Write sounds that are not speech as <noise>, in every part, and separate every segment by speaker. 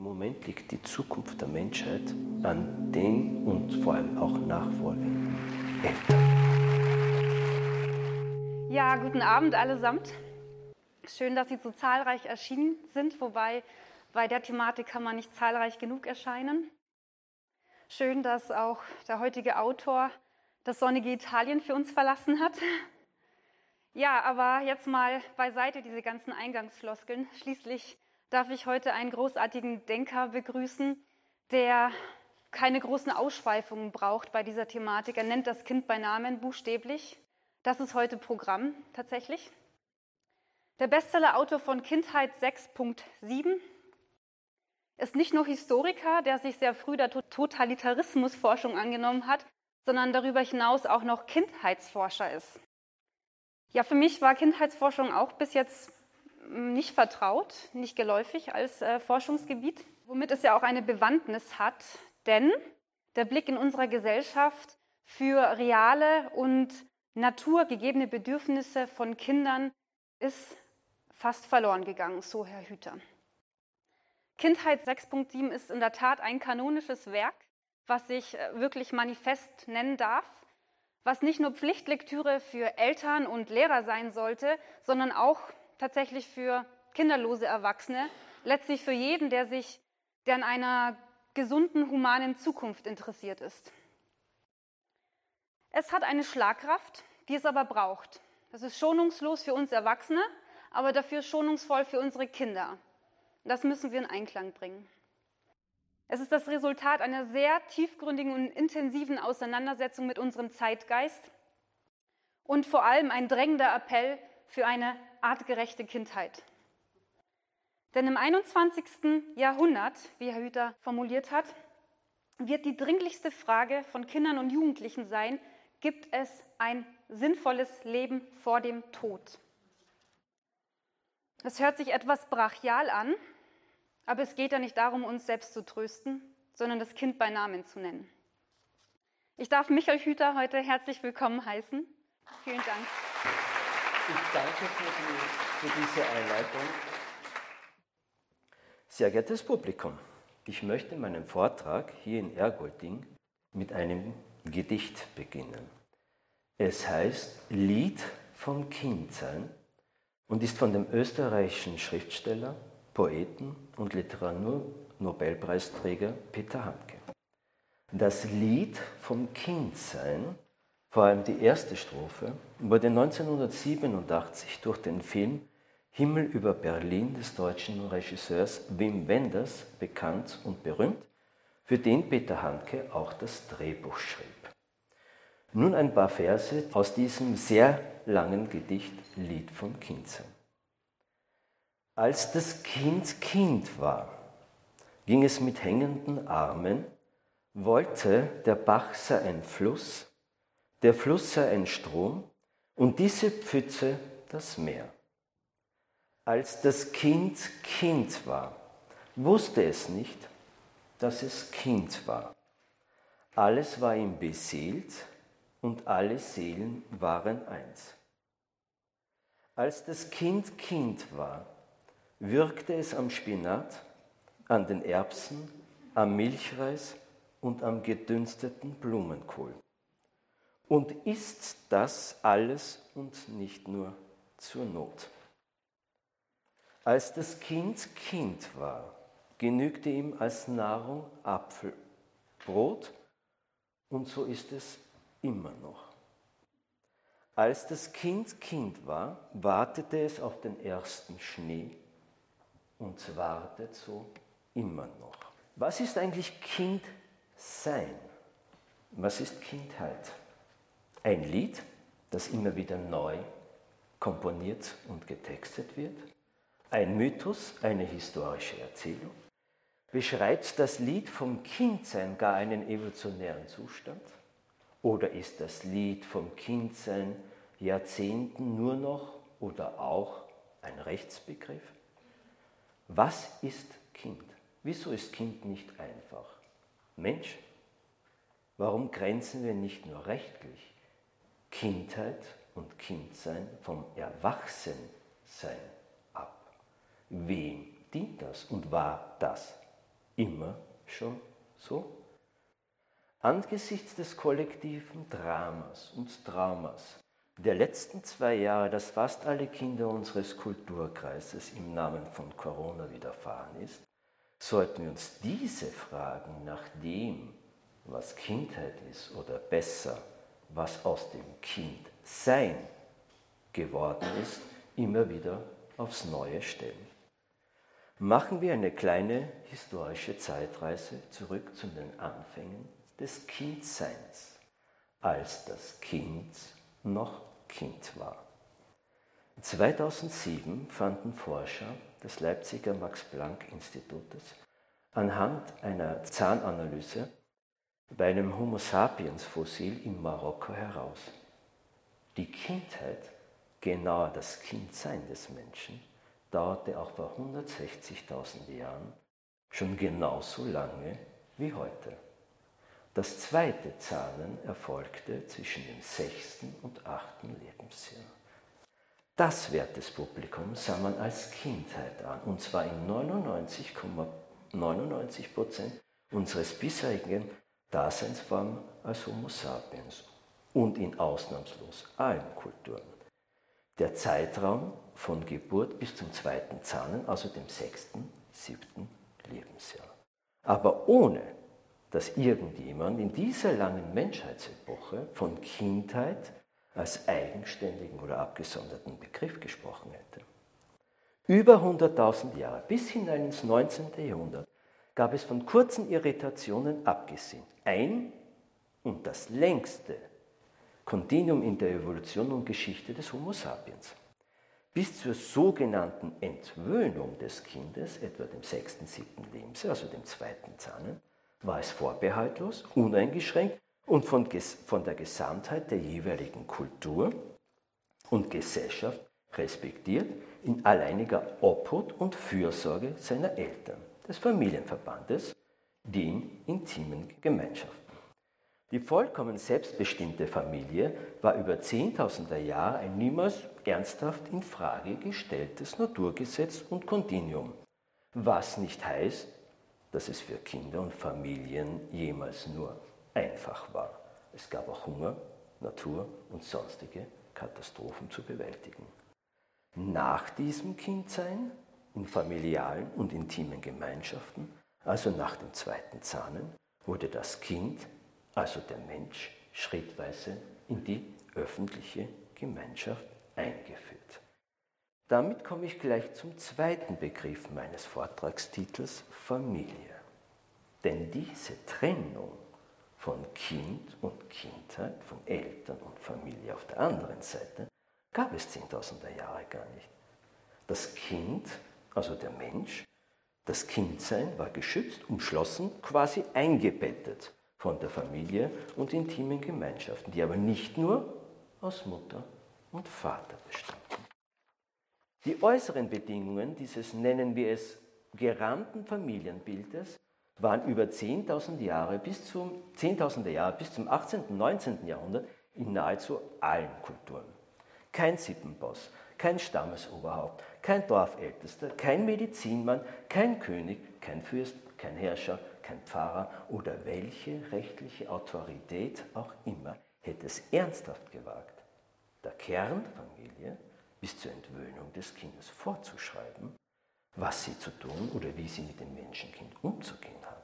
Speaker 1: Im Moment liegt die Zukunft der Menschheit an den und vor allem auch nachfolgenden Eltern.
Speaker 2: Ja, guten Abend allesamt. Schön, dass Sie so zahlreich erschienen sind, wobei bei der Thematik kann man nicht zahlreich genug erscheinen. Schön, dass auch der heutige Autor das sonnige Italien für uns verlassen hat. Ja, aber jetzt mal beiseite diese ganzen Eingangsfloskeln. Schließlich darf ich heute einen großartigen Denker begrüßen, der keine großen Ausschweifungen braucht bei dieser Thematik. Er nennt das Kind bei Namen buchstäblich. Das ist heute Programm tatsächlich. Der Bestsellerautor von Kindheit 6.7 ist nicht nur Historiker, der sich sehr früh der Totalitarismusforschung angenommen hat, sondern darüber hinaus auch noch Kindheitsforscher ist. Ja, für mich war Kindheitsforschung auch bis jetzt nicht vertraut, nicht geläufig als äh, Forschungsgebiet, womit es ja auch eine Bewandtnis hat, denn der Blick in unserer Gesellschaft für reale und naturgegebene Bedürfnisse von Kindern ist fast verloren gegangen, so Herr Hüter. Kindheit 6.7 ist in der Tat ein kanonisches Werk, was sich äh, wirklich manifest nennen darf, was nicht nur Pflichtlektüre für Eltern und Lehrer sein sollte, sondern auch tatsächlich für kinderlose Erwachsene, letztlich für jeden, der sich, der an einer gesunden, humanen Zukunft interessiert ist. Es hat eine Schlagkraft, die es aber braucht. Das ist schonungslos für uns Erwachsene, aber dafür schonungsvoll für unsere Kinder. Das müssen wir in Einklang bringen. Es ist das Resultat einer sehr tiefgründigen und intensiven Auseinandersetzung mit unserem Zeitgeist und vor allem ein drängender Appell für eine artgerechte Kindheit. Denn im 21. Jahrhundert, wie Herr Hüter formuliert hat, wird die dringlichste Frage von Kindern und Jugendlichen sein, gibt es ein sinnvolles Leben vor dem Tod? Es hört sich etwas brachial an, aber es geht ja nicht darum, uns selbst zu trösten, sondern das Kind bei Namen zu nennen. Ich darf Michael Hüter heute herzlich willkommen heißen. Vielen Dank.
Speaker 1: Ich danke für, die, für diese Einleitung. Sehr geehrtes Publikum, ich möchte meinen Vortrag hier in Ergolding mit einem Gedicht beginnen. Es heißt Lied vom Kindsein und ist von dem österreichischen Schriftsteller, Poeten und Literaturnobelpreisträger Peter Handke. Das Lied vom Kindsein vor allem die erste Strophe wurde 1987 durch den Film Himmel über Berlin des deutschen Regisseurs Wim Wenders bekannt und berühmt, für den Peter Handke auch das Drehbuch schrieb. Nun ein paar Verse aus diesem sehr langen Gedicht Lied vom Kindsein. Als das Kind Kind war, ging es mit hängenden Armen, wollte der Bach sei ein Fluss, der Fluss sei ein Strom und diese Pfütze das Meer. Als das Kind Kind war, wusste es nicht, dass es Kind war. Alles war ihm beseelt und alle Seelen waren eins. Als das Kind Kind war, wirkte es am Spinat, an den Erbsen, am Milchreis und am gedünsteten Blumenkohl und ist das alles und nicht nur zur Not. Als das Kind Kind war, genügte ihm als Nahrung Apfel, Brot und so ist es immer noch. Als das Kind Kind war, wartete es auf den ersten Schnee und wartet so immer noch. Was ist eigentlich Kind sein? Was ist Kindheit? Ein Lied, das immer wieder neu komponiert und getextet wird. Ein Mythos, eine historische Erzählung. Beschreibt das Lied vom Kindsein gar einen evolutionären Zustand? Oder ist das Lied vom Kindsein Jahrzehnten nur noch oder auch ein Rechtsbegriff? Was ist Kind? Wieso ist Kind nicht einfach? Mensch? Warum grenzen wir nicht nur rechtlich Kindheit und Kindsein vom Erwachsensein ab. Wem dient das und war das immer schon so? Angesichts des kollektiven Dramas und Traumas der letzten zwei Jahre, dass fast alle Kinder unseres Kulturkreises im Namen von Corona widerfahren ist, sollten wir uns diese Fragen nach dem, was Kindheit ist oder besser, was aus dem Kindsein geworden ist, immer wieder aufs Neue stellen. Machen wir eine kleine historische Zeitreise zurück zu den Anfängen des Kindseins, als das Kind noch Kind war. 2007 fanden Forscher des Leipziger Max-Planck-Institutes anhand einer Zahnanalyse bei einem Homo sapiens-Fossil in Marokko heraus. Die Kindheit, genauer das Kindsein des Menschen, dauerte auch vor 160.000 Jahren schon genauso lange wie heute. Das zweite Zahnen erfolgte zwischen dem sechsten und achten Lebensjahr. Das Wertespublikum sah man als Kindheit an, und zwar in 99,99 Prozent unseres bisherigen Daseinsformen als Homo sapiens und in ausnahmslos allen Kulturen. Der Zeitraum von Geburt bis zum zweiten Zahnen, also dem sechsten, siebten Lebensjahr. Aber ohne dass irgendjemand in dieser langen Menschheitsepoche von Kindheit als eigenständigen oder abgesonderten Begriff gesprochen hätte. Über 100.000 Jahre, bis hinein ins 19. Jahrhundert, gab es von kurzen Irritationen abgesehen ein und das längste Kontinuum in der Evolution und Geschichte des Homo sapiens. Bis zur sogenannten Entwöhnung des Kindes, etwa dem sechsten, siebten Lebensjahr, also dem zweiten Zahnen, war es vorbehaltlos, uneingeschränkt und von, von der Gesamtheit der jeweiligen Kultur und Gesellschaft respektiert in alleiniger Obhut und Fürsorge seiner Eltern, des Familienverbandes, den intimen Gemeinschaften. Die vollkommen selbstbestimmte Familie war über Zehntausender Jahre ein niemals ernsthaft in Frage gestelltes Naturgesetz und Kontinuum, was nicht heißt, dass es für Kinder und Familien jemals nur einfach war. Es gab auch Hunger, Natur und sonstige Katastrophen zu bewältigen. Nach diesem Kindsein, in familialen und intimen Gemeinschaften, also nach dem zweiten Zahnen, wurde das Kind, also der Mensch, schrittweise in die öffentliche Gemeinschaft eingeführt. Damit komme ich gleich zum zweiten Begriff meines Vortragstitels Familie. Denn diese Trennung von Kind und Kindheit, von Eltern und Familie auf der anderen Seite, gab es zehntausender Jahre gar nicht. Das Kind, also der Mensch, das Kindsein war geschützt, umschlossen, quasi eingebettet von der Familie und intimen Gemeinschaften, die aber nicht nur aus Mutter und Vater bestanden. Die äußeren Bedingungen dieses, nennen wir es, gerahmten Familienbildes waren über 10.000 Jahre bis zum 10.000 Jahre bis zum 18. und 19. Jahrhundert in nahezu allen Kulturen. Kein Sippenboss, kein Stammesoberhaupt, kein Dorfältester, kein Medizinmann, kein König, kein Fürst, kein Herrscher, kein Pfarrer oder welche rechtliche Autorität auch immer hätte es ernsthaft gewagt, der Kernfamilie bis zur Entwöhnung des Kindes vorzuschreiben, was sie zu tun oder wie sie mit dem Menschenkind umzugehen habe.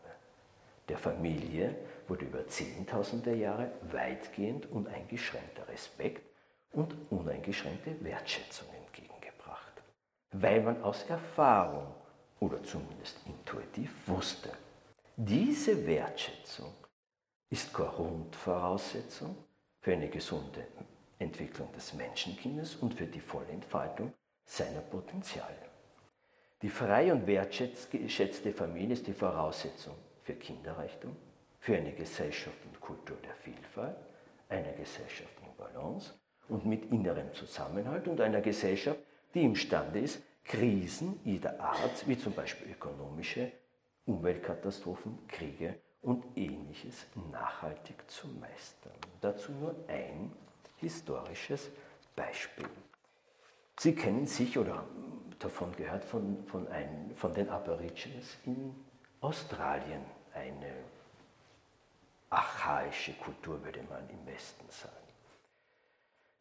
Speaker 1: Der Familie wurde über zehntausende Jahre weitgehend uneingeschränkter Respekt und uneingeschränkte Wertschätzung weil man aus Erfahrung oder zumindest intuitiv wusste, diese Wertschätzung ist Grundvoraussetzung für eine gesunde Entwicklung des Menschenkindes und für die volle Entfaltung seiner Potenziale. Die freie und wertschätzte Familie ist die Voraussetzung für Kinderreichtum, für eine Gesellschaft und Kultur der Vielfalt, einer Gesellschaft in Balance und mit innerem Zusammenhalt und einer Gesellschaft, die imstande ist, Krisen jeder Art, wie zum Beispiel ökonomische, Umweltkatastrophen, Kriege und ähnliches nachhaltig zu meistern. Dazu nur ein historisches Beispiel. Sie kennen sich oder davon gehört von, von, ein, von den Aborigines in Australien eine archaische Kultur, würde man im Westen sagen.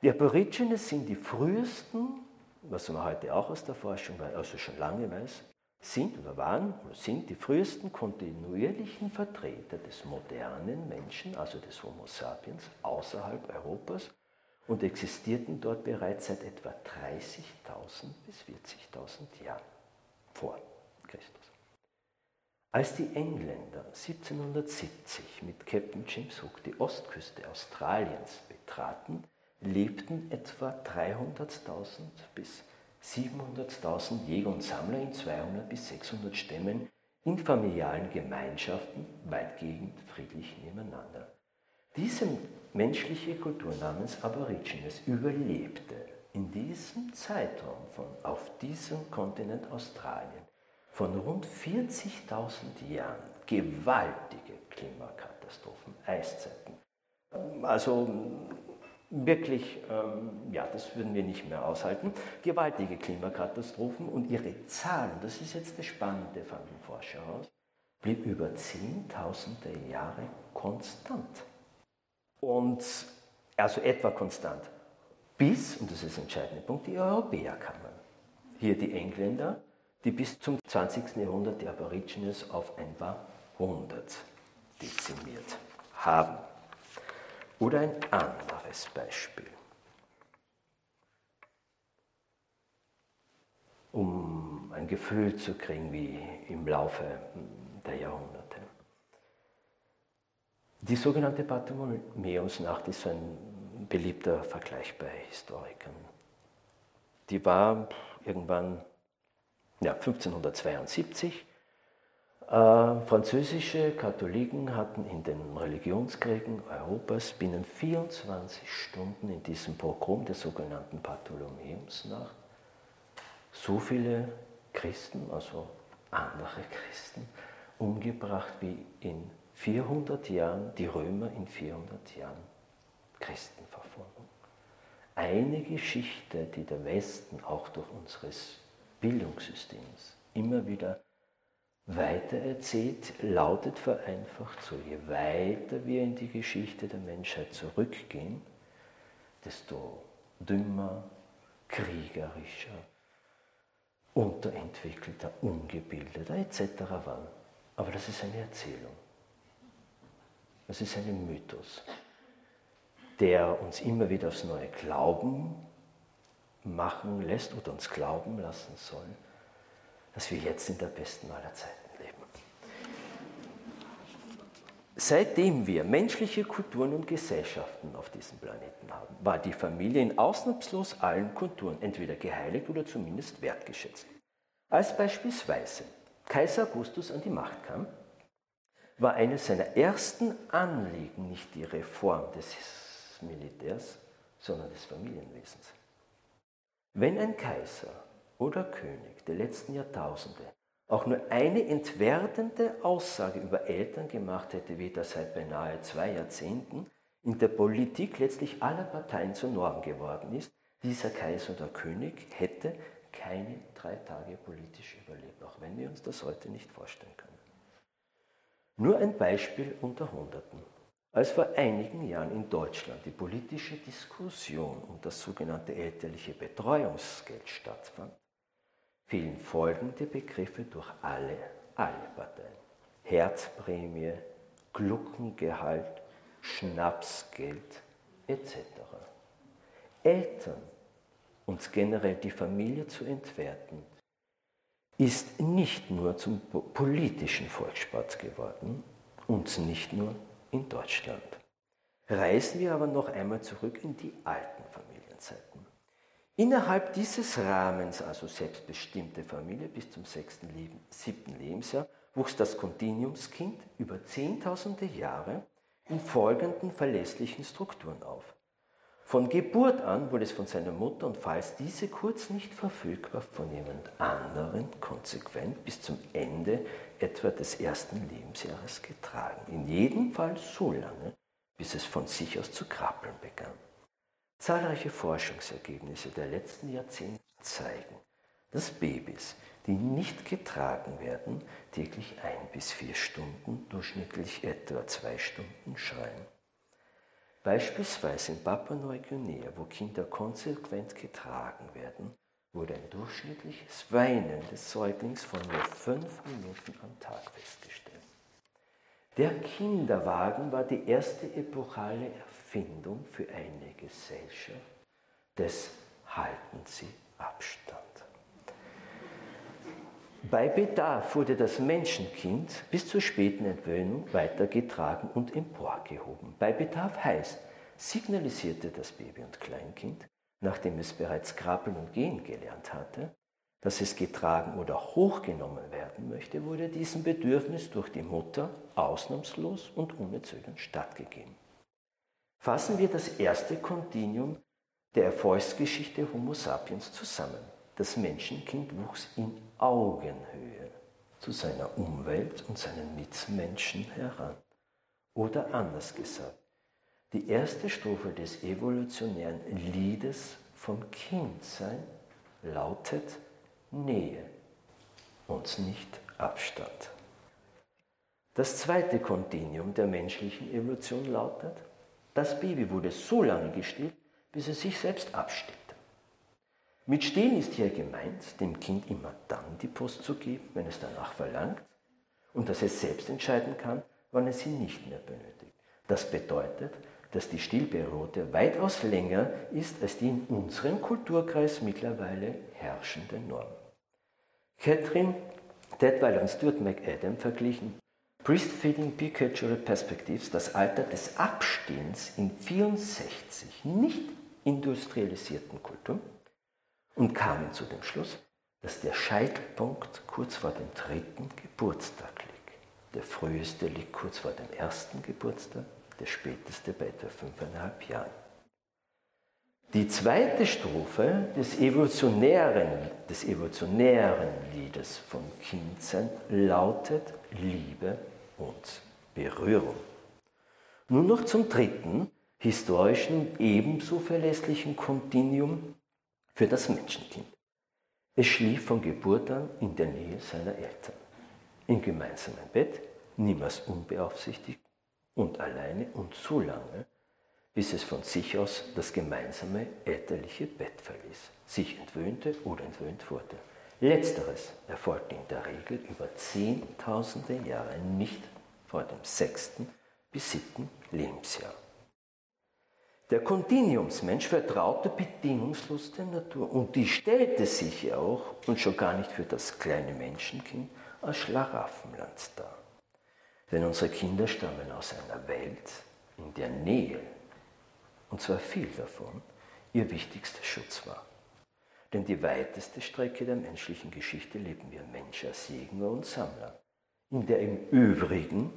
Speaker 1: Die Aborigines sind die frühesten, was man heute auch aus der Forschung, also schon lange weiß, sind oder waren oder sind die frühesten kontinuierlichen Vertreter des modernen Menschen, also des Homo sapiens, außerhalb Europas und existierten dort bereits seit etwa 30.000 bis 40.000 Jahren vor Christus. Als die Engländer 1770 mit Captain James Hook die Ostküste Australiens betraten, lebten etwa 300.000 bis 700.000 Jäger und Sammler in 200 bis 600 Stämmen in familialen Gemeinschaften weitgehend friedlich nebeneinander. Diese menschliche Kultur namens Aborigines überlebte in diesem Zeitraum von auf diesem Kontinent Australien von rund 40.000 Jahren gewaltige Klimakatastrophen, Eiszeiten. Also wirklich, ähm, ja, das würden wir nicht mehr aushalten, gewaltige Klimakatastrophen und ihre Zahlen, das ist jetzt das Spannende von den Forscher aus, blieb über zehntausende Jahre konstant. Und also etwa konstant. Bis, und das ist der entscheidende Punkt, die Europäer kamen. Hier die Engländer, die bis zum 20. Jahrhundert die Aborigines auf ein paar hundert dezimiert haben. Oder ein anderes Beispiel. Um ein Gefühl zu kriegen, wie im Laufe der Jahrhunderte. Die sogenannte Bartholomäusnacht ist ein beliebter Vergleich bei Historikern. Die war irgendwann ja, 1572 äh, französische Katholiken hatten in den Religionskriegen Europas binnen 24 Stunden in diesem Pogrom der sogenannten Bartholomäusnacht so viele Christen, also andere Christen, umgebracht wie in 400 Jahren die Römer in 400 Jahren Christenverfolgung. Eine Geschichte, die der Westen auch durch unseres Bildungssystems immer wieder weitererzählt, lautet vereinfacht so, je weiter wir in die Geschichte der Menschheit zurückgehen, desto dümmer, kriegerischer, unterentwickelter, ungebildeter etc. waren. Aber das ist eine Erzählung. Das ist ein Mythos, der uns immer wieder aufs neue Glauben machen lässt oder uns glauben lassen soll, dass wir jetzt in der besten aller Zeiten leben. Seitdem wir menschliche Kulturen und Gesellschaften auf diesem Planeten haben, war die Familie in ausnahmslos allen Kulturen entweder geheiligt oder zumindest wertgeschätzt. Als beispielsweise Kaiser Augustus an die Macht kam, war eines seiner ersten Anliegen nicht die Reform des Militärs, sondern des Familienwesens. Wenn ein Kaiser oder König der letzten Jahrtausende auch nur eine entwertende Aussage über Eltern gemacht hätte, wie das seit beinahe zwei Jahrzehnten in der Politik letztlich aller Parteien zur Norm geworden ist, dieser Kaiser oder König hätte keine drei Tage politisch überlebt, auch wenn wir uns das heute nicht vorstellen können. Nur ein Beispiel unter Hunderten. Als vor einigen Jahren in Deutschland die politische Diskussion um das sogenannte elterliche Betreuungsgeld stattfand, fielen folgende Begriffe durch alle, alle Parteien. Herzprämie, Gluckengehalt, Schnapsgeld etc. Eltern und generell die Familie zu entwerten, ist nicht nur zum politischen Volkssport geworden und nicht nur in Deutschland. Reisen wir aber noch einmal zurück in die alten Familienzeiten. Innerhalb dieses Rahmens, also selbstbestimmte Familie bis zum sechsten, Leben, siebten Lebensjahr, wuchs das Kontinuumskind über zehntausende Jahre in folgenden verlässlichen Strukturen auf. Von Geburt an wurde es von seiner Mutter und falls diese kurz nicht verfügbar von jemand anderen konsequent bis zum Ende etwa des ersten Lebensjahres getragen. In jedem Fall so lange, bis es von sich aus zu krabbeln begann. Zahlreiche Forschungsergebnisse der letzten Jahrzehnte zeigen, dass Babys, die nicht getragen werden, täglich ein bis vier Stunden, durchschnittlich etwa zwei Stunden schreien. Beispielsweise in Papua-Neuguinea, wo Kinder konsequent getragen werden, wurde ein durchschnittliches Weinen des Säuglings von nur fünf Minuten am Tag festgestellt. Der Kinderwagen war die erste epochale Erfindung für eine Gesellschaft des Halten Sie Abstand. Bei Bedarf wurde das Menschenkind bis zur späten Entwöhnung weitergetragen und emporgehoben. Bei Bedarf heißt, signalisierte das Baby und Kleinkind, nachdem es bereits krabbeln und gehen gelernt hatte, dass es getragen oder hochgenommen werden möchte, wurde diesem Bedürfnis durch die Mutter ausnahmslos und ohne Zögern stattgegeben. Fassen wir das erste Kontinuum der Erfolgsgeschichte Homo sapiens zusammen. Das Menschenkind wuchs in Augenhöhe zu seiner Umwelt und seinen Mitmenschen heran. Oder anders gesagt, die erste Strophe des evolutionären Liedes vom Kindsein lautet Nähe und nicht Abstand. Das zweite Kontinuum der menschlichen Evolution lautet, das Baby wurde so lange gestillt, bis es sich selbst abstillt. Mit Stehlen ist hier gemeint, dem Kind immer dann die Post zu geben, wenn es danach verlangt und dass es selbst entscheiden kann, wann es sie nicht mehr benötigt. Das bedeutet, dass die Stillperiode weitaus länger ist als die in unserem Kulturkreis mittlerweile herrschende Norm. Catherine Detweiler und Stuart McAdam verglichen Breastfeeding Bicultural Perspectives, das Alter des Abstehens in 64 nicht industrialisierten Kulturen und kamen zu dem Schluss, dass der Scheitelpunkt kurz vor dem dritten Geburtstag liegt. Der früheste liegt kurz vor dem ersten Geburtstag, der späteste bei etwa fünfeinhalb Jahren. Die zweite Strophe des evolutionären, des evolutionären Liedes vom Kindsein lautet Liebe und Berührung. Nun noch zum dritten, historischen, ebenso verlässlichen Kontinuum für das Menschenkind. Es schlief von Geburt an in der Nähe seiner Eltern, im gemeinsamen Bett, niemals unbeaufsichtigt und alleine und so lange, bis es von sich aus das gemeinsame elterliche Bett verließ, sich entwöhnte oder entwöhnt wurde. Letzteres erfolgte in der Regel über zehntausende Jahre, nicht vor dem sechsten bis siebten Lebensjahr. Der Kontinuumsmensch vertraute bedingungslos der Natur und die stellte sich auch, und schon gar nicht für das kleine Menschenkind, als Schlaraffenland dar. Denn unsere Kinder stammen aus einer Welt, in der Nähe, und zwar viel davon, ihr wichtigster Schutz war. Denn die weiteste Strecke der menschlichen Geschichte leben wir Mensch als Jäger und Sammler, in der im Übrigen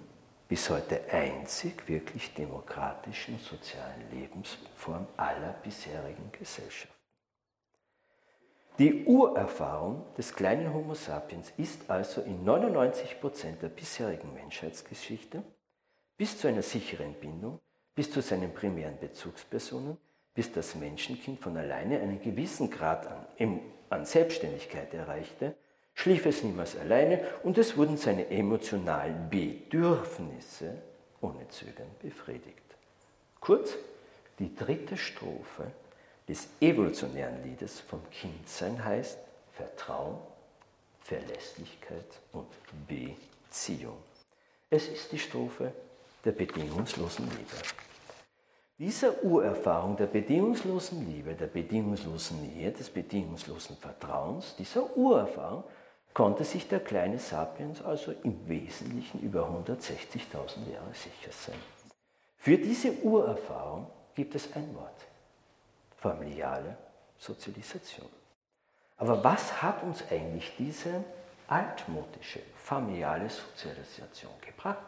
Speaker 1: bis heute einzig wirklich demokratischen sozialen Lebensform aller bisherigen Gesellschaften. Die Urerfahrung des kleinen Homo sapiens ist also in 99 Prozent der bisherigen Menschheitsgeschichte bis zu einer sicheren Bindung, bis zu seinen primären Bezugspersonen, bis das Menschenkind von alleine einen gewissen Grad an, an Selbstständigkeit erreichte, schlief es niemals alleine und es wurden seine emotionalen Bedürfnisse ohne Zögern befriedigt. Kurz, die dritte Strophe des evolutionären Liedes vom Kindsein heißt Vertrauen, Verlässlichkeit und Beziehung. Es ist die Strophe der bedingungslosen Liebe. Dieser Urerfahrung der bedingungslosen Liebe, der bedingungslosen Nähe, des bedingungslosen Vertrauens, dieser Urerfahrung konnte sich der kleine Sapiens also im Wesentlichen über 160.000 Jahre sicher sein. Für diese Urerfahrung gibt es ein Wort, familiale Sozialisation. Aber was hat uns eigentlich diese altmodische familiale Sozialisation gebracht?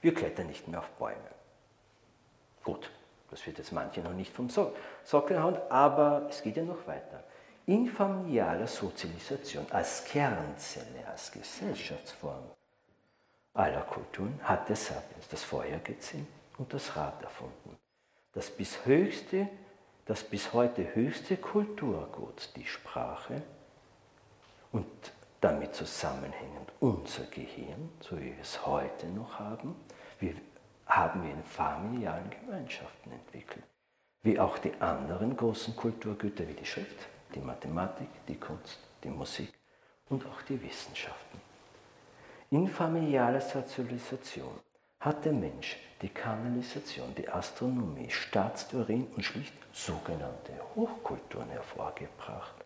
Speaker 1: Wir klettern nicht mehr auf Bäume. Gut, das wird jetzt manche noch nicht vom Sockel hauen, aber es geht ja noch weiter in familialer Sozialisation als Kernzelle, als Gesellschaftsform aller Kulturen hat der Sapiens das Feuer gezähmt und das Rad erfunden. Das bis, höchste, das bis heute höchste Kulturgut, die Sprache, Und damit zusammenhängend unser Gehirn, so wie wir es heute noch haben, wir haben wir in familialen Gemeinschaften entwickelt. Wie auch die anderen großen Kulturgüter wie die Schrift, die Mathematik, die Kunst, die Musik und auch die Wissenschaften. In familialer Sozialisation hat der Mensch die Kanalisation, die Astronomie, Staatstheorien und schlicht sogenannte Hochkulturen hervorgebracht.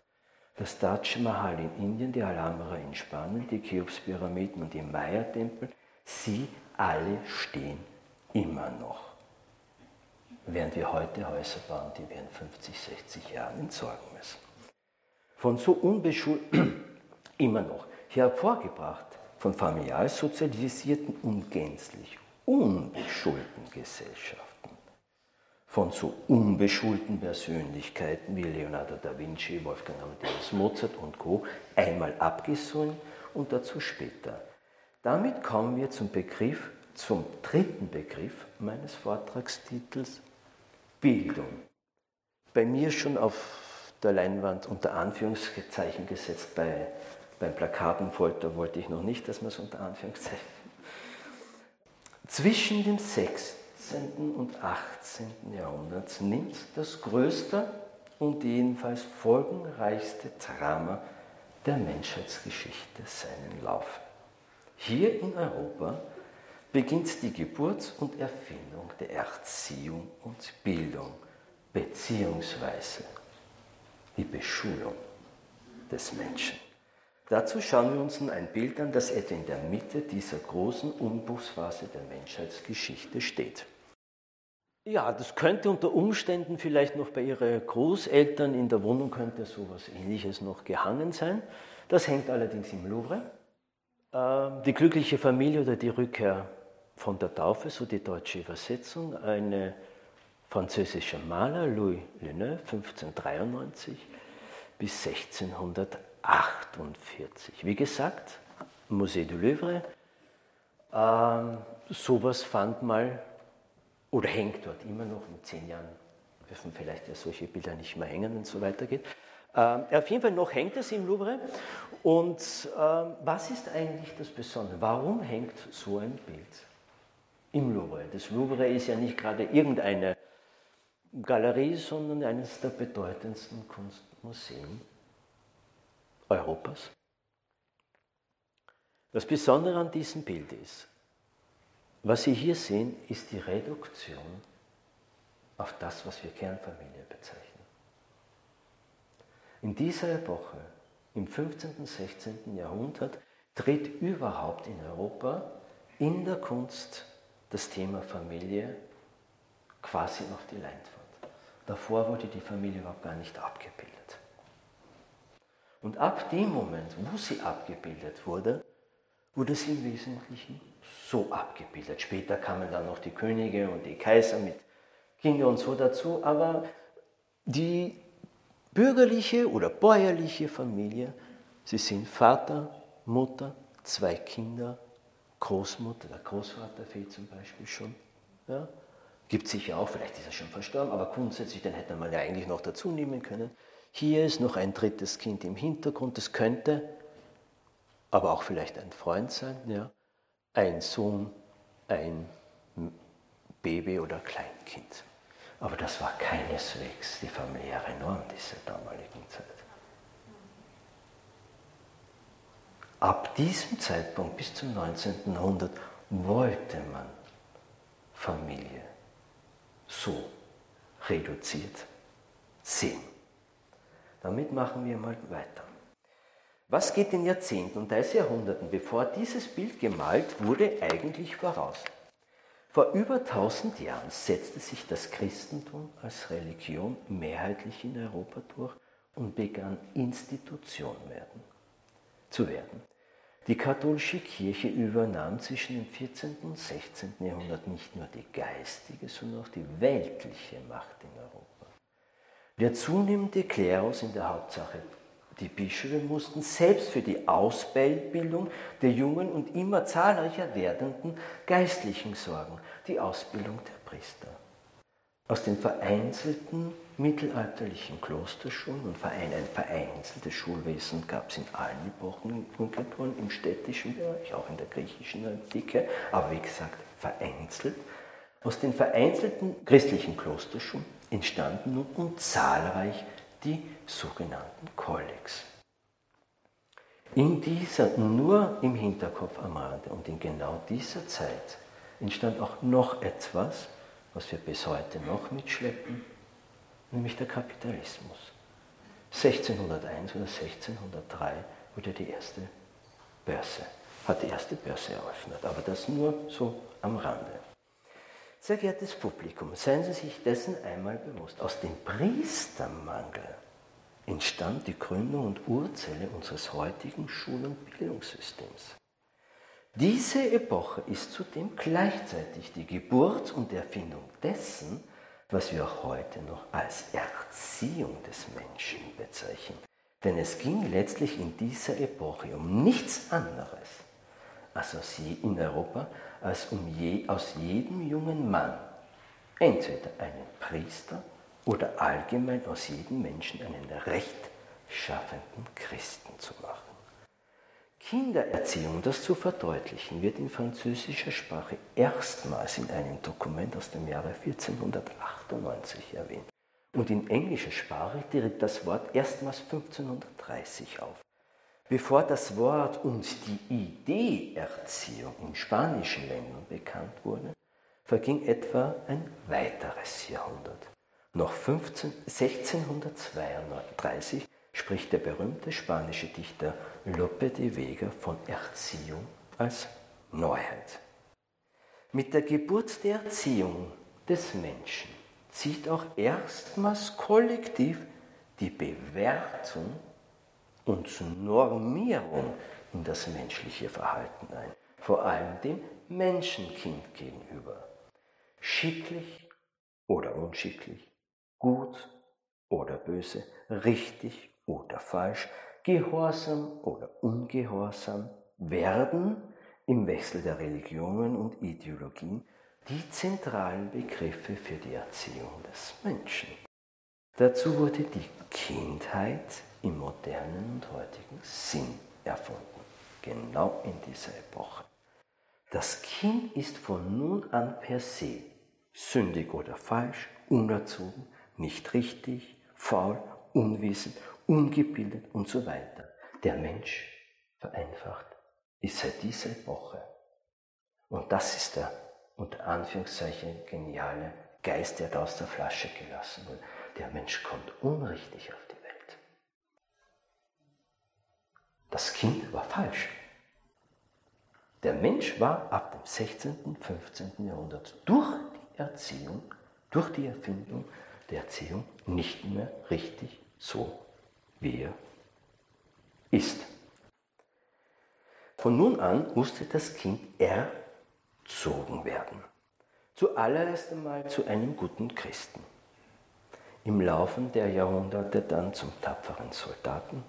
Speaker 1: Das Taj Mahal in Indien, die Alhambra in Spanien, die Cheops-Pyramiden und die Maya-Tempel, sie alle stehen immer noch. Während wir heute Häuser bauen, die wir in 50, 60 Jahren entsorgen müssen. Von so unbeschult, <clears throat> immer noch, hervorgebracht von familial sozialisierten und gänzlich unbeschulten Gesellschaften. Von so unbeschulten Persönlichkeiten wie Leonardo da Vinci, Wolfgang Amadeus Mozart und Co. einmal abgesungen und dazu später. Damit kommen wir zum Begriff zum dritten Begriff meines Vortragstitels, Bildung. Bei mir schon auf der Leinwand unter Anführungszeichen gesetzt, bei, beim Plakatenfolter wollte ich noch nicht, dass man es unter Anführungszeichen. <laughs> Zwischen dem 16. und 18. Jahrhundert nimmt das größte und jedenfalls folgenreichste Drama der Menschheitsgeschichte seinen Lauf. Hier in Europa beginnt die Geburt und Erfindung der Erziehung und Bildung, beziehungsweise die Beschulung des Menschen. Dazu schauen wir uns nun ein Bild an, das etwa in der Mitte dieser großen Umbruchsphase der Menschheitsgeschichte steht. Ja, das könnte unter Umständen vielleicht noch bei Ihren Großeltern in der Wohnung könnte sowas ähnliches noch gehangen sein. Das hängt allerdings im Louvre. Ähm, die glückliche Familie oder die Rückkehr von der Taufe, so die deutsche Übersetzung, ein französischer Maler, Louis Leneuve, 1593 bis 1648. Wie gesagt, Musée du Louvre, ähm, sowas fand mal oder hängt dort immer noch in zehn Jahren, dürfen vielleicht ja solche Bilder nicht mehr hängen, es so weitergeht. Ähm, auf jeden Fall noch hängt es im Louvre. Und ähm, was ist eigentlich das Besondere? Warum hängt so ein Bild? Im Louvre. Das Louvre ist ja nicht gerade irgendeine Galerie, sondern eines der bedeutendsten Kunstmuseen Europas. Das Besondere an diesem Bild ist, was Sie hier sehen, ist die Reduktion auf das, was wir Kernfamilie bezeichnen. In dieser Epoche, im 15. und 16. Jahrhundert, tritt überhaupt in Europa in der Kunst das Thema Familie quasi auf die Leinwand. Davor wurde die Familie überhaupt gar nicht abgebildet. Und ab dem Moment, wo sie abgebildet wurde, wurde sie im Wesentlichen so abgebildet. Später kamen dann noch die Könige und die Kaiser mit Kindern und so dazu, aber die bürgerliche oder bäuerliche Familie, sie sind Vater, Mutter, zwei Kinder Großmutter, der Großvater fehlt zum Beispiel schon. Ja? Gibt sicher auch, vielleicht ist er schon verstorben, aber grundsätzlich, den hätte man ja eigentlich noch dazu nehmen können. Hier ist noch ein drittes Kind im Hintergrund, das könnte aber auch vielleicht ein Freund sein, ja? ein Sohn, ein Baby oder Kleinkind. Aber das war keineswegs die familiäre Norm dieser damaligen Zeit. Ab diesem Zeitpunkt bis zum 19. Jahrhundert wollte man Familie so reduziert sehen. Damit machen wir mal weiter. Was geht in Jahrzehnten und teils Jahrhunderten, bevor dieses Bild gemalt wurde, eigentlich voraus? Vor über 1000 Jahren setzte sich das Christentum als Religion mehrheitlich in Europa durch und begann Institution werden, zu werden. Die katholische Kirche übernahm zwischen dem 14. und 16. Jahrhundert nicht nur die geistige, sondern auch die weltliche Macht in Europa. Der zunehmende Klerus in der Hauptsache die Bischöfe mussten selbst für die Ausbildung der jungen und immer zahlreicher werdenden Geistlichen sorgen, die Ausbildung der Priester. Aus den vereinzelten mittelalterlichen Klosterschulen und ein vereinzeltes Schulwesen gab es in allen Epochen in im städtischen Bereich, auch in der griechischen Antike, aber wie gesagt vereinzelt. Aus den vereinzelten christlichen Klosterschulen entstanden nun zahlreich die sogenannten Kollegs. In dieser, nur im Hinterkopf am Rande und in genau dieser Zeit entstand auch noch etwas, was wir bis heute noch mitschleppen, nämlich der Kapitalismus. 1601 oder 1603 wurde die erste Börse, hat die erste Börse eröffnet, aber das nur so am Rande. Sehr geehrtes Publikum, seien Sie sich dessen einmal bewusst. Aus dem Priestermangel entstand die Gründung und Urzelle unseres heutigen Schul- und Bildungssystems. Diese Epoche ist zudem gleichzeitig die Geburt und Erfindung dessen, was wir heute noch als Erziehung des Menschen bezeichnen. Denn es ging letztlich in dieser Epoche um nichts anderes als aus je, in Europa, als um je, aus jedem jungen Mann entweder einen Priester oder allgemein aus jedem Menschen einen rechtschaffenden Christen zu machen. Kindererziehung, das zu verdeutlichen, wird in französischer Sprache erstmals in einem Dokument aus dem Jahre 1498 erwähnt. Und in englischer Sprache tritt das Wort erstmals 1530 auf. Bevor das Wort und die Idee Erziehung in spanischen Ländern bekannt wurde, verging etwa ein weiteres Jahrhundert. Noch 15, 1632 spricht der berühmte spanische Dichter Lope de Vega von Erziehung als Neuheit. Mit der Geburt der Erziehung des Menschen zieht auch erstmals kollektiv die Bewertung und Normierung in das menschliche Verhalten ein, vor allem dem Menschenkind gegenüber. Schicklich oder unschicklich, gut oder böse, richtig oder falsch, gehorsam oder ungehorsam, werden im Wechsel der Religionen und Ideologien die zentralen Begriffe für die Erziehung des Menschen. Dazu wurde die Kindheit im modernen und heutigen Sinn erfunden, genau in dieser Epoche. Das Kind ist von nun an per se sündig oder falsch, unerzogen, nicht richtig, faul, unwissend, ungebildet und so weiter. Der Mensch, vereinfacht, ist seit dieser Epoche. Und das ist der unter Anführungszeichen geniale Geist, der da aus der Flasche gelassen wurde. Der Mensch kommt unrichtig auf die Welt. Das Kind war falsch. Der Mensch war ab dem 16., und 15. Jahrhundert durch die Erziehung, durch die Erfindung der Erziehung nicht mehr richtig so, wie er ist. Von nun an musste das Kind erzogen werden. Zuallererst einmal zu einem guten Christen. Im Laufe der Jahrhunderte dann zum tapferen Soldaten,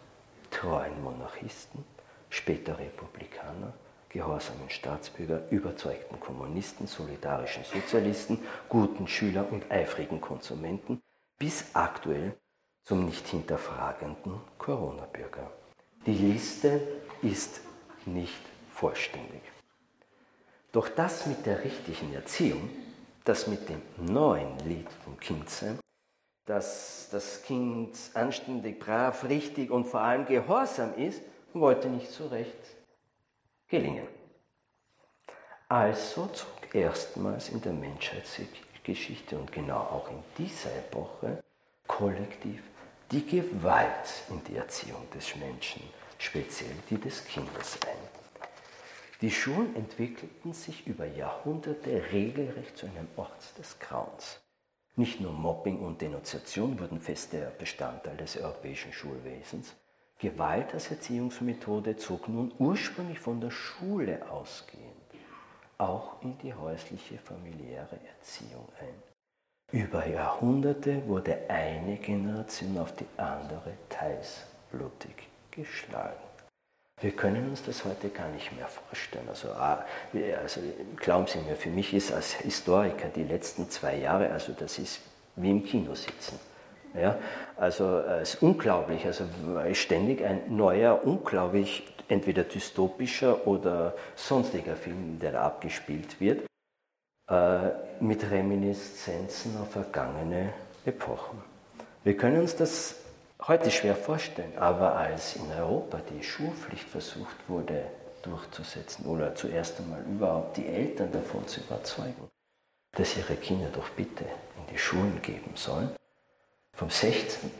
Speaker 1: treuen Monarchisten, später Republikaner, gehorsamen Staatsbürger, überzeugten Kommunisten, solidarischen Sozialisten, guten Schüler und eifrigen Konsumenten, bis aktuell zum nicht hinterfragenden Corona-Bürger. Die Liste ist nicht vollständig. Doch das mit der richtigen Erziehung, das mit dem neuen Lied vom Kindsein, dass das Kind anständig, brav, richtig und vor allem gehorsam ist, wollte nicht so recht gelingen. Also zog erstmals in der Menschheitsgeschichte und genau auch in dieser Epoche kollektiv die Gewalt in die Erziehung des Menschen, speziell die des Kindes ein. Die Schulen entwickelten sich über Jahrhunderte regelrecht zu einem Ort des Grauens. Nicht nur Mobbing und Denunziation wurden fester Bestandteil des europäischen Schulwesens, Gewalt als Erziehungsmethode zog nun ursprünglich von der Schule ausgehend auch in die häusliche familiäre Erziehung ein. Über Jahrhunderte wurde eine Generation auf die andere teils blutig geschlagen. Wir können uns das heute gar nicht mehr vorstellen. Also, ah, also glauben Sie mir, für mich ist als Historiker die letzten zwei Jahre, also das ist wie im Kino sitzen. Ja, also es ist unglaublich, also ständig ein neuer, unglaublich entweder dystopischer oder sonstiger Film, der da abgespielt wird, äh, mit Reminiszenzen auf vergangene Epochen. Wir können uns das heute schwer vorstellen, aber als in Europa die Schulpflicht versucht wurde durchzusetzen oder zuerst einmal überhaupt die Eltern davon zu überzeugen, dass ihre Kinder doch bitte in die Schulen geben sollen, vom 16.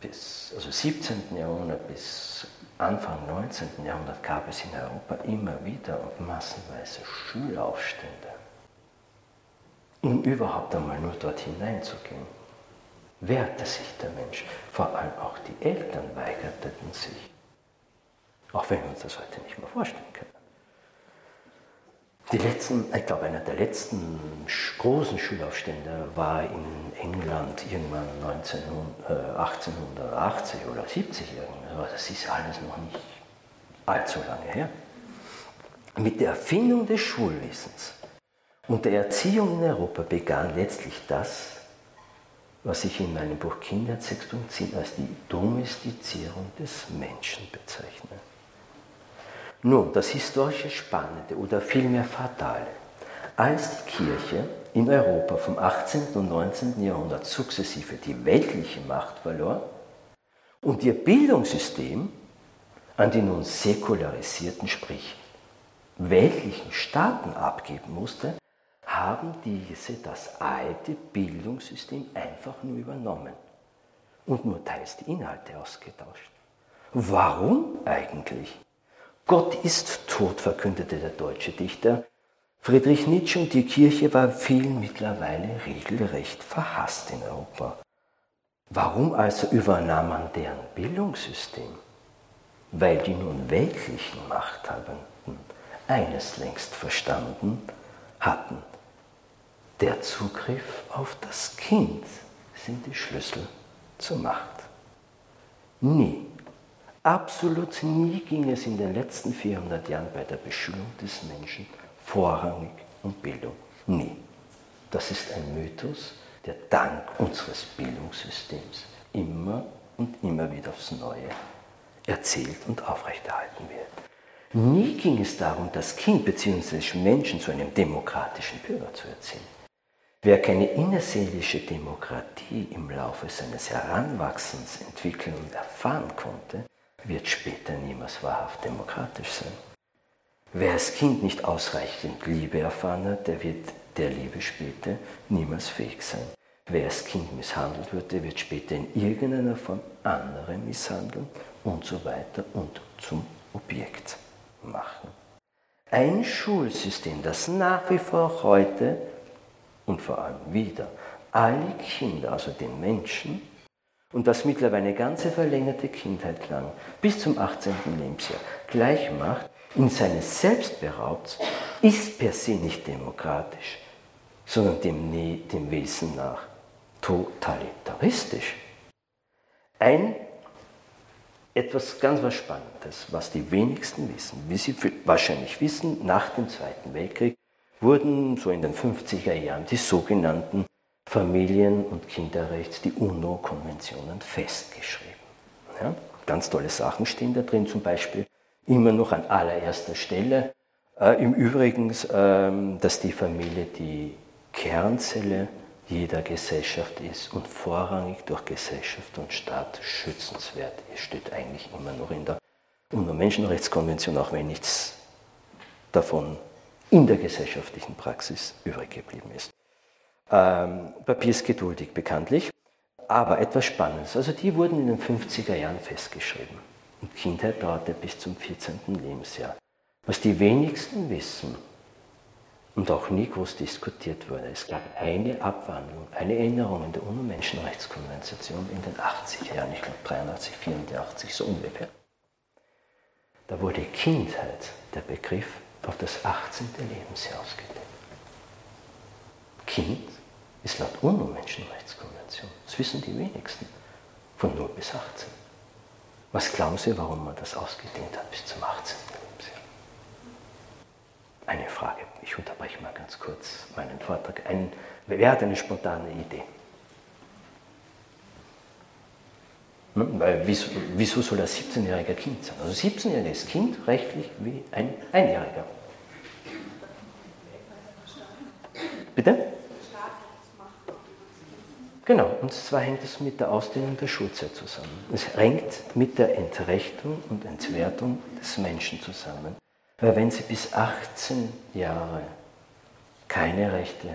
Speaker 1: bis, also 17. Jahrhundert bis Anfang 19. Jahrhundert gab es in Europa immer wieder massenweise Schulaufstände, um überhaupt einmal nur dort hineinzugehen. Wehrte sich der Mensch, vor allem auch die Eltern weigerten sich, auch wenn wir uns das heute nicht mehr vorstellen können. Die letzten, ich glaube, einer der letzten großen Schulaufstände war in England irgendwann 19, äh, 1880 oder 70 irgendwas. Das ist alles noch nicht allzu lange her. Mit der Erfindung des Schulwesens und der Erziehung in Europa begann letztlich das, was ich in meinem Buch Kinder 6.10 als die Domestizierung des Menschen bezeichne. Nun, das historische Spannende oder vielmehr Fatale, als die Kirche in Europa vom 18. und 19. Jahrhundert sukzessive die weltliche Macht verlor und ihr Bildungssystem an die nun säkularisierten, sprich weltlichen Staaten abgeben musste, haben diese das alte Bildungssystem einfach nur übernommen und nur teils die Inhalte ausgetauscht. Warum eigentlich? Gott ist tot, verkündete der deutsche Dichter. Friedrich Nietzsche und die Kirche war vielen mittlerweile regelrecht verhasst in Europa. Warum also übernahm man deren Bildungssystem? Weil die nun weltlichen Machthabenden eines längst verstanden hatten. Der Zugriff auf das Kind sind die Schlüssel zur Macht. Nie Absolut nie ging es in den letzten 400 Jahren bei der Beschulung des Menschen vorrangig um Bildung. Nie. Das ist ein Mythos, der dank unseres Bildungssystems immer und immer wieder aufs Neue erzählt und aufrechterhalten wird. Nie ging es darum, das Kind bzw. Menschen zu einem demokratischen Bürger zu erziehen. Wer keine innerseelische Demokratie im Laufe seines Heranwachsens entwickeln und erfahren konnte, wird später niemals wahrhaft demokratisch sein. Wer als Kind nicht ausreichend Liebe erfahren hat, der wird der Liebe später niemals fähig sein. Wer als Kind misshandelt wird, der wird später in irgendeiner Form andere misshandeln und so weiter und zum Objekt machen. Ein Schulsystem, das nach wie vor heute und vor allem wieder alle Kinder, also den Menschen, und das mittlerweile eine ganze verlängerte Kindheit lang bis zum 18. Lebensjahr gleich macht, in seines Selbst beraubt, ist per se nicht demokratisch, sondern dem, dem Wesen nach totalitaristisch. Ein etwas ganz was Spannendes, was die wenigsten wissen. Wie Sie wahrscheinlich wissen, nach dem Zweiten Weltkrieg wurden so in den 50er Jahren die sogenannten Familien- und Kinderrechts, die UNO-Konventionen festgeschrieben. Ja, ganz tolle Sachen stehen da drin, zum Beispiel immer noch an allererster Stelle. Äh, Im Übrigen, äh, dass die Familie die Kernzelle jeder Gesellschaft ist und vorrangig durch Gesellschaft und Staat schützenswert ist, steht eigentlich immer noch in der UNO-Menschenrechtskonvention, auch wenn nichts davon in der gesellschaftlichen Praxis übrig geblieben ist. Ähm, Papier ist geduldig bekanntlich, aber etwas Spannendes. Also die wurden in den 50er Jahren festgeschrieben. Und Kindheit dauerte bis zum 14. Lebensjahr. Was die wenigsten wissen und auch nie groß diskutiert wurde, es gab eine Abwandlung, eine Erinnerung in der UNO-Menschenrechtskonvention in den 80er Jahren, ich glaube 83, 84, so ungefähr. Da wurde Kindheit, der Begriff, auf das 18. Lebensjahr ausgedehnt. Kind ist laut UNO-Menschenrechtskonvention. Das wissen die wenigsten. Von 0 bis 18. Was glauben Sie, warum man das ausgedehnt hat bis zum 18. Lebensjahr? Eine Frage. Ich unterbreche mal ganz kurz meinen Vortrag. Ein, wer hat eine spontane Idee? Ne? Weil wieso, soll ein 17-jähriger Kind sein? Also 17-jähriges Kind rechtlich wie ein Einjähriger. Bitte? Genau, und zwar hängt es mit der Ausdehnung der Schulzeit zusammen. Es hängt mit der Entrechtung und Entwertung des Menschen zusammen. Weil wenn Sie bis 18 Jahre keine Rechte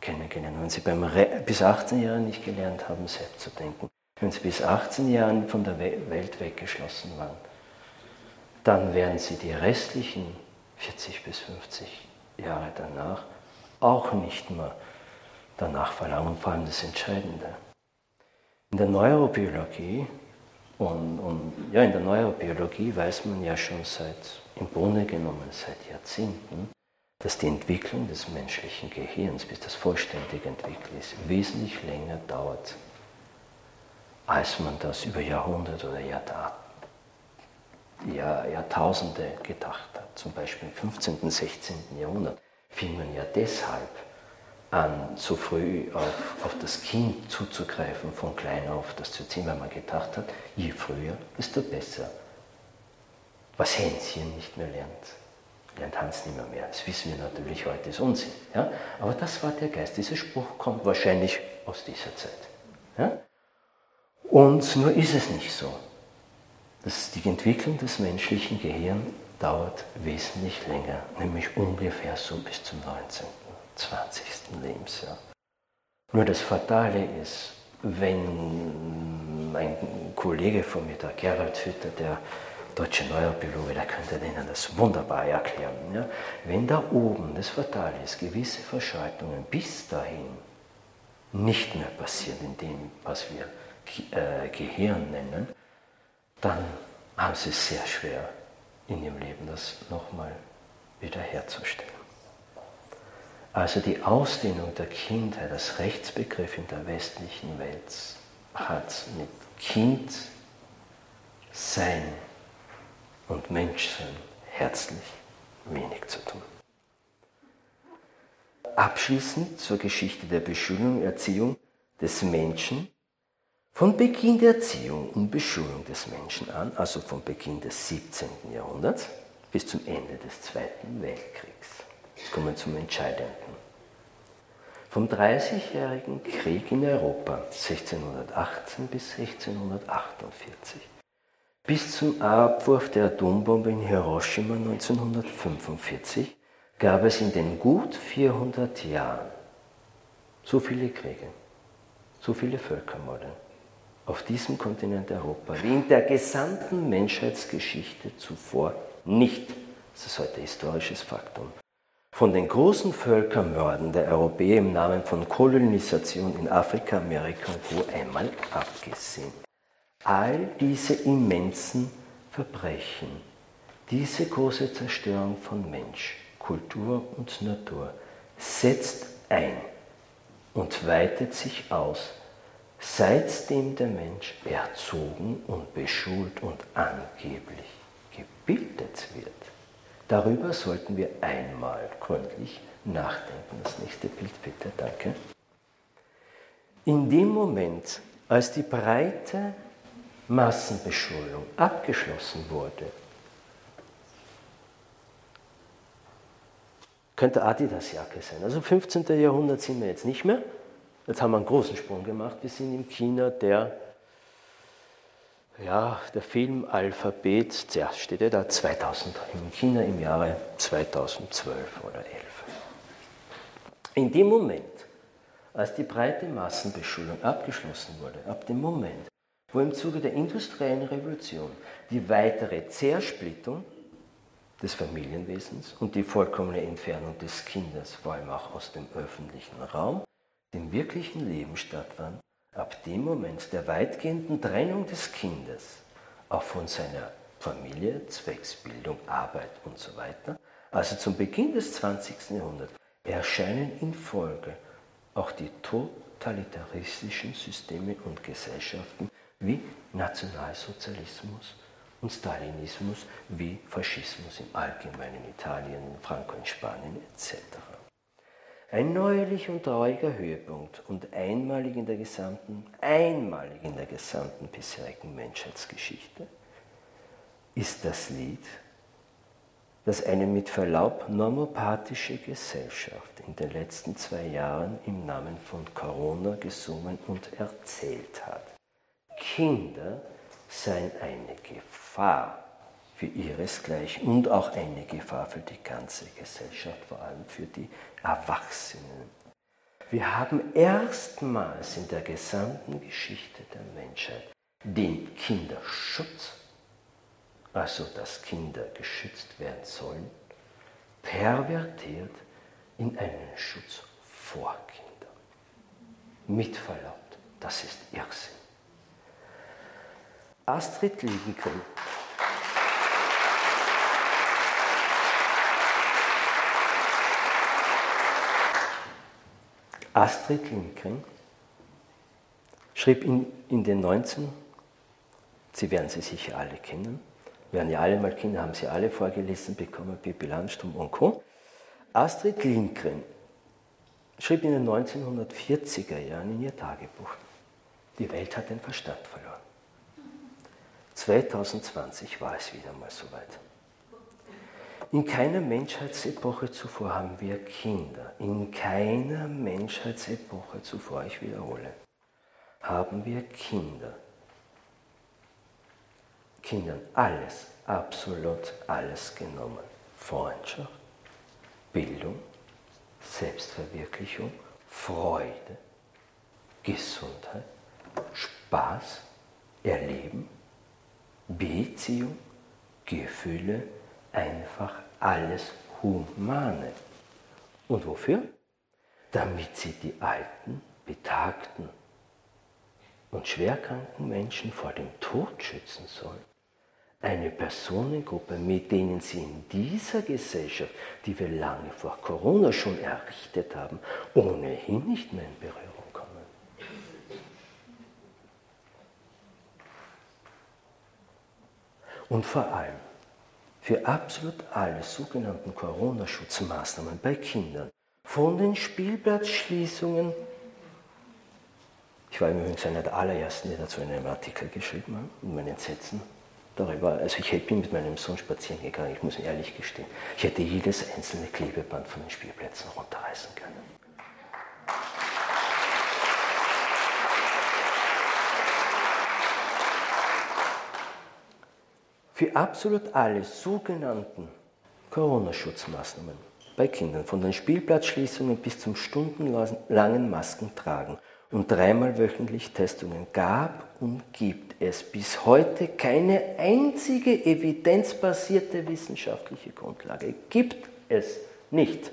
Speaker 1: kennengelernt wenn Sie beim Re bis 18 Jahre nicht gelernt haben, selbst zu denken, wenn Sie bis 18 Jahren von der Welt weggeschlossen waren, dann werden Sie die restlichen 40 bis 50 Jahre danach auch nicht mehr danach verlangen, vor allem das Entscheidende. In der Neurobiologie und, und, ja, in der Neurobiologie weiß man ja schon seit, im Grunde genommen seit Jahrzehnten, dass die Entwicklung des menschlichen Gehirns, bis das vollständig entwickelt ist, wesentlich länger dauert, als man das über Jahrhunderte oder Jahrtausende gedacht hat. Zum Beispiel im 15. und 16. Jahrhundert fing man ja deshalb an, so früh auf, auf das Kind zuzugreifen, von klein auf das zu ziehen, weil man gedacht hat, je früher, desto besser. Was Hänschen nicht mehr lernt, lernt Hans nicht mehr, mehr. Das wissen wir natürlich heute, ist Unsinn. Ja? Aber das war der Geist. Dieser Spruch kommt wahrscheinlich aus dieser Zeit. Ja? Und nur ist es nicht so. dass die Entwicklung des menschlichen Gehirns dauert wesentlich länger, nämlich ungefähr so bis zum 19., 20. Lebensjahr. Nur das Fatale ist, wenn mein Kollege von mir, der Gerald Hütter, der deutsche Neurobiologe, der könnte Ihnen das wunderbar erklären. Ja? Wenn da oben, das Fatale ist, gewisse Verschaltungen bis dahin nicht mehr passieren in dem, was wir Gehirn nennen, dann haben sie es sehr schwer in ihrem Leben, das nochmal wiederherzustellen. Also die Ausdehnung der Kindheit als Rechtsbegriff in der westlichen Welt hat mit Kind sein und Menschsein herzlich wenig zu tun. Abschließend zur Geschichte der Beschulung, Erziehung des Menschen von Beginn der Erziehung und Beschulung des Menschen an, also von Beginn des 17. Jahrhunderts bis zum Ende des Zweiten Weltkriegs. Jetzt kommen wir zum Entscheidenden. Vom Dreißigjährigen Krieg in Europa 1618 bis 1648 bis zum Abwurf der Atombombe in Hiroshima 1945 gab es in den gut 400 Jahren so viele Kriege, so viele Völkermorde auf diesem Kontinent Europa wie in der gesamten Menschheitsgeschichte zuvor nicht. Das ist heute historisches Faktum. Von den großen Völkermorden der Europäer im Namen von Kolonisation in Afrika, Amerika und wo einmal abgesehen. All diese immensen Verbrechen, diese große Zerstörung von Mensch, Kultur und Natur setzt ein und weitet sich aus seitdem der Mensch erzogen und beschult und angeblich gebildet wird. Darüber sollten wir einmal gründlich nachdenken. Das nächste Bild bitte, danke. In dem Moment, als die breite Massenbeschulung abgeschlossen wurde, könnte Adidas-Jacke sein. Also 15. Jahrhundert sind wir jetzt nicht mehr, Jetzt haben wir einen großen Sprung gemacht. Wir sind im China der, ja, der Filmalphabet, ja, steht ja da 2000, in China im Jahre 2012 oder 11. In dem Moment, als die breite Massenbeschulung abgeschlossen wurde, ab dem Moment, wo im Zuge der industriellen Revolution die weitere Zersplittung des Familienwesens und die vollkommene Entfernung des Kindes, vor allem auch aus dem öffentlichen Raum, dem wirklichen Leben stattfand, ab dem Moment der weitgehenden Trennung des Kindes, auch von seiner Familie, Zwecksbildung, Arbeit und so weiter, also zum Beginn des 20. Jahrhunderts, erscheinen in Folge auch die totalitaristischen Systeme und Gesellschaften wie Nationalsozialismus und Stalinismus, wie Faschismus im Allgemeinen Italien, Franco in Spanien etc. Ein neuerlich und trauriger Höhepunkt und einmalig in der gesamten, einmalig in der gesamten bisherigen Menschheitsgeschichte ist das Lied, das eine mit Verlaub normopathische Gesellschaft in den letzten zwei Jahren im Namen von Corona gesungen und erzählt hat. Kinder seien eine Gefahr für ihresgleichen und auch eine Gefahr für die ganze Gesellschaft, vor allem für die Erwachsenen. Wir haben erstmals in der gesamten Geschichte der Menschheit den Kinderschutz, also dass Kinder geschützt werden sollen, pervertiert in einen Schutz vor Kindern. Mit Verlaub, das ist Irrsinn. Astrid Lindgren Astrid Lindgren schrieb in, in den 19, Sie werden sie sicher alle kennen, werden ja alle mal Kinder, haben sie alle vorgelesen bekommen, Pippi Landstrom und Co. Astrid Lindgren schrieb in den 1940er Jahren in ihr Tagebuch, die Welt hat den Verstand verloren. 2020 war es wieder mal soweit. In keiner Menschheitsepoche zuvor haben wir Kinder. In keiner Menschheitsepoche zuvor, ich wiederhole, haben wir Kinder. Kindern alles, absolut alles genommen. Freundschaft, Bildung, Selbstverwirklichung, Freude, Gesundheit, Spaß, Erleben, Beziehung, Gefühle, einfach alles Humane. Und wofür? Damit sie die alten, betagten und schwerkranken Menschen vor dem Tod schützen sollen. Eine Personengruppe, mit denen sie in dieser Gesellschaft, die wir lange vor Corona schon errichtet haben, ohnehin nicht mehr in Berührung kommen. Und vor allem, für absolut alle sogenannten Corona-Schutzmaßnahmen bei Kindern, von den Spielplatzschließungen, ich war übrigens einer der allerersten, die dazu einen Artikel geschrieben haben, in meinen Sätzen darüber. Also ich bin mit meinem Sohn spazieren gegangen, ich muss ehrlich gestehen. Ich hätte jedes einzelne Klebeband von den Spielplätzen runterreißen können. Für absolut alle sogenannten Corona-Schutzmaßnahmen bei Kindern, von den Spielplatzschließungen bis zum stundenlangen Maskentragen und dreimal wöchentlich Testungen gab und gibt es bis heute keine einzige evidenzbasierte wissenschaftliche Grundlage. Gibt es nicht.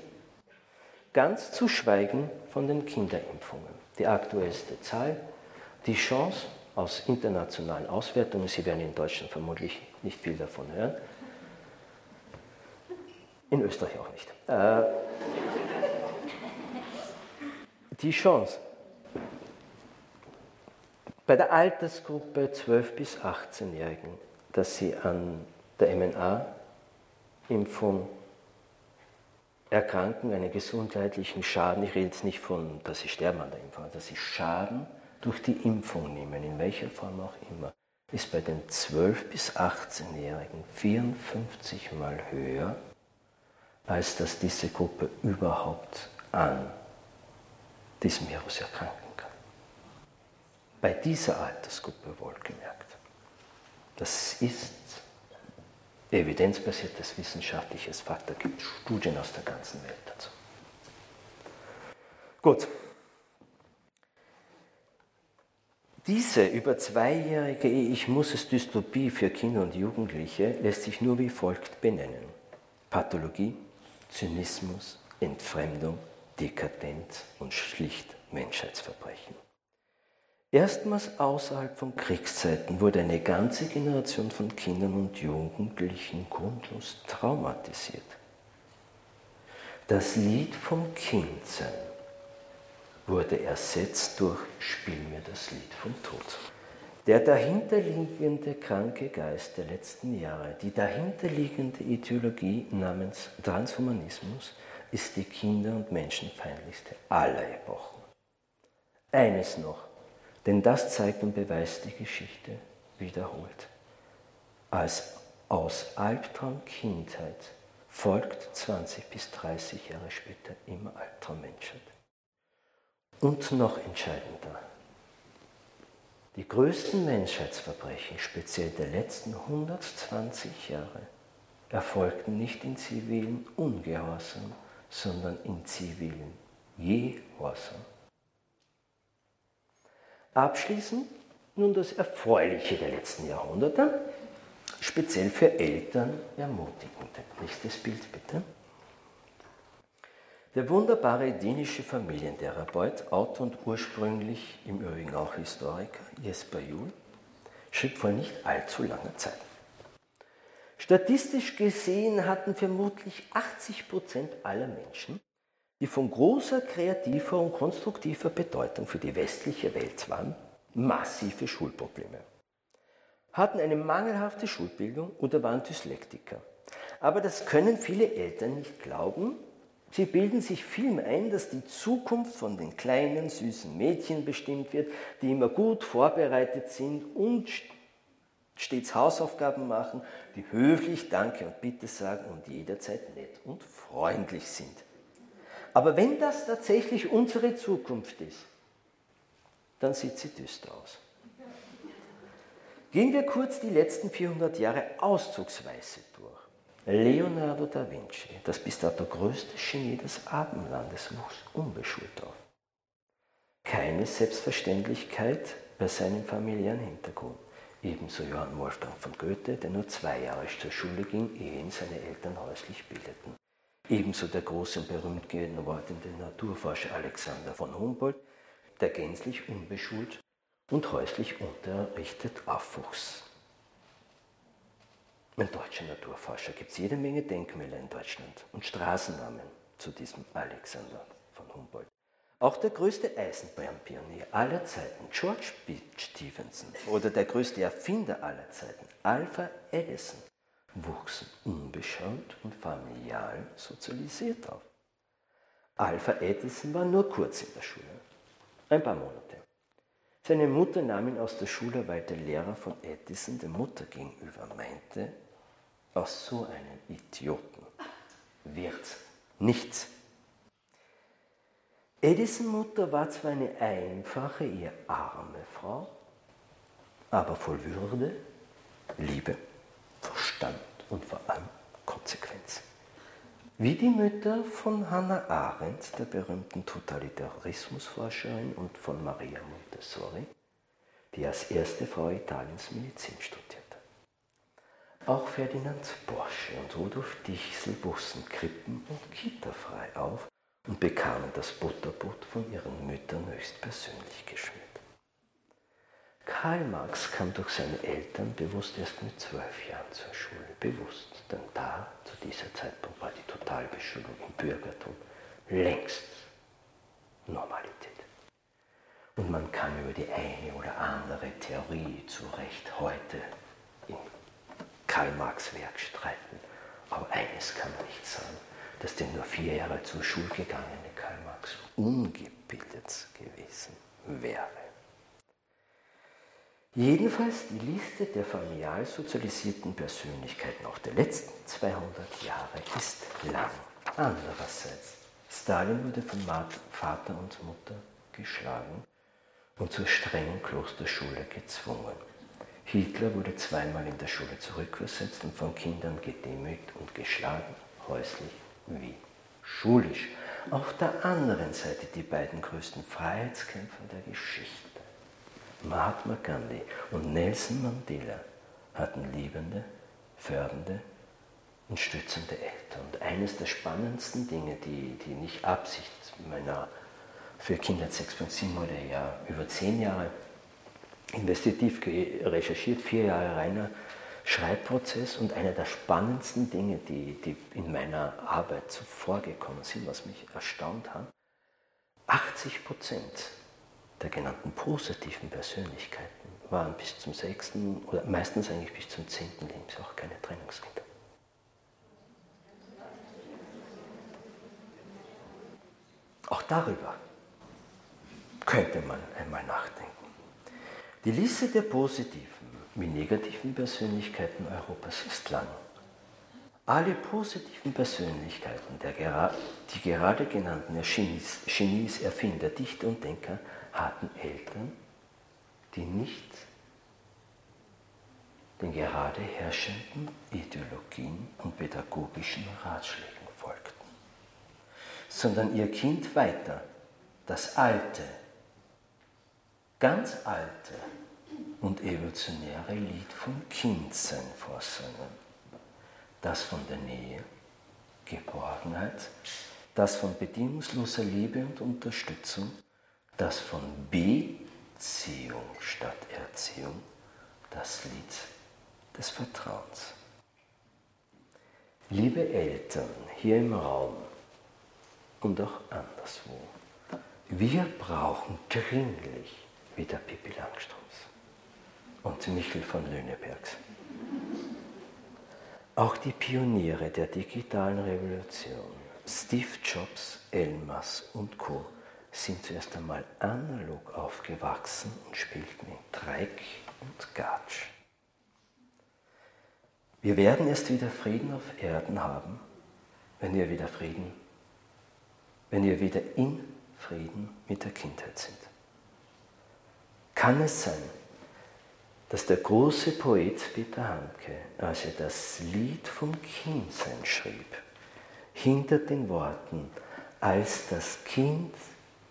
Speaker 1: Ganz zu schweigen von den Kinderimpfungen. Die aktuellste Zahl, die Chance aus internationalen Auswertungen, Sie werden in Deutschland vermutlich nicht viel davon hören. In Österreich auch nicht. Äh, die Chance, bei der Altersgruppe 12 bis 18-Jährigen, dass sie an der MNA-Impfung erkranken, einen gesundheitlichen Schaden, ich rede jetzt nicht von, dass sie sterben an der Impfung, dass sie Schaden durch die Impfung nehmen, in welcher Form auch immer, ist bei den 12- bis 18-Jährigen 54 Mal höher, als dass diese Gruppe überhaupt an diesem Virus erkranken kann. Bei dieser Altersgruppe wohlgemerkt. Das ist evidenzbasiertes wissenschaftliches Fakt. Da gibt es Studien aus der ganzen Welt dazu. Gut, Diese über zweijährige Ich muss es Dystopie für Kinder und Jugendliche lässt sich nur wie folgt benennen. Pathologie, Zynismus, Entfremdung, Dekadenz und schlicht Menschheitsverbrechen. Erstmals außerhalb von Kriegszeiten wurde eine ganze Generation von Kindern und Jugendlichen grundlos traumatisiert. Das Lied vom Kindsein wurde ersetzt durch Spiel mir das Lied vom Tod. Der dahinterliegende kranke Geist der letzten Jahre, die dahinterliegende Ideologie namens Transhumanismus ist die kinder- und menschenfeindlichste aller Epochen. Eines noch, denn das zeigt und beweist die Geschichte wiederholt. Als aus Albtraum Kindheit folgt 20 bis 30 Jahre später immer Albtraum Menschheit. Und noch entscheidender, die größten Menschheitsverbrechen, speziell der letzten 120 Jahre, erfolgten nicht in zivilen Ungehorsam, sondern in zivilen Gehorsam. Abschließend nun das Erfreuliche der letzten Jahrhunderte, speziell für Eltern ermutigend. Nächstes Bild bitte. Der wunderbare dänische Familientherapeut, Autor und ursprünglich im Übrigen auch Historiker Jesper Juhl, schrieb vor nicht allzu langer Zeit. Statistisch gesehen hatten vermutlich 80 Prozent aller Menschen, die von großer kreativer und konstruktiver Bedeutung für die westliche Welt waren, massive Schulprobleme, hatten eine mangelhafte Schulbildung oder waren Dyslektiker. Aber das können viele Eltern nicht glauben. Sie bilden sich vielmehr ein, dass die Zukunft von den kleinen, süßen Mädchen bestimmt wird, die immer gut vorbereitet sind und stets Hausaufgaben machen, die höflich Danke und Bitte sagen und jederzeit nett und freundlich sind. Aber wenn das tatsächlich unsere Zukunft ist, dann sieht sie düster aus. Gehen wir kurz die letzten 400 Jahre auszugsweise. Leonardo da Vinci, das bis dato größte Genie des Abendlandes, wuchs unbeschult auf. Keine Selbstverständlichkeit bei seinem familiären Hintergrund. Ebenso Johann Wolfgang von Goethe, der nur zwei Jahre zur Schule ging, ehe ihn seine Eltern häuslich bildeten. Ebenso der große und berühmt gewordene Naturforscher Alexander von Humboldt, der gänzlich unbeschult und häuslich unterrichtet aufwuchs. Ein deutscher Naturforscher gibt es jede Menge Denkmäler in Deutschland und Straßennamen zu diesem Alexander von Humboldt. Auch der größte Eisenbahnpionier aller Zeiten, George B. Stevenson, oder der größte Erfinder aller Zeiten, Alpha Edison, wuchsen unbeschaut und familial sozialisiert auf. Alpha Edison war nur kurz in der Schule, ein paar Monate. Seine Mutter nahm ihn aus der Schule, weil der Lehrer von Edison der Mutter gegenüber meinte, aus so einem Idioten wird nichts. Edison Mutter war zwar eine einfache, eher arme Frau, aber voll Würde, Liebe, Verstand und vor allem Konsequenz. Wie die Mütter von Hannah Arendt, der berühmten Totalitarismusforscherin, und von Maria Montessori, die als erste Frau Italiens Medizin studierte. Auch Ferdinand Porsche und Rudolf Dichsel wuchsen krippen- und kitafrei auf und bekamen das Butterbrot von ihren Müttern höchstpersönlich geschmiert. Karl Marx kam durch seine Eltern bewusst erst mit zwölf Jahren zur Schule. Bewusst, denn da, zu dieser Zeitpunkt, war die Totalbeschulung im Bürgertum längst Normalität. Und man kann über die eine oder andere Theorie zu Recht heute in Karl Marx Werk streiten. Aber eines kann man nicht sagen, dass der nur vier Jahre zur Schule gegangene Karl Marx ungebildet gewesen wäre. Jedenfalls die Liste der familial sozialisierten Persönlichkeiten auch der letzten 200 Jahre ist lang. Andererseits, Stalin wurde von Vater und Mutter geschlagen und zur strengen Klosterschule gezwungen. Hitler wurde zweimal in der Schule zurückversetzt und von Kindern gedemütigt und geschlagen, häuslich wie schulisch. Auf der anderen Seite die beiden größten Freiheitskämpfer der Geschichte. Mahatma Gandhi und Nelson Mandela hatten liebende, fördernde und stützende Eltern. Und eines der spannendsten Dinge, die, die nicht Absicht meiner für Kinder 6.7 oder ja über zehn Jahre investitiv recherchiert, vier Jahre reiner Schreibprozess und einer der spannendsten Dinge, die, die in meiner Arbeit zuvor gekommen sind, was mich erstaunt hat. 80 Prozent der genannten positiven Persönlichkeiten waren bis zum sechsten oder meistens eigentlich bis zum zehnten Lebensjahr auch keine Trennungskinder. darüber könnte man einmal nachdenken. Die Liste der positiven wie negativen Persönlichkeiten Europas ist lang. Alle positiven Persönlichkeiten, der, die gerade genannten Genies, Genies, Erfinder, Dichter und Denker, hatten Eltern, die nicht den gerade herrschenden Ideologien und pädagogischen Ratschlägen folgten, sondern ihr Kind weiter das alte, ganz alte und evolutionäre Lied vom Kindsein vorsingen das von der Nähe, Geborgenheit, das von bedingungsloser Liebe und Unterstützung, das von Beziehung statt Erziehung, das Lied des Vertrauens. Liebe Eltern hier im Raum und auch anderswo, wir brauchen dringlich wieder Pippi Langstrumpf und Michel von Lünebergs. Auch die Pioniere der digitalen Revolution, Steve Jobs, Elmas und Co., sind zuerst einmal analog aufgewachsen und spielten in Dreck und Gatsch. Wir werden erst wieder Frieden auf Erden haben, wenn wir wieder Frieden, wenn wir wieder in Frieden mit der Kindheit sind. Kann es sein, dass der große Poet Peter Handke, als er das Lied vom Kindsein schrieb, hinter den Worten, als das Kind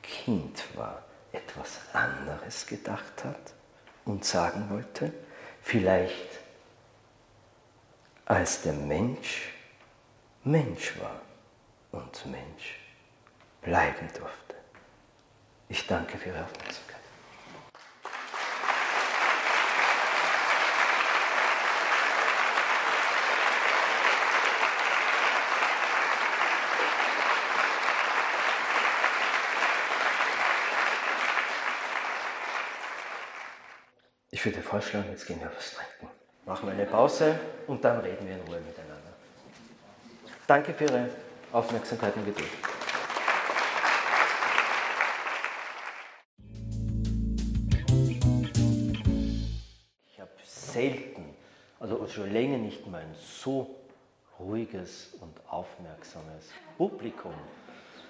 Speaker 1: Kind war, etwas anderes gedacht hat und sagen wollte, vielleicht als der Mensch Mensch war und Mensch bleiben durfte. Ich danke für Ihre Aufmerksamkeit. Ich würde vorschlagen, jetzt gehen wir was trinken. Machen wir eine Pause und dann reden wir in Ruhe miteinander. Danke für Ihre Aufmerksamkeit und Geduld. Ich habe selten, also schon länger nicht mal ein so ruhiges und aufmerksames Publikum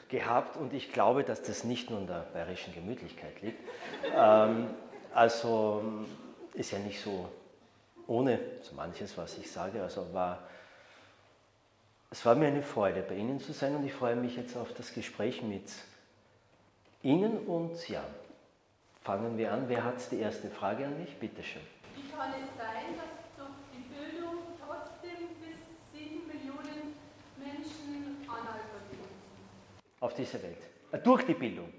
Speaker 1: gehabt und ich glaube, dass das nicht nur an der bayerischen Gemütlichkeit liegt. Ähm, also ist ja nicht so ohne so manches, was ich sage. Also war, es war mir eine Freude, bei Ihnen zu sein und ich freue mich jetzt auf das Gespräch mit Ihnen und ja, fangen wir an. Wer hat die erste Frage an mich? Bitte schön.
Speaker 3: Wie kann es sein, dass durch die Bildung trotzdem bis sieben Millionen Menschen Analphabeten sind?
Speaker 1: Auf dieser Welt. Äh, durch die Bildung.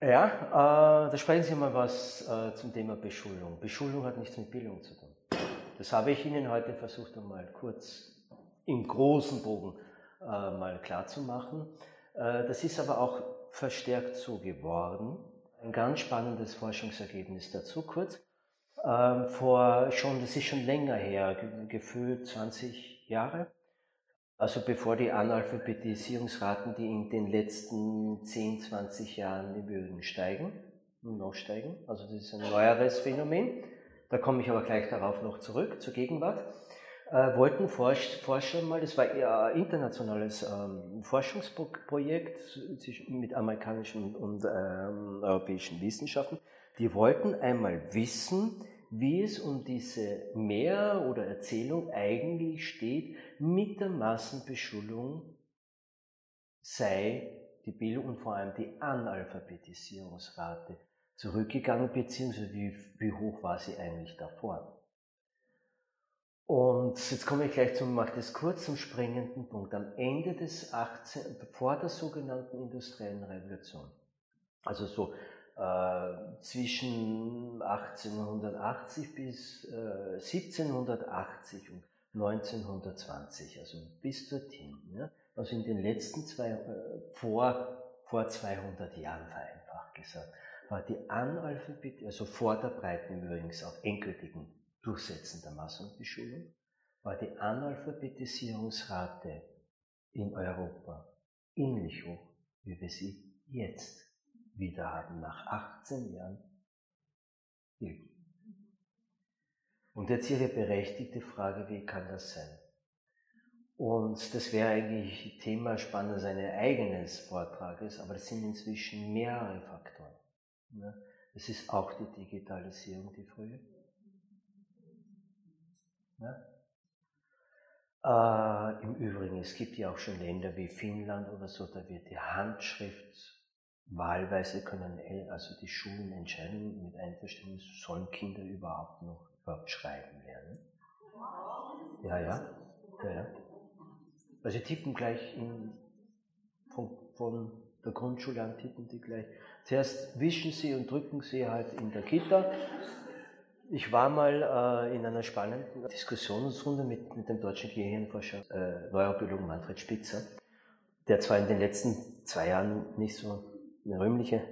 Speaker 1: Ja, äh, da sprechen Sie mal was äh, zum Thema Beschulung. Beschulung hat nichts mit Bildung zu tun. Das habe ich Ihnen heute versucht, einmal kurz im großen Bogen äh, mal klarzumachen. Äh, das ist aber auch verstärkt so geworden. Ein ganz spannendes Forschungsergebnis dazu kurz. Ähm, vor schon, das ist schon länger her, gefühlt 20 Jahre, also bevor die Analphabetisierungsraten, die in den letzten 10, 20 Jahren im Übrigen steigen und noch steigen, also das ist ein neueres Phänomen, da komme ich aber gleich darauf noch zurück, zur Gegenwart, äh, wollten Forscher mal, das war ein internationales ähm, Forschungsprojekt mit amerikanischen und ähm, europäischen Wissenschaften, die wollten einmal wissen, wie es um diese Mehr- oder Erzählung eigentlich steht, mit der Massenbeschulung sei die Bildung und vor allem die Analphabetisierungsrate zurückgegangen, beziehungsweise wie, wie hoch war sie eigentlich davor. Und jetzt komme ich gleich zum, mache das kurz zum springenden Punkt. Am Ende des 18., vor der sogenannten industriellen Revolution, also so äh, zwischen 1880 bis äh, 1780 und 1920, also bis dorthin. Ja? Also in den letzten zwei, äh, vor, vor 200 Jahren vereinfacht gesagt, war die Analphabet, also vor der breiten übrigens auch endgültigen Durchsetzen der Massenbeschulung, war die Analphabetisierungsrate in Europa ähnlich hoch, wie wir sie jetzt wieder haben, nach 18 Jahren Krieg. Und jetzt Ihre berechtigte Frage, wie kann das sein? Und das wäre eigentlich Thema spannend seines eigenen Vortrages, aber es sind inzwischen mehrere Faktoren. Es ist auch die Digitalisierung, die frühe. Äh, Im Übrigen, es gibt ja auch schon Länder wie Finnland oder so, da wird die Handschrift wahlweise können also die Schulen entscheiden mit Einverständnis, sollen Kinder überhaupt noch überhaupt schreiben lernen. Ja, ja, ja, ja. Also tippen gleich in, von, von der Grundschule an, tippen die gleich. Zuerst wischen sie und drücken sie halt in der Kita. Ich war mal äh, in einer spannenden Diskussionsrunde mit, mit dem deutschen Gehirnforscher, äh, Neurobiologen Manfred Spitzer, der zwar in den letzten zwei Jahren nicht so eine rühmliche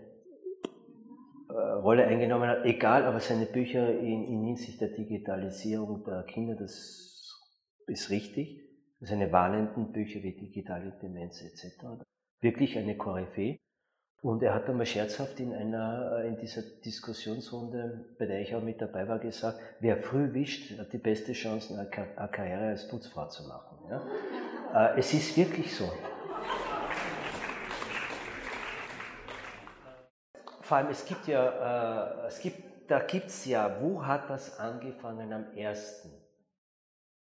Speaker 1: Rolle eingenommen hat, egal, aber seine Bücher in, in Hinsicht der Digitalisierung der Kinder, das ist richtig. Seine warnenden Bücher wie Digitale Demenz etc. Wirklich eine Koryphäe. Und er hat einmal scherzhaft in einer, in dieser Diskussionsrunde, bei der ich auch mit dabei war, gesagt, wer früh wischt, hat die beste Chance, eine Karriere als Putzfrau zu machen. Ja? Äh, es ist wirklich so. Vor allem, es gibt ja, äh, es gibt, da gibt es ja, wo hat das angefangen am ersten?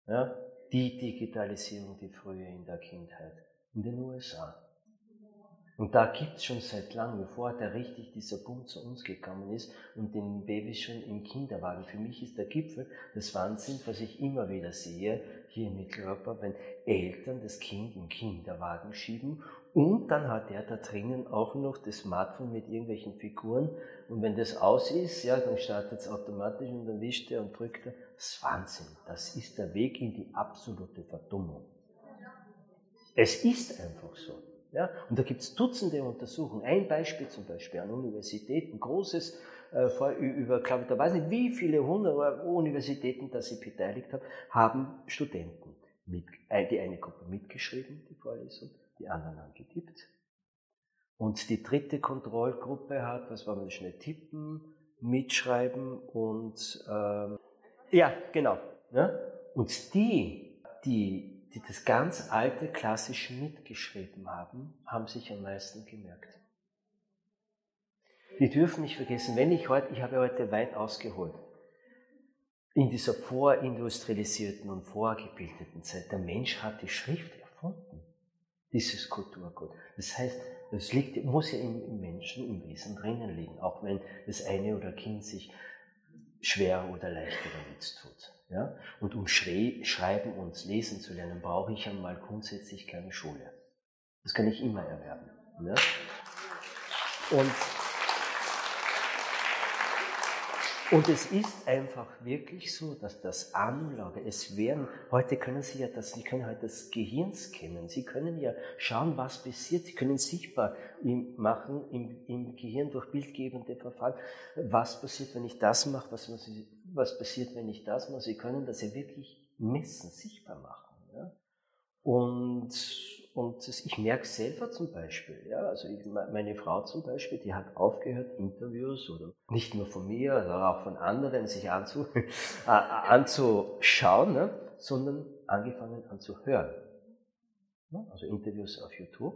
Speaker 1: Ja? Die Digitalisierung, die frühe in der Kindheit, in den USA. Und da gibt es schon seit langem, bevor der richtig dieser Punkt zu uns gekommen ist und den Babys schon im Kinderwagen. Für mich ist der Gipfel des Wahnsinns, was ich immer wieder sehe, hier in Mitteleuropa, wenn Eltern das Kind im Kinderwagen schieben und dann hat er da drinnen auch noch das Smartphone mit irgendwelchen Figuren. Und wenn das aus ist, ja, dann startet es automatisch und dann wischt er und drückt er. Das ist Wahnsinn. Das ist der Weg in die absolute Verdummung. Es ist einfach so. Ja? Und da gibt es Dutzende Untersuchungen. Ein Beispiel zum Beispiel an Universitäten, großes, äh, über, glaube ich, da weiß nicht, wie viele hundert Universitäten da sie beteiligt haben, haben Studenten mit, die eine Gruppe mitgeschrieben, die Vorlesung, die anderen haben getippt. Und die dritte Kontrollgruppe hat, was war das schnell tippen, mitschreiben und ähm, ja, genau. Ja? Und die, die, die das ganz alte klassische mitgeschrieben haben, haben sich am meisten gemerkt. Wir dürfen nicht vergessen, wenn ich heute, ich habe heute weit ausgeholt, in dieser vorindustrialisierten und vorgebildeten Zeit, der Mensch hat die Schrift erfunden dieses Kulturgut. Das heißt, das liegt, muss ja im, Menschen, im Wesen drinnen liegen, auch wenn das eine oder Kind sich schwer oder leichter damit tut. Ja? Und um Schre Schreiben und Lesen zu lernen, brauche ich einmal grundsätzlich keine Schule. Das kann ich immer erwerben. Ja? Und und es ist einfach wirklich so, dass das Anlage, es werden, heute können Sie ja das, Sie können halt das Gehirn scannen, Sie können ja schauen, was passiert, Sie können sichtbar machen im, im Gehirn durch bildgebende Verfahren, was passiert, wenn ich das mache, was, was passiert, wenn ich das mache. Sie können das ja wirklich messen, sichtbar machen. Ja? Und und ich merke selber zum Beispiel, ja, also ich, meine Frau zum Beispiel, die hat aufgehört, Interviews oder nicht nur von mir, sondern auch von anderen sich anzu, <laughs> äh, anzuschauen, ne, sondern angefangen anzuhören. Ja, also Interviews auf YouTube.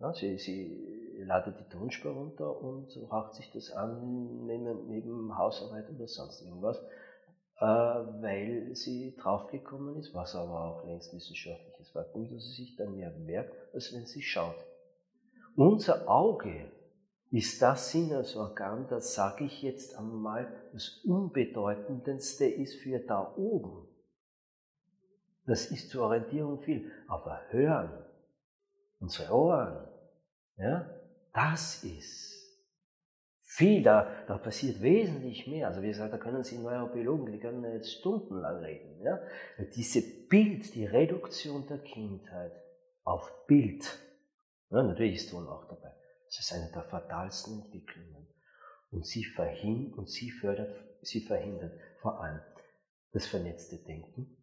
Speaker 1: Ja, sie, sie ladet die Tonspur runter und raucht sich das an neben, neben Hausarbeit oder sonst irgendwas. Äh, weil sie draufgekommen ist, was aber auch längst wissenschaftliches Warum, dass sie sich dann mehr merkt, als wenn sie schaut. Unser Auge ist das Sinnesorgan, das sage ich jetzt einmal, das unbedeutendste ist für da oben. Das ist zur Orientierung viel. Aber hören, unsere Ohren, ja, das ist viel, da, da passiert wesentlich mehr. Also wie gesagt, da können Sie Neurobiologen, die können jetzt stundenlang reden. Ja? Diese Bild, die Reduktion der Kindheit auf Bild, ja, natürlich ist Ton auch dabei. Das ist eine der fatalsten Entwicklungen. Und sie verhindert, und sie fördert, sie verhindert vor allem das vernetzte Denken?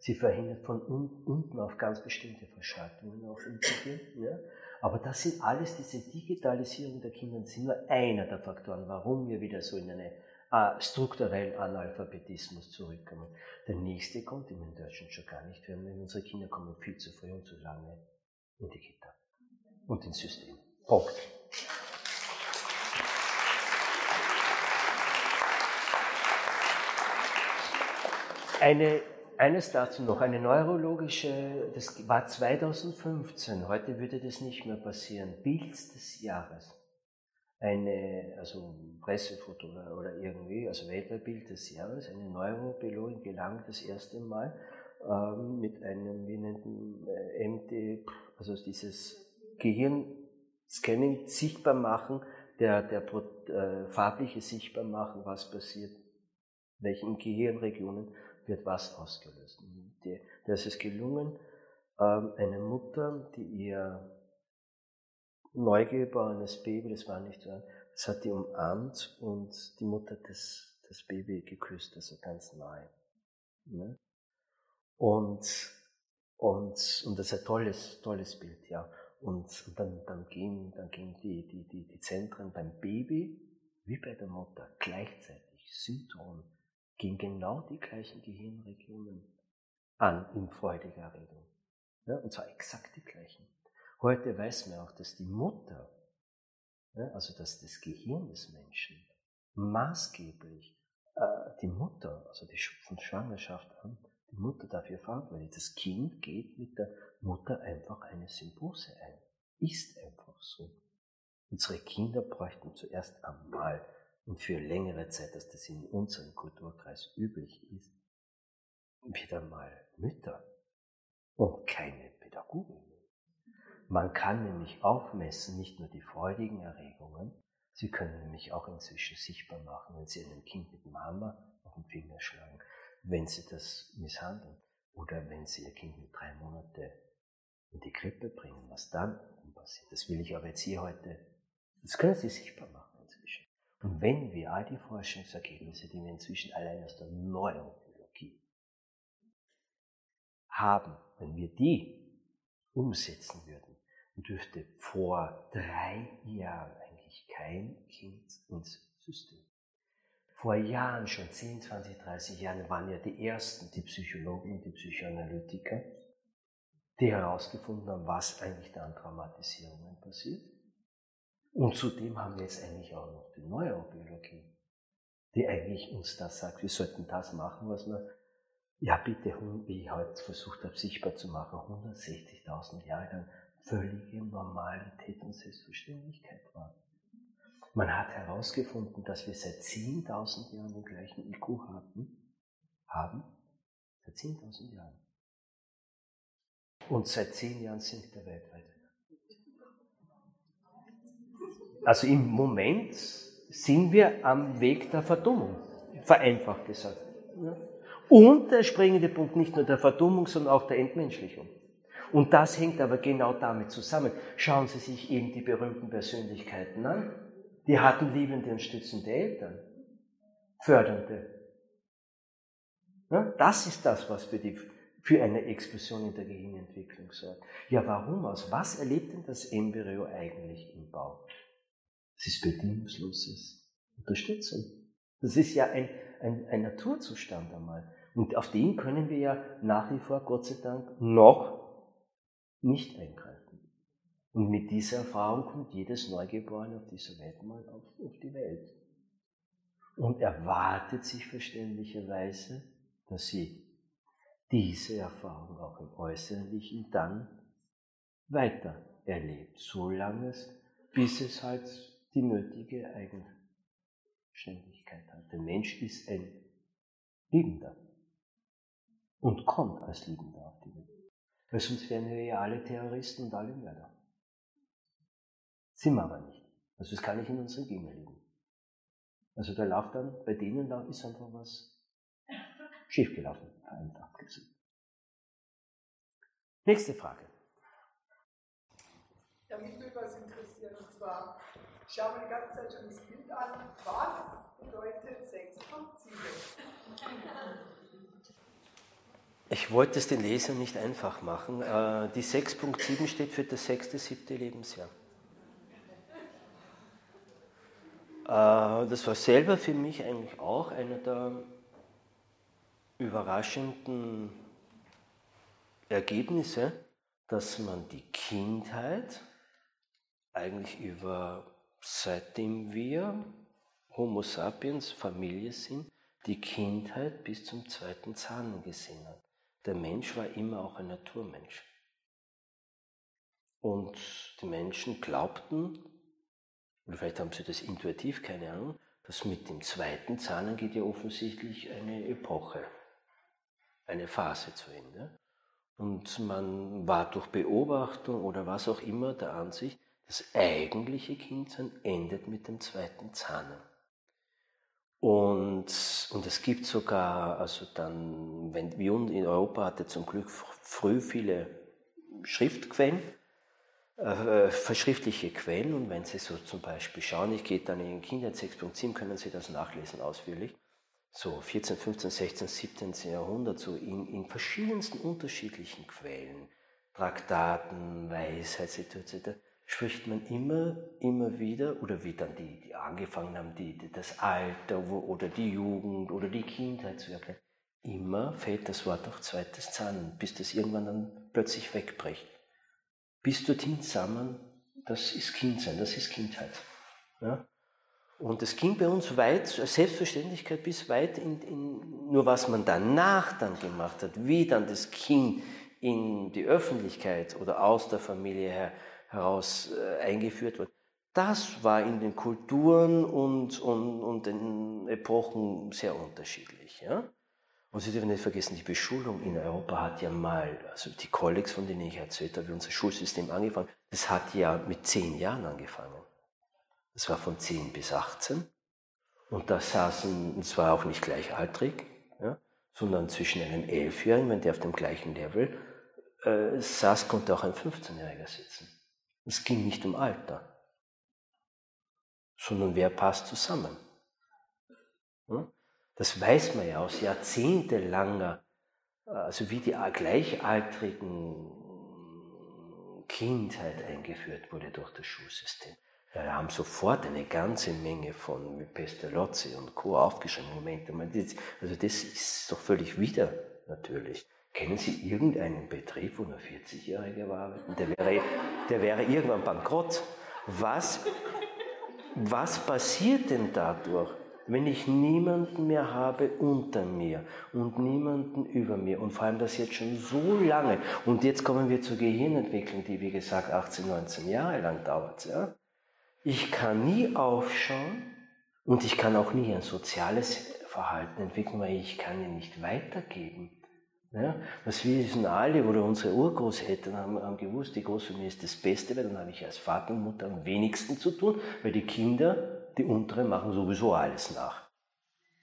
Speaker 1: Sie verhindert von unten auf ganz bestimmte Verschaltungen auf im Gehirn. Ja? Aber das sind alles, diese Digitalisierung der Kinder, sind nur einer der Faktoren, warum wir wieder so in einen äh, strukturellen Analphabetismus zurückkommen. Der nächste kommt in Deutschen schon gar nicht, wenn unsere Kinder kommen viel zu früh und zu lange in die Kita und ins System. Punkt. Eine eines dazu noch, eine neurologische, das war 2015, heute würde das nicht mehr passieren, Bild des Jahres. Eine, also Pressefoto oder, irgendwie, also Weltbild des Jahres, eine Neurobiologin gelang das erste Mal ähm, mit einem, wie nennt äh, MD, also dieses Gehirnscanning sichtbar machen, der, der äh, farbliche sichtbar machen, was passiert, welchen Gehirnregionen wird was ausgelöst. Da ist es gelungen, ähm, eine Mutter, die ihr neugeborenes Baby, das war nicht so, das hat die umarmt und die Mutter das, das Baby geküsst, also ganz nahe. Ne? Und, und, und das ist ein tolles, tolles Bild, ja. Und, und dann, dann gehen, dann gehen die, die, die, die Zentren beim Baby wie bei der Mutter gleichzeitig synchron gehen genau die gleichen Gehirnregionen an in freudiger Erregung. Ja, und zwar exakt die gleichen. Heute weiß man auch, dass die Mutter, ja, also dass das Gehirn des Menschen maßgeblich äh, die Mutter, also die von Schwangerschaft an, die Mutter dafür verantwortlich. Das Kind geht mit der Mutter einfach eine Symbiose ein. Ist einfach so. Unsere Kinder bräuchten zuerst einmal und für längere Zeit, dass das in unserem Kulturkreis üblich ist, wieder mal Mütter und keine Pädagogen. Man kann nämlich auch messen, nicht nur die freudigen Erregungen, Sie können nämlich auch inzwischen sichtbar machen, wenn Sie einem Kind mit Mama auf den Finger schlagen, wenn Sie das misshandeln oder wenn Sie Ihr Kind mit drei Monaten in die Krippe bringen, was dann passiert. Das will ich aber jetzt hier heute, das können Sie sichtbar machen. Und wenn wir all die Forschungsergebnisse, die wir inzwischen allein aus der Neurobiologie haben, wenn wir die umsetzen würden, dürfte vor drei Jahren eigentlich kein Kind ins System. Vor Jahren, schon 10, 20, 30 Jahren, waren ja die ersten, die Psychologen, die Psychoanalytiker, die herausgefunden haben, was eigentlich da an Traumatisierungen passiert. Und zudem haben wir jetzt eigentlich auch noch die Neurobiologie, die eigentlich uns das sagt, wir sollten das machen, was wir, ja bitte, wie ich heute versucht habe, sichtbar zu machen, 160.000 Jahre lang völlige Normalität und Selbstverständlichkeit war. Man hat herausgefunden, dass wir seit 10.000 Jahren den gleichen IQ hatten, haben, seit 10.000 Jahren. Und seit 10 Jahren sinkt er weltweit. Also im Moment sind wir am Weg der Verdummung, vereinfacht gesagt. Und der springende Punkt nicht nur der Verdummung, sondern auch der Entmenschlichung. Und das hängt aber genau damit zusammen. Schauen Sie sich eben die berühmten Persönlichkeiten an. Die hatten liebende und stützende Eltern, fördernde. Das ist das, was für, die, für eine Explosion in der Gehirnentwicklung sorgt. Ja, warum aus? Was erlebt denn das Embryo eigentlich im Bauch? Es ist bedingungsloses Unterstützung. Das ist ja ein, ein, ein Naturzustand einmal. Und auf den können wir ja nach wie vor, Gott sei Dank, noch nicht eingreifen. Und mit dieser Erfahrung kommt jedes Neugeborene auf dieser Welt mal auf, auf die Welt. Und erwartet sich verständlicherweise, dass sie diese Erfahrung auch im Äußerlichen dann weiter erlebt, solange es, bis es halt die nötige Eigenständigkeit hat. Der Mensch ist ein Liebender und kommt als Liebender auf die Welt. Weil sonst wären wir ja alle Terroristen und alle Mörder. Sind wir aber nicht. Also es kann nicht in unseren Genen liegen. Also da läuft dann, bei denen da ist einfach was schiefgelaufen, vereinfacht gesagt. Nächste Frage.
Speaker 4: Ja, mich würde was interessieren, und zwar, schaue mir die ganze Zeit schon das Bild an. Was bedeutet 6 von 7?
Speaker 1: Ich wollte es den Lesern nicht einfach machen. Äh, die 6.7 steht für das sechste, siebte Lebensjahr. Äh, das war selber für mich eigentlich auch einer der überraschenden Ergebnisse, dass man die Kindheit eigentlich über, seitdem wir Homo sapiens Familie sind, die Kindheit bis zum zweiten Zahn gesehen hat. Der Mensch war immer auch ein Naturmensch. Und die Menschen glaubten, oder vielleicht haben sie das intuitiv, keine Ahnung, dass mit dem zweiten Zahn geht ja offensichtlich eine Epoche, eine Phase zu Ende. Und man war durch Beobachtung oder was auch immer der Ansicht, das eigentliche Kindsein endet mit dem zweiten Zahn. Und, und es gibt sogar, also dann, wenn wir in Europa hatte zum Glück früh viele Schriftquellen, äh, verschriftliche Quellen. Und wenn Sie so zum Beispiel schauen, ich gehe dann in Kindheit 6.7, können Sie das nachlesen ausführlich. So 14, 15, 16, 17. Jahrhundert, so in, in verschiedensten unterschiedlichen Quellen, Traktaten, Weisheitsliteratur etc spricht man immer, immer wieder, oder wie dann die, die angefangen haben, die, die das Alter wo, oder die Jugend oder die Kindheit zu erklären, immer fällt das Wort auch zweites Zahn, bis das irgendwann dann plötzlich wegbricht. Bis dorthin zusammen, das ist Kindsein, das ist Kindheit. Ja? Und es ging bei uns weit, Selbstverständlichkeit bis weit in, in, nur was man danach dann gemacht hat, wie dann das Kind in die Öffentlichkeit oder aus der Familie her heraus äh, eingeführt wird. Das war in den Kulturen und, und, und den Epochen sehr unterschiedlich. Ja? Und Sie dürfen nicht vergessen, die Beschulung in Europa hat ja mal, also die Kollegs, von denen ich erzählt habe, wie unser Schulsystem angefangen, das hat ja mit zehn Jahren angefangen. Das war von zehn bis 18. Und da saßen, und zwar auch nicht gleichaltrig, ja, sondern zwischen einem Elfjährigen, wenn der auf dem gleichen Level äh, saß, konnte auch ein 15-Jähriger sitzen. Es ging nicht um Alter, sondern wer passt zusammen. Das weiß man ja aus jahrzehntelanger, also wie die gleichaltrigen Kindheit eingeführt wurde durch das Schulsystem. Wir haben sofort eine ganze Menge von Pestalozzi und Co. aufgeschrieben. Moment, also das ist doch völlig wieder natürlich. Kennen Sie irgendeinen Betrieb, wo nur 40-Jährige arbeiten? Der wäre, der wäre irgendwann bankrott. Was, was passiert denn dadurch, wenn ich niemanden mehr habe unter mir und niemanden über mir und vor allem das jetzt schon so lange und jetzt kommen wir zur Gehirnentwicklung, die wie gesagt 18, 19 Jahre lang dauert. Ja? Ich kann nie aufschauen und ich kann auch nie ein soziales Verhalten entwickeln, weil ich kann ihn nicht weitergeben. Ja, was wir wissen alle oder unsere Urgroßeltern haben, haben gewusst, die Großfamilie ist das Beste, weil dann habe ich als Vater und Mutter am wenigsten zu tun, weil die Kinder, die unteren, machen sowieso alles nach.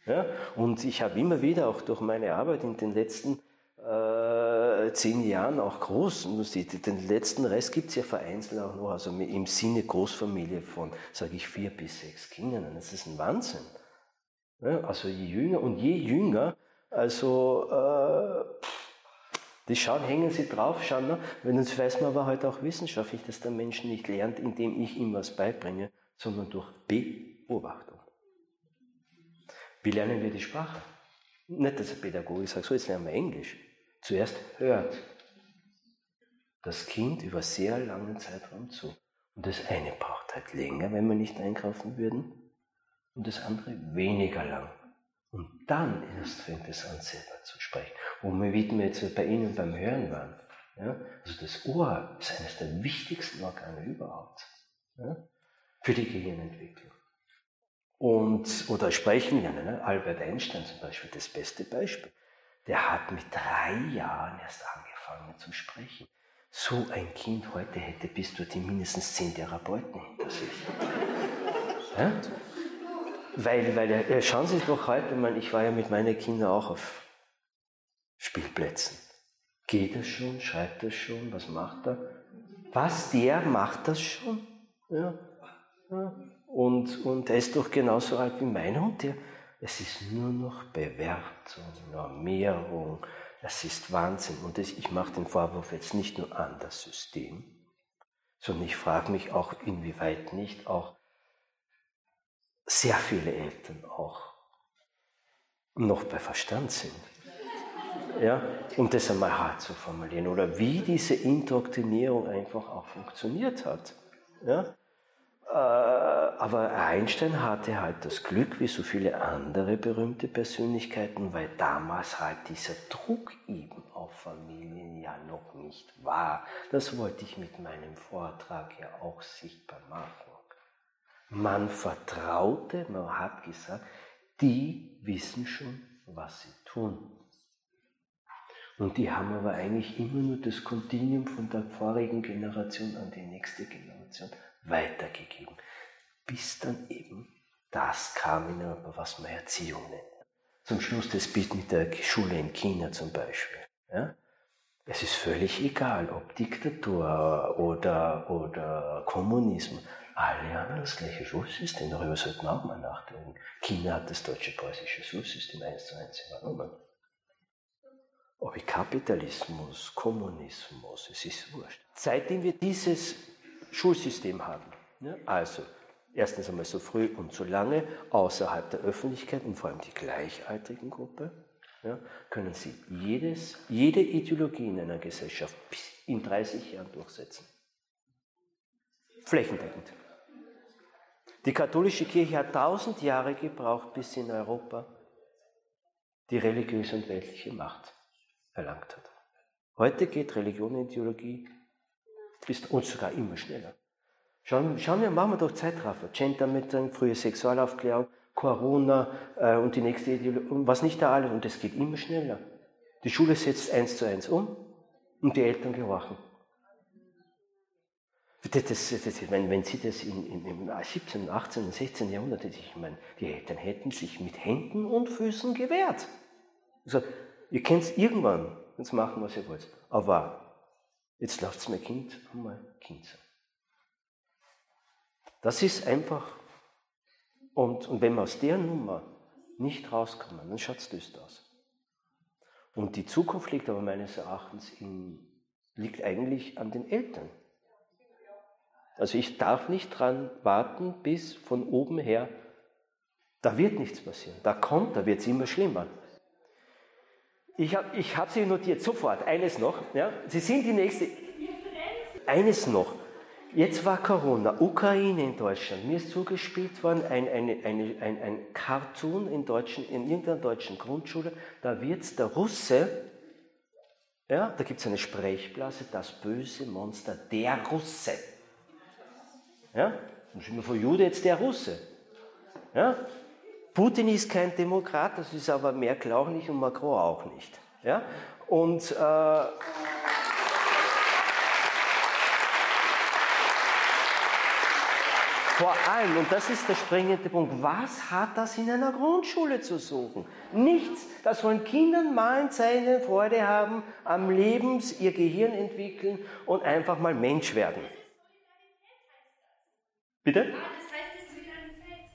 Speaker 1: Ja, und ich habe immer wieder auch durch meine Arbeit in den letzten äh, zehn Jahren auch groß, den letzten Rest gibt es ja vereinzelt auch noch, also im Sinne Großfamilie von, sage ich, vier bis sechs Kindern. Das ist ein Wahnsinn. Ja, also je jünger und je jünger, also, äh, die schauen, hängen sie drauf, schauen, ne? wenn uns weiß man aber heute auch wissenschaftlich, dass der Mensch nicht lernt, indem ich ihm was beibringe, sondern durch Beobachtung. Wie lernen wir die Sprache? Nicht, dass ein Pädagoge sagt, so jetzt lernen wir Englisch. Zuerst hört das Kind über sehr langen Zeitraum zu. Und das eine braucht halt länger, wenn wir nicht einkaufen würden, und das andere weniger lang. Und dann erst fängt es an, selber zu sprechen. Womit wir jetzt bei Ihnen beim Hören waren. Ja? Also das Ohr ist eines der wichtigsten Organe überhaupt ja? für die Gehirnentwicklung. Und, oder sprechen, ja, ne? Albert Einstein zum Beispiel, das beste Beispiel. Der hat mit drei Jahren erst angefangen zu sprechen. So ein Kind heute hätte bis die mindestens zehn Therapeuten hinter sich. Ja? Weil, weil äh, schauen Sie doch heute mal, ich war ja mit meinen Kindern auch auf Spielplätzen. Geht das schon? Schreibt das schon? Was macht er? Was, der macht das schon? Ja. ja. Und, und er ist doch genauso alt wie mein Hund. Der, es ist nur noch Bewertung, Normierung, Das ist Wahnsinn. Und das, ich mache den Vorwurf jetzt nicht nur an das System, sondern ich frage mich auch, inwieweit nicht auch sehr viele Eltern auch noch bei Verstand sind. Ja, um das einmal hart zu formulieren. Oder wie diese Indoktrinierung einfach auch funktioniert hat. Ja? Äh, aber Einstein hatte halt das Glück, wie so viele andere berühmte Persönlichkeiten, weil damals halt dieser Druck eben auf Familien ja noch nicht war. Das wollte ich mit meinem Vortrag ja auch sichtbar machen. Man vertraute, man hat gesagt, die wissen schon, was sie tun. Und die haben aber eigentlich immer nur das Kontinuum von der vorigen Generation an die nächste Generation weitergegeben. Bis dann eben das kam in Europa, was man Erziehung nennt. Zum Schluss das Bild mit der Schule in China zum Beispiel. Ja? Es ist völlig egal, ob Diktatur oder, oder Kommunismus. Alle haben das gleiche Schulsystem, darüber sollten wir auch mal nachdenken. China hat das deutsche-preußische Schulsystem eins zu eins übernommen. Ob Kapitalismus, Kommunismus, es ist wurscht. Seitdem wir dieses Schulsystem haben, ja, also erstens einmal so früh und so lange außerhalb der Öffentlichkeit und vor allem die gleichaltrigen Gruppe, ja, können Sie jedes, jede Ideologie in einer Gesellschaft in 30 Jahren durchsetzen. Flächendeckend. Die katholische Kirche hat tausend Jahre gebraucht, bis sie in Europa die religiöse und weltliche Macht erlangt hat. Heute geht Religion und Ideologie bis und sogar immer schneller. Schauen, schauen wir, machen wir doch Zeitraffer. Gendermitteln, frühe Sexualaufklärung, Corona äh, und die nächste Ideologie, was nicht da alles. Und es geht immer schneller. Die Schule setzt eins zu eins um und die Eltern gehorchen. Das, das, das, wenn, wenn Sie das in, in, im 17., 18., 16. Jahrhundert, ich meine, die Eltern hätten sich mit Händen und Füßen gewehrt. Also, ihr könnt es irgendwann jetzt machen, was ihr wollt. Aber jetzt lasst mein Kind einmal Kind sein. Das ist einfach. Und, und wenn wir aus der Nummer nicht rauskommen, dann schaut es düster aus. Und die Zukunft liegt aber meines Erachtens in, liegt eigentlich an den Eltern. Also ich darf nicht dran warten, bis von oben her, da wird nichts passieren. Da kommt, da wird es immer schlimmer. Ich habe ich hab sie notiert, sofort, eines noch. Ja? Sie sind die nächste. Eines noch. Jetzt war Corona, Ukraine in Deutschland. Mir ist zugespielt worden ein, eine, eine, ein, ein Cartoon in, deutschen, in irgendeiner deutschen Grundschule. Da wird der Russe, ja, da gibt es eine Sprechblase, das böse Monster, der Russe. Ja, und schon vor Jude jetzt der Russe. Ja, Putin ist kein Demokrat, das ist aber Merkel auch nicht und Macron auch nicht. Ja, und äh, Vor allem, und das ist der springende Punkt, was hat das in einer Grundschule zu suchen? Nichts. Da sollen Kinder malen, zeichnen, Freude haben am Leben, ihr Gehirn entwickeln und einfach mal Mensch werden. Bitte?
Speaker 3: Ah, das heißt, es ist wieder ein Feld.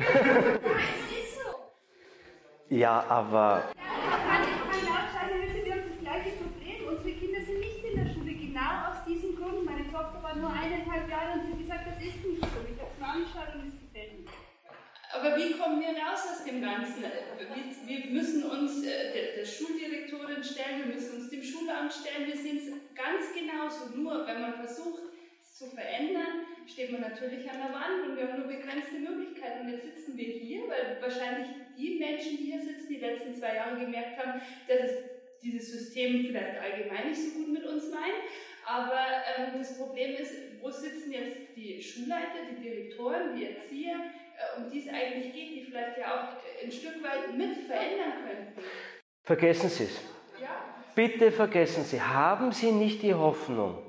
Speaker 3: ja, es ist so.
Speaker 1: Ja, aber.
Speaker 3: Ja, kann, kann laut sein, wir haben das gleiche Problem. Unsere Kinder sind nicht in der Schule, genau aus diesem Grund. Meine Tochter war nur eineinhalb Jahre und sie hat gesagt, das ist nicht so. Ich habe es mir angeschaut und es gefällt mir.
Speaker 5: Aber wie kommen wir raus aus dem Ganzen? Wir, wir müssen uns äh, der, der, Schuldirektorin stellen, wir müssen uns dem Schulamt stellen. Wir sind es ganz genauso. Nur wenn man versucht, zu verändern, steht man natürlich an der Wand und wir haben nur begrenzte Möglichkeiten. Und jetzt sitzen wir hier, weil wahrscheinlich die Menschen, die hier sitzen, die letzten zwei Jahre gemerkt haben, dass es dieses System vielleicht allgemein nicht so gut mit uns meint. Aber ähm, das Problem ist, wo sitzen jetzt die Schulleiter, die Direktoren, die Erzieher, äh, um die es eigentlich geht, die vielleicht ja auch ein Stück weit mit verändern könnten?
Speaker 1: Vergessen Sie es.
Speaker 5: Ja.
Speaker 1: Bitte vergessen Sie, haben Sie nicht die Hoffnung,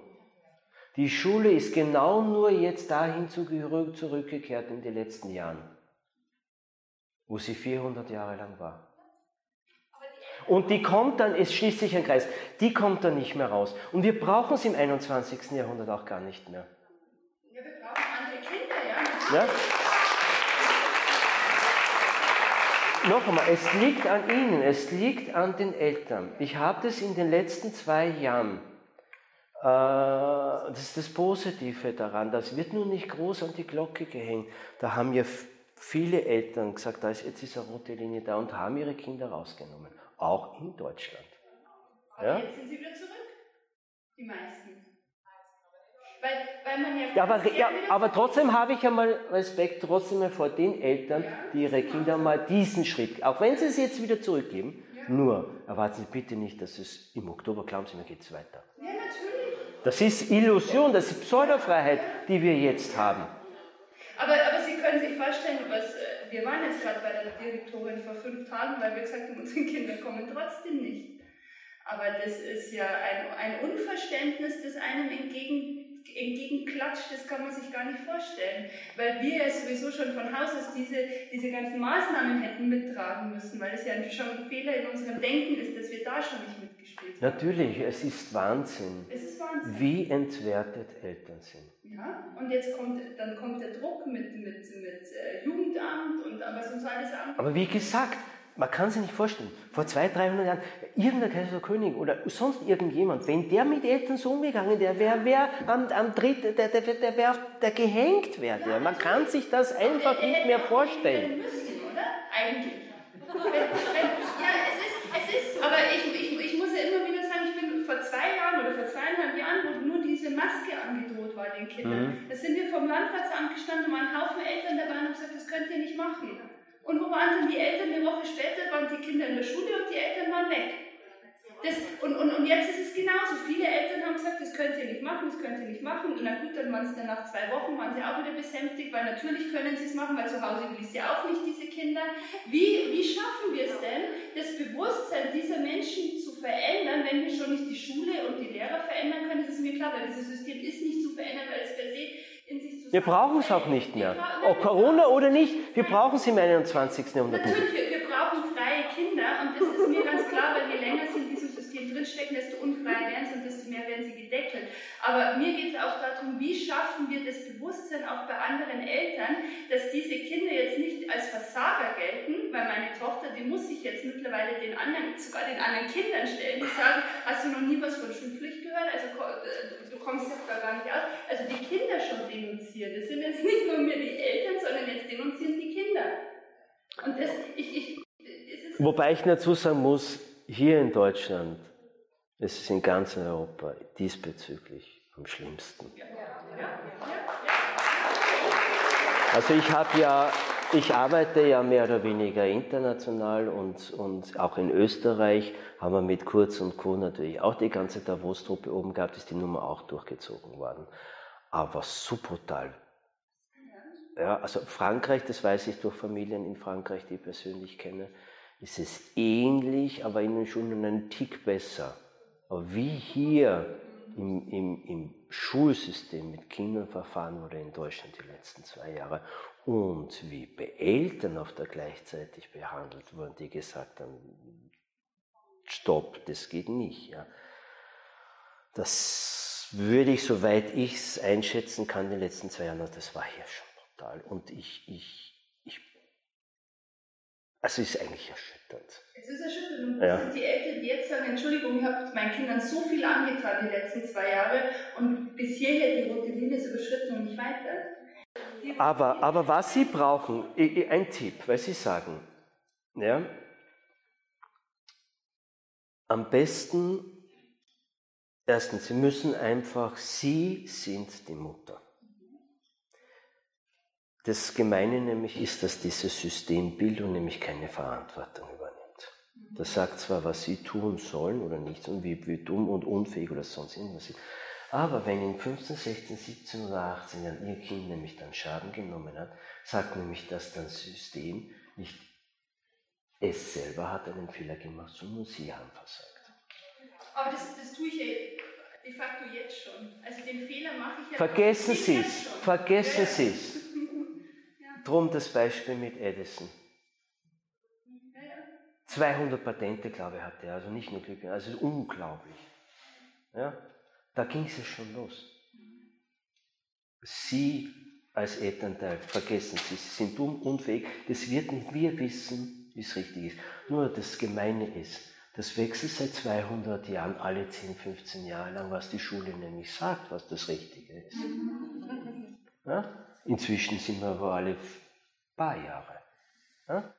Speaker 1: die Schule ist genau nur jetzt dahin zurückgekehrt in den letzten Jahren, wo sie 400 Jahre lang war. Und die kommt dann, es schließt sich ein Kreis, die kommt dann nicht mehr raus. Und wir brauchen sie im 21. Jahrhundert auch gar nicht mehr.
Speaker 5: Ja, wir brauchen andere Kinder, ja. ja?
Speaker 1: noch einmal, es liegt an Ihnen, es liegt an den Eltern. Ich habe das in den letzten zwei Jahren, das ist das Positive daran, das wird nun nicht groß an die Glocke gehängt. Da haben ja viele Eltern gesagt, da ist, jetzt ist eine rote Linie da und haben ihre Kinder rausgenommen, auch in Deutschland.
Speaker 5: Aber ja? jetzt sind sie wieder zurück, die meisten. Weil, weil man ja,
Speaker 1: ja, aber, ja, aber trotzdem habe ich ja mal Respekt trotzdem vor den Eltern, die ihre Kinder mal diesen Schritt, auch wenn sie es jetzt wieder zurückgeben, ja. nur erwarten Sie bitte nicht, dass es im Oktober, glauben Sie mir, geht es weiter.
Speaker 5: Ja, natürlich.
Speaker 1: Das ist Illusion, das ist Pseudofreiheit, die wir jetzt haben.
Speaker 5: Aber, aber Sie können sich vorstellen, was, äh, wir waren jetzt gerade bei der Direktorin vor fünf Tagen, weil wir gesagt haben, <laughs> unsere Kinder kommen trotzdem nicht. Aber das ist ja ein, ein Unverständnis, das einem entgegen entgegenklatscht, das kann man sich gar nicht vorstellen. Weil wir ja sowieso schon von Haus aus diese, diese ganzen Maßnahmen hätten mittragen müssen, weil es ja schon ein Fehler in unserem Denken ist, dass wir da schon nicht mitgespielt
Speaker 1: haben. Natürlich, es ist Wahnsinn.
Speaker 5: Es ist Wahnsinn.
Speaker 1: Wie entwertet Eltern sind.
Speaker 5: Ja, und jetzt kommt, dann kommt der Druck mit, mit, mit äh, Jugendamt und was uns alles an.
Speaker 1: Aber wie gesagt, man kann sich nicht vorstellen, vor 200, 300 Jahren, irgendein Kaiser König oder sonst irgendjemand, wenn der mit Eltern so umgegangen wäre, wäre wär am, am dritten, der, der, der, wär, der gehängt wäre. Ja, man kann sich das einfach nicht mehr vorstellen.
Speaker 5: Müssen, oder? Eigentlich. ja, es ist, es ist, aber ich, ich, ich muss ja immer wieder sagen, ich bin vor zwei Jahren oder vor zweieinhalb Jahren, wo nur diese Maske angedroht war den Kindern, mhm. da sind wir vom Landratsamt gestanden und waren ein Haufen Eltern dabei und haben gesagt, das könnt ihr nicht machen. Und wo waren dann die Eltern? Eine Woche später waren die Kinder in der Schule und die Eltern waren weg. Das, und, und, und jetzt ist es genauso. Viele Eltern haben gesagt, das könnt ihr nicht machen, das könnt ihr nicht machen. Und na gut, dann waren sie dann nach zwei Wochen, waren sie auch wieder besänftigt, weil natürlich können sie es machen, weil zu Hause will ich sie auch nicht, diese Kinder. Wie, wie schaffen wir es denn, das Bewusstsein dieser Menschen zu verändern, wenn wir schon nicht die Schule und die Lehrer verändern können? Das ist mir klar, weil dieses System ist nicht zu verändern, weil es per se
Speaker 1: wir brauchen es auch nicht mehr. Ob Corona oder nicht, wir brauchen es im 21. Jahrhundert
Speaker 5: nicht. Wir brauchen freie Kinder und das ist mir ganz klar, weil je länger sie in diesem System drinstecken, desto unfreier werden sie und desto mehr werden sie gedeckelt. Aber mir geht auch darum, wie schaffen wir das Bewusstsein auch bei anderen Eltern, dass diese Kinder jetzt nicht als Versager gelten, weil meine Tochter, die muss sich jetzt mittlerweile den anderen, sogar den anderen Kindern stellen, die sagen, hast du noch nie was von Schulpflicht gehört? Also äh, du kommst ja da gar nicht aus. Also die Kinder schon denunzieren. Das sind jetzt nicht nur mehr die Eltern, sondern jetzt denunzieren die Kinder. Und das, ich, ich,
Speaker 1: Wobei ich dazu sagen muss, hier in Deutschland, es ist in ganz Europa diesbezüglich am schlimmsten. Also ich habe ja, ich arbeite ja mehr oder weniger international und, und auch in Österreich haben wir mit Kurz und Co. natürlich auch die ganze Davos-Truppe oben gehabt, ist die Nummer auch durchgezogen worden. Aber so brutal. Ja, also Frankreich, das weiß ich durch Familien in Frankreich, die ich persönlich kenne, ist es ähnlich, aber in den Schulen einen Tick besser. Aber wie hier im, im, im Schulsystem mit Kindern verfahren wurde in Deutschland die letzten zwei Jahre und wie Eltern auf der gleichzeitig behandelt wurden, die gesagt haben, stopp, das geht nicht. Ja. Das würde ich, soweit ich es einschätzen kann, den letzten zwei Jahren, das war hier schon brutal. Und ich, ich, ich also ist eigentlich erschütternd.
Speaker 5: Es ist erschütternd. Und ja. sind die Eltern, die jetzt sagen, Entschuldigung, ich habe meinen Kindern so viel angetan die letzten zwei Jahre und bis hierher die rote Linie ist überschritten und nicht weiter.
Speaker 1: Aber, aber was Sie brauchen, ein Tipp, weil Sie sagen, ja, am besten, erstens, Sie müssen einfach, Sie sind die Mutter. Das Gemeine nämlich ist, dass dieses System Bildung nämlich keine Verantwortung übernimmt. Das sagt zwar, was sie tun sollen oder nicht und wie, wie dumm und unfähig oder sonst irgendwas sind. Aber wenn in 15, 16, 17 oder 18 Jahren ihr Kind nämlich dann Schaden genommen hat, sagt nämlich, dass das System nicht es selber hat einen Fehler gemacht, sondern sie haben versagt.
Speaker 5: Aber das, das tue ich ja de facto jetzt schon. Also den Fehler mache ich ja
Speaker 1: Vergessen Sie es, vergessen Sie es. Drum das Beispiel mit Edison. 200 Patente, glaube ich, hatte er, also nicht nur Glück, also unglaublich. Ja, da ging es schon los. Sie als Elternteil, vergessen Sie, Sie sind dumm, unfähig, das wird nicht wir wissen, wie es richtig ist. Nur das Gemeine ist, das wechselt seit 200 Jahren, alle 10, 15 Jahre lang, was die Schule nämlich sagt, was das Richtige ist. Ja? Inzwischen sind wir aber alle paar Jahre. Ja?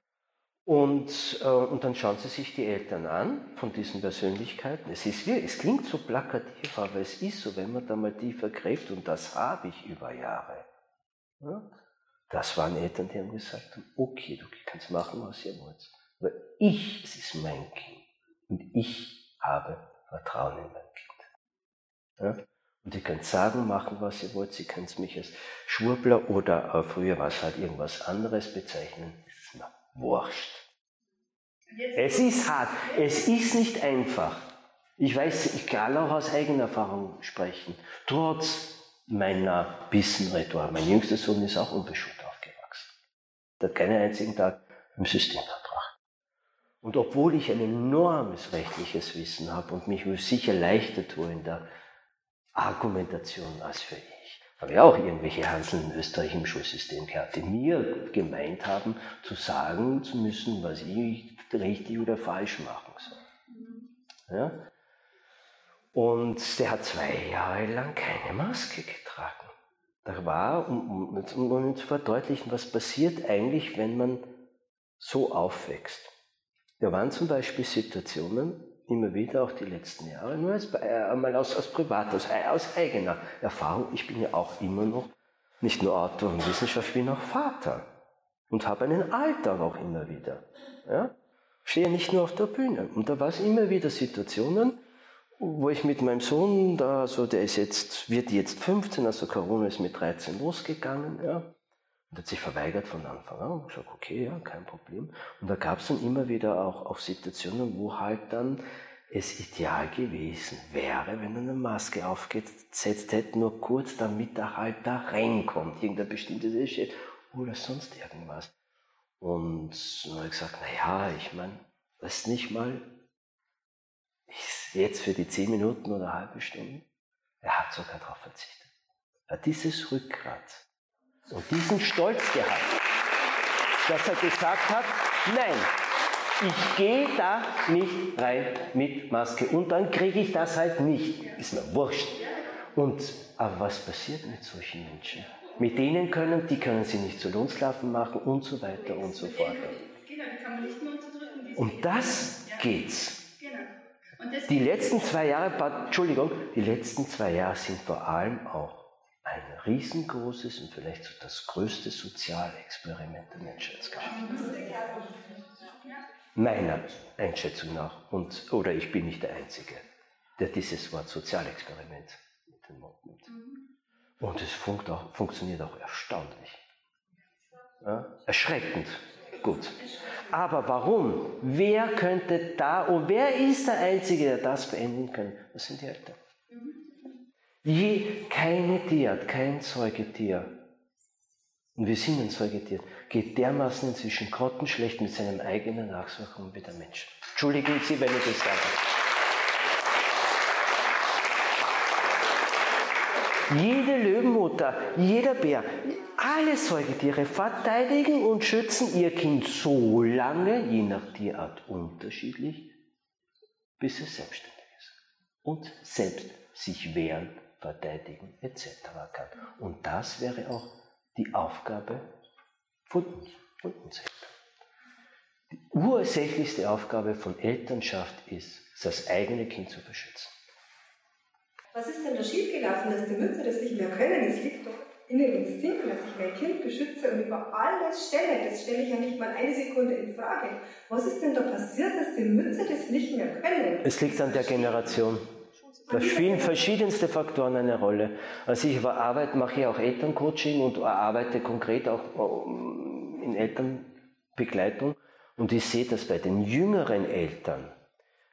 Speaker 1: Und, äh, und dann schauen Sie sich die Eltern an von diesen Persönlichkeiten. Es, ist, es klingt so plakativ, aber es ist so, wenn man da mal tiefer gräbt, und das habe ich über Jahre. Ja? Das waren Eltern, die haben gesagt, okay, du kannst machen, was ihr wollt. Aber ich, es ist mein Kind. Und ich habe Vertrauen in mein Kind. Ja? Und ihr könnt sagen, machen, was ihr wollt. Sie könnt mich als Schwurbler oder äh, früher war es halt irgendwas anderes bezeichnen. Es ist mir wurscht. Es ist hart. Es ist nicht einfach. Ich weiß, ich kann auch aus eigener Erfahrung sprechen. Trotz meiner Bissenritual. Mein jüngster Sohn ist auch unbeschult aufgewachsen. Der hat keinen einzigen Tag im System verbracht. Und obwohl ich ein enormes rechtliches Wissen habe und mich sicher leichter tue in der Argumentation als für ich, habe ich auch irgendwelche Hansel in Österreich im Schulsystem gehabt, die mir gemeint haben, zu sagen zu müssen, was ich richtig oder falsch machen soll. Ja? Und der hat zwei Jahre lang keine Maske getragen. Da war, um, um, um zu verdeutlichen, was passiert eigentlich, wenn man so aufwächst. Da waren zum Beispiel Situationen, immer wieder, auch die letzten Jahre, nur als, äh, einmal aus, aus privat, aus, aus eigener Erfahrung. Ich bin ja auch immer noch nicht nur Autor und Wissenschaft, ich bin auch Vater und habe einen Alltag auch immer wieder. Ja? Stehe nicht nur auf der Bühne. Und da war es immer wieder Situationen, wo ich mit meinem Sohn, da, also der ist jetzt, wird jetzt 15, also Corona ist mit 13 losgegangen, ja. Und hat sich verweigert von Anfang an. Ich gesagt, okay, ja, kein Problem. Und da gab es dann immer wieder auch, auch Situationen, wo halt dann es ideal gewesen wäre, wenn er eine Maske aufgesetzt hätte, nur kurz, damit er halt da reinkommt, irgendein bestimmtes Geschäft oder sonst irgendwas. Und dann habe ich gesagt, naja, ich meine, ist nicht mal jetzt für die zehn Minuten oder halbe Stunde. Er hat sogar darauf verzichtet. Er hat dieses Rückgrat und diesen Stolz gehabt, dass er gesagt hat, nein, ich gehe da nicht rein mit Maske und dann kriege ich das halt nicht. Ist mir wurscht. Und, aber was passiert mit solchen Menschen? Mit denen können, die können sie nicht zu Lohnsklaven machen und so weiter und so fort. Um das geht's. Die letzten zwei Jahre, Entschuldigung, die letzten zwei Jahre sind vor allem auch ein riesengroßes und vielleicht so das größte Sozialexperiment der Menschheitsgeschichte. Meiner Einschätzung nach, und, oder ich bin nicht der Einzige, der dieses Wort Sozialexperiment mit dem Mund nimmt. Und es funkt auch, funktioniert auch erstaunlich. Ja? Erschreckend gut. Aber warum? Wer könnte da und wer ist der Einzige, der das beenden kann? Das sind die Eltern. Je, keine Tierart, kein Säugetier, und wir sind ein Säugetier, geht dermaßen inzwischen grottenschlecht mit seinem eigenen Nachwuchs um wie der Mensch. Entschuldigen Sie, wenn ich das sage. Jede Löwenmutter, jeder Bär, alle Säugetiere verteidigen und schützen ihr Kind so lange, je nach Tierart unterschiedlich, bis es selbstständig ist und selbst sich wehren, verteidigen etc. kann. Und das wäre auch die Aufgabe von uns, von uns Eltern. Die ursächlichste Aufgabe von Elternschaft ist, das eigene Kind zu beschützen.
Speaker 6: Was ist denn da schiefgelaufen, dass die Mütter das nicht mehr können? Es liegt doch in den Instinkten, dass ich mein Kind beschütze und über alles stelle. Das stelle ich ja nicht mal eine Sekunde in Frage. Was ist denn da passiert, dass die Mütter das nicht mehr können?
Speaker 1: Es liegt an der Generation. Da spielen verschiedenste Faktoren eine Rolle. Also ich arbeite, mache ich auch Elterncoaching und arbeite konkret auch äh, in Elternbegleitung. Und ich sehe das bei den jüngeren Eltern,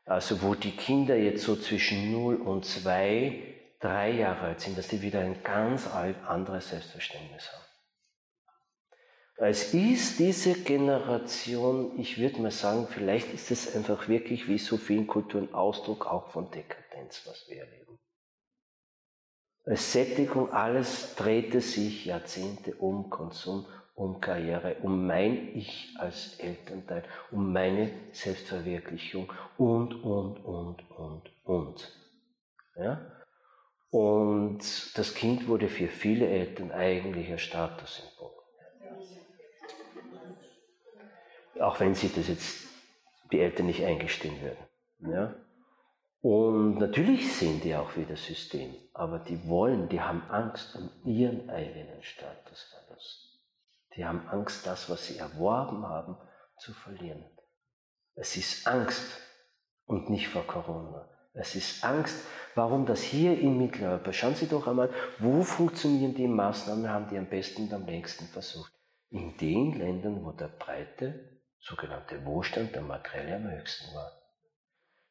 Speaker 1: also wo die Kinder jetzt so zwischen 0 und 2, 3 Jahre alt sind, dass die wieder ein ganz anderes Selbstverständnis haben. Es ist diese Generation, ich würde mal sagen, vielleicht ist es einfach wirklich wie so vielen Kulturen Ausdruck auch von Dekadenz, was wir erleben. Als Sättigung, alles drehte sich Jahrzehnte um Konsum um Karriere, um mein Ich als Elternteil, um meine Selbstverwirklichung und, und, und, und, und. Ja? Und das Kind wurde für viele Eltern eigentlich ein Statussymbol. Auch wenn sie das jetzt die Eltern nicht eingestehen würden. Ja? Und natürlich sehen die auch wieder System, aber die wollen, die haben Angst um ihren eigenen Statusverlust. Die haben Angst, das, was sie erworben haben, zu verlieren. Es ist Angst und nicht vor Corona. Es ist Angst, warum das hier in Mitteleuropa, schauen Sie doch einmal, wo funktionieren die Maßnahmen, haben die am besten und am längsten versucht. In den Ländern, wo der breite, sogenannte Wohlstand der Makrele am höchsten war.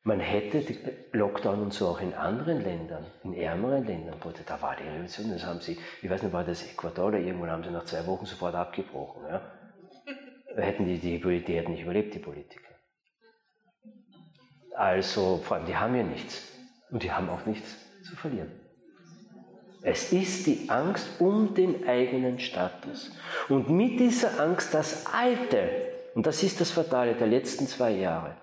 Speaker 1: Man hätte Lockdown und so auch in anderen Ländern, in ärmeren Ländern, da war die Revolution, das haben sie, ich weiß nicht, war das Ecuador oder irgendwo, haben sie nach zwei Wochen sofort abgebrochen. Ja? Hätten die, die, die hätten nicht überlebt, die Politiker. Also, vor allem, die haben ja nichts. Und die haben auch nichts zu verlieren. Es ist die Angst um den eigenen Status. Und mit dieser Angst das Alte, und das ist das Fatale der letzten zwei Jahre,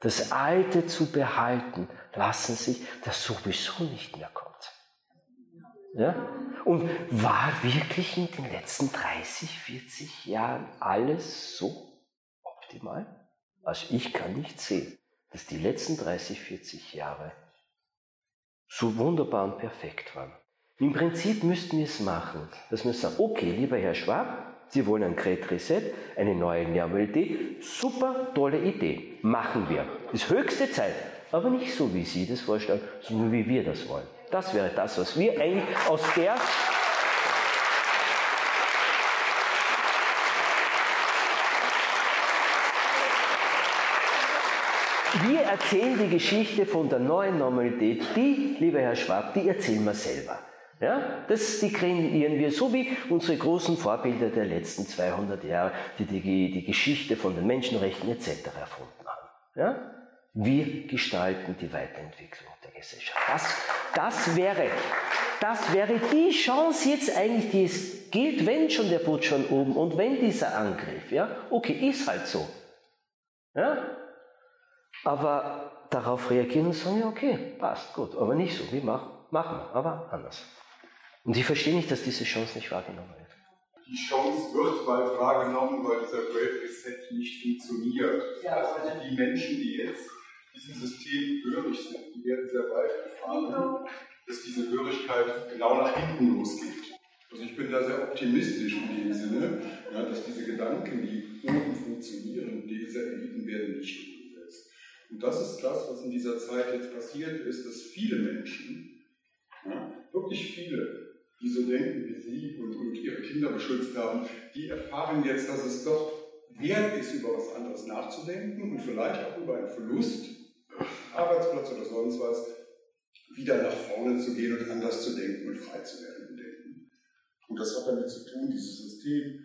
Speaker 1: das Alte zu behalten, lassen sich, das sowieso nicht mehr kommt. Ja? Und war wirklich in den letzten 30, 40 Jahren alles so optimal? Also ich kann nicht sehen dass die letzten 30, 40 Jahre so wunderbar und perfekt waren. Im Prinzip müssten wir es machen, dass wir sagen, okay, lieber Herr Schwab, Sie wollen ein Great Reset, eine neue Normalität, super tolle Idee, machen wir. Ist höchste Zeit, aber nicht so, wie Sie das vorstellen, sondern wie wir das wollen. Das wäre das, was wir eigentlich aus der Wir erzählen die Geschichte von der neuen Normalität, die, lieber Herr Schwab, die erzählen wir selber. Ja, das, die kreieren wir so wie unsere großen Vorbilder der letzten 200 Jahre, die die, die Geschichte von den Menschenrechten etc. erfunden haben. Ja? Wir gestalten die Weiterentwicklung der Gesellschaft. Das, das, wäre, das wäre die Chance jetzt eigentlich, die es gilt, wenn schon der Putsch von oben und wenn dieser Angriff, ja, okay, ist halt so. Ja? aber darauf reagieren und sagen, ja, okay, passt, gut, aber nicht so, wie machen, machen wir, aber anders. Und ich verstehe nicht, dass diese Chance nicht wahrgenommen wird.
Speaker 7: Die Chance wird mal wahrgenommen, weil dieser Great Reset nicht funktioniert. Also die Menschen, die jetzt diesem System hörig sind, die werden sehr bald erfahren, dass diese Hörigkeit genau nach hinten losgeht. Also ich bin da sehr optimistisch in dem Sinne, ja, dass diese Gedanken, die oben funktionieren, diese Eliten werden nicht und das ist das, was in dieser Zeit jetzt passiert ist, dass viele Menschen, ja, wirklich viele, so denken wie Sie und, und ihre Kinder beschützt haben, die erfahren jetzt, dass es doch wert ist, über was anderes nachzudenken und vielleicht auch über einen Verlust, Arbeitsplatz oder sonst was, wieder nach vorne zu gehen und anders zu denken und frei zu werden im Denken. Und das hat damit zu tun, dieses System,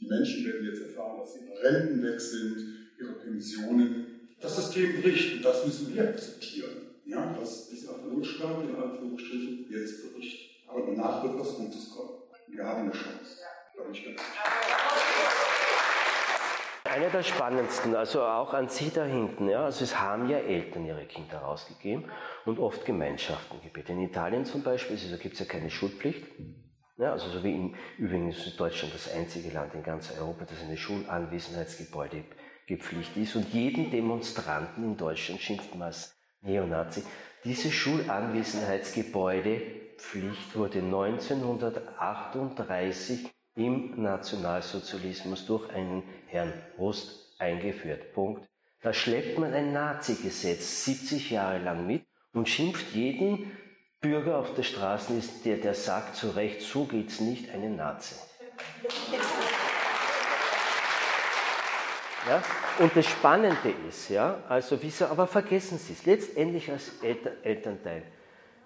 Speaker 7: die Menschen werden jetzt erfahren, dass ihre Renten weg sind, ihre Pensionen das System bricht und das müssen wir akzeptieren. Ja, dass dieser Notstand in Anführungsstrichen jetzt bricht. Aber danach wird was Gutes kommen. Wir haben eine Chance. Da bin ich ganz.
Speaker 1: Einer der spannendsten, also auch an Sie da hinten, ja, also es haben ja Eltern ihre Kinder rausgegeben und oft Gemeinschaften gebeten. In Italien zum Beispiel also gibt es ja keine Schulpflicht. Ja, also so wie in, übrigens ist Deutschland das einzige Land in ganz Europa, das eine Schulanwesenheitsgebäude gibt gepflichtet ist und jeden Demonstranten in Deutschland schimpft man als Neonazi. Diese Schulanwesenheitsgebäudepflicht wurde 1938 im Nationalsozialismus durch einen Herrn Rust eingeführt. Punkt. Da schleppt man ein Nazi-Gesetz 70 Jahre lang mit und schimpft jeden Bürger auf der Straße, der, der sagt zu Recht, so geht's nicht, einen Nazi. Ja? Und das Spannende ist, ja, also wieso, aber vergessen Sie es, letztendlich als Eltern, Elternteil.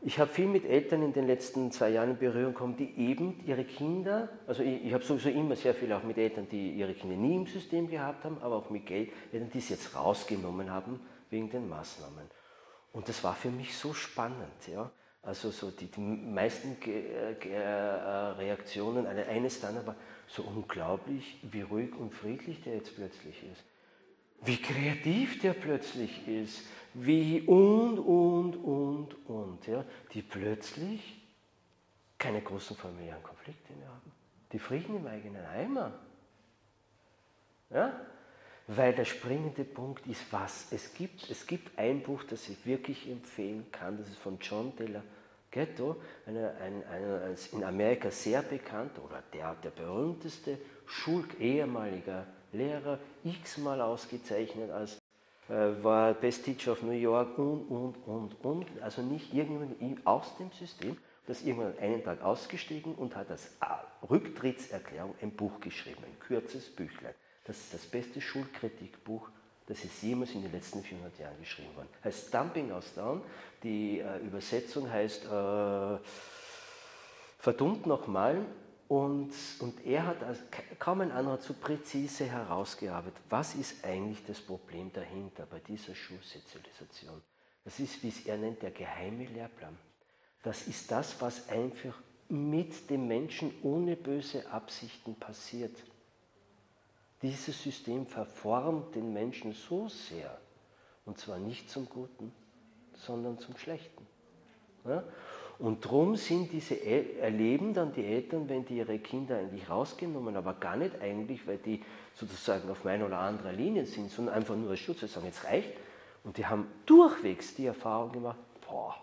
Speaker 1: Ich habe viel mit Eltern in den letzten zwei Jahren in Berührung gekommen, die eben ihre Kinder, also ich, ich habe sowieso immer sehr viel auch mit Eltern, die ihre Kinder nie im System gehabt haben, aber auch mit Eltern, die es jetzt rausgenommen haben wegen den Maßnahmen. Und das war für mich so spannend, ja. Also so die, die meisten Ge Ge äh, Reaktionen, eines dann aber so unglaublich, wie ruhig und friedlich der jetzt plötzlich ist. Wie kreativ der plötzlich ist. Wie und, und, und, und. Ja, die plötzlich keine großen familiären Konflikte mehr haben. Die Frieden im eigenen Eimer. Ja? Weil der springende Punkt ist, was es gibt. Es gibt ein Buch, das ich wirklich empfehlen kann, das ist von John Della Ghetto, eine, ein, ein, in Amerika sehr bekannt oder der, der berühmteste Schul ehemaliger Lehrer, x-mal ausgezeichnet als war Best Teacher of New York und, und, und, und. Also nicht irgendjemand aus dem System, das irgendwann einen Tag ausgestiegen und hat als Rücktrittserklärung ein Buch geschrieben, ein kurzes Büchlein. Das ist das beste Schulkritikbuch, das ist jemals in den letzten 400 Jahren geschrieben worden. Heißt Dumping aus Down. Die äh, Übersetzung heißt äh, verdummt nochmal. Und, und er hat als, kaum ein anderer so präzise herausgearbeitet, was ist eigentlich das Problem dahinter bei dieser Schulsozialisation. Das ist, wie es er nennt, der geheime Lehrplan. Das ist das, was einfach mit dem Menschen ohne böse Absichten passiert. Dieses System verformt den Menschen so sehr, und zwar nicht zum Guten, sondern zum Schlechten. Ja? Und darum sind diese, erleben dann die Eltern, wenn die ihre Kinder eigentlich rausgenommen, aber gar nicht eigentlich, weil die sozusagen auf meine oder andere Linie sind, sondern einfach nur als Schutz, sie sagen, jetzt reicht. Und die haben durchwegs die Erfahrung gemacht, boah,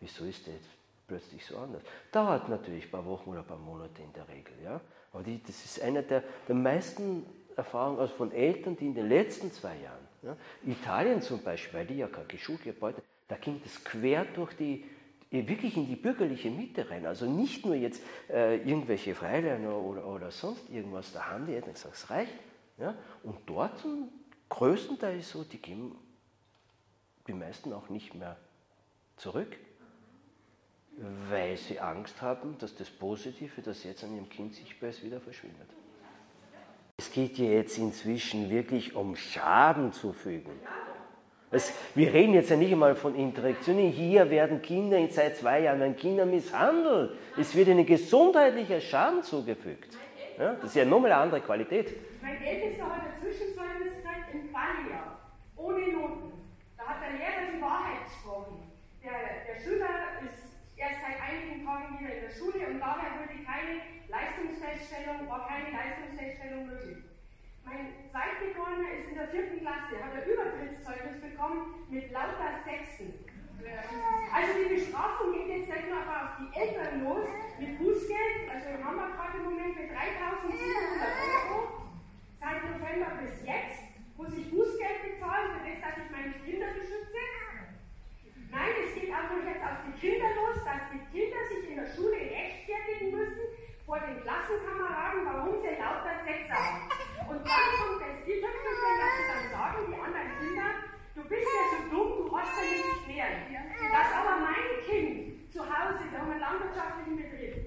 Speaker 1: wieso ist jetzt plötzlich so anders? Dauert natürlich ein paar Wochen oder ein paar Monate in der Regel, ja. Aber die, das ist eine der, der meisten Erfahrungen also von Eltern, die in den letzten zwei Jahren, ja, Italien zum Beispiel, weil die ja keine heute, da ging das quer durch die, wirklich in die bürgerliche Mitte rein. Also nicht nur jetzt äh, irgendwelche Freilerner oder, oder sonst irgendwas, da haben die Eltern gesagt, es reicht. Ja? Und dort zum größten Teil ist so, die geben die meisten auch nicht mehr zurück, weil sie Angst haben, dass das Positive, das jetzt an ihrem Kind sichtbar ist, wieder verschwindet. Es geht ja jetzt inzwischen wirklich um Schaden zufügen. Es, wir reden jetzt ja nicht einmal von Interaktionen. Hier werden Kinder seit zwei Jahren an Kinder misshandelt. Es wird ihnen gesundheitlicher Schaden zugefügt. Ja, das ist ja nochmal eine andere Qualität.
Speaker 3: Mein Ältester hat eine Zwischenzeugnis gekriegt in Ballia, ohne Noten. Da hat der Lehrer die Wahrheit gesprochen. Der, der Schüler ist erst seit einigen Tagen wieder in der Schule und daher wurde keine Leistungsfeststellung, war keine Leistungsfeststellung möglich. Mein Zweitgeborener ist in der vierten Klasse, hat ein Übertrittszeugnis bekommen mit lauter Sechsen. Also die Bestrafung geht jetzt nicht nur auf die Eltern los mit Bußgeld, also haben wir gerade im Moment mit 3700 Euro. Seit November bis jetzt muss ich Bußgeld bezahlen, für das, dass ich meine Kinder beschütze. Nein, es geht auch noch jetzt auf die Kinder los, dass die Kinder sich in der Schule rechtfertigen müssen vor den Klassenkameraden, warum sie lauter Sex haben. Und dann kommt es die Tüpfelchen, dass sie dann sagen, die anderen Kinder, du bist ja so dumm, du hast ja nichts mehr. Dass aber mein Kind zu Hause, wir haben einen landwirtschaftlichen Betrieb,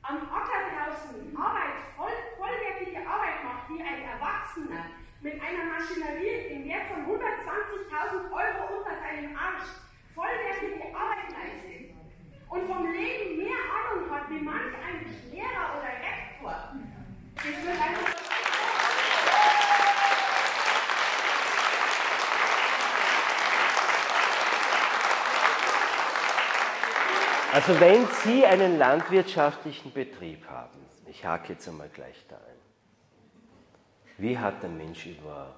Speaker 3: am Acker draußen Arbeit, voll, vollwertige Arbeit macht, wie ein Erwachsener, mit einer Maschinerie im Wert von 120.000 Euro unter seinem Arsch, vollwertige Arbeit leistet und vom Leben mehr Ahnung hat wie manch ein Lehrer oder Rektor, das wird einfach
Speaker 1: Also wenn Sie einen landwirtschaftlichen Betrieb haben, ich hake jetzt einmal gleich da ein, wie hat der Mensch über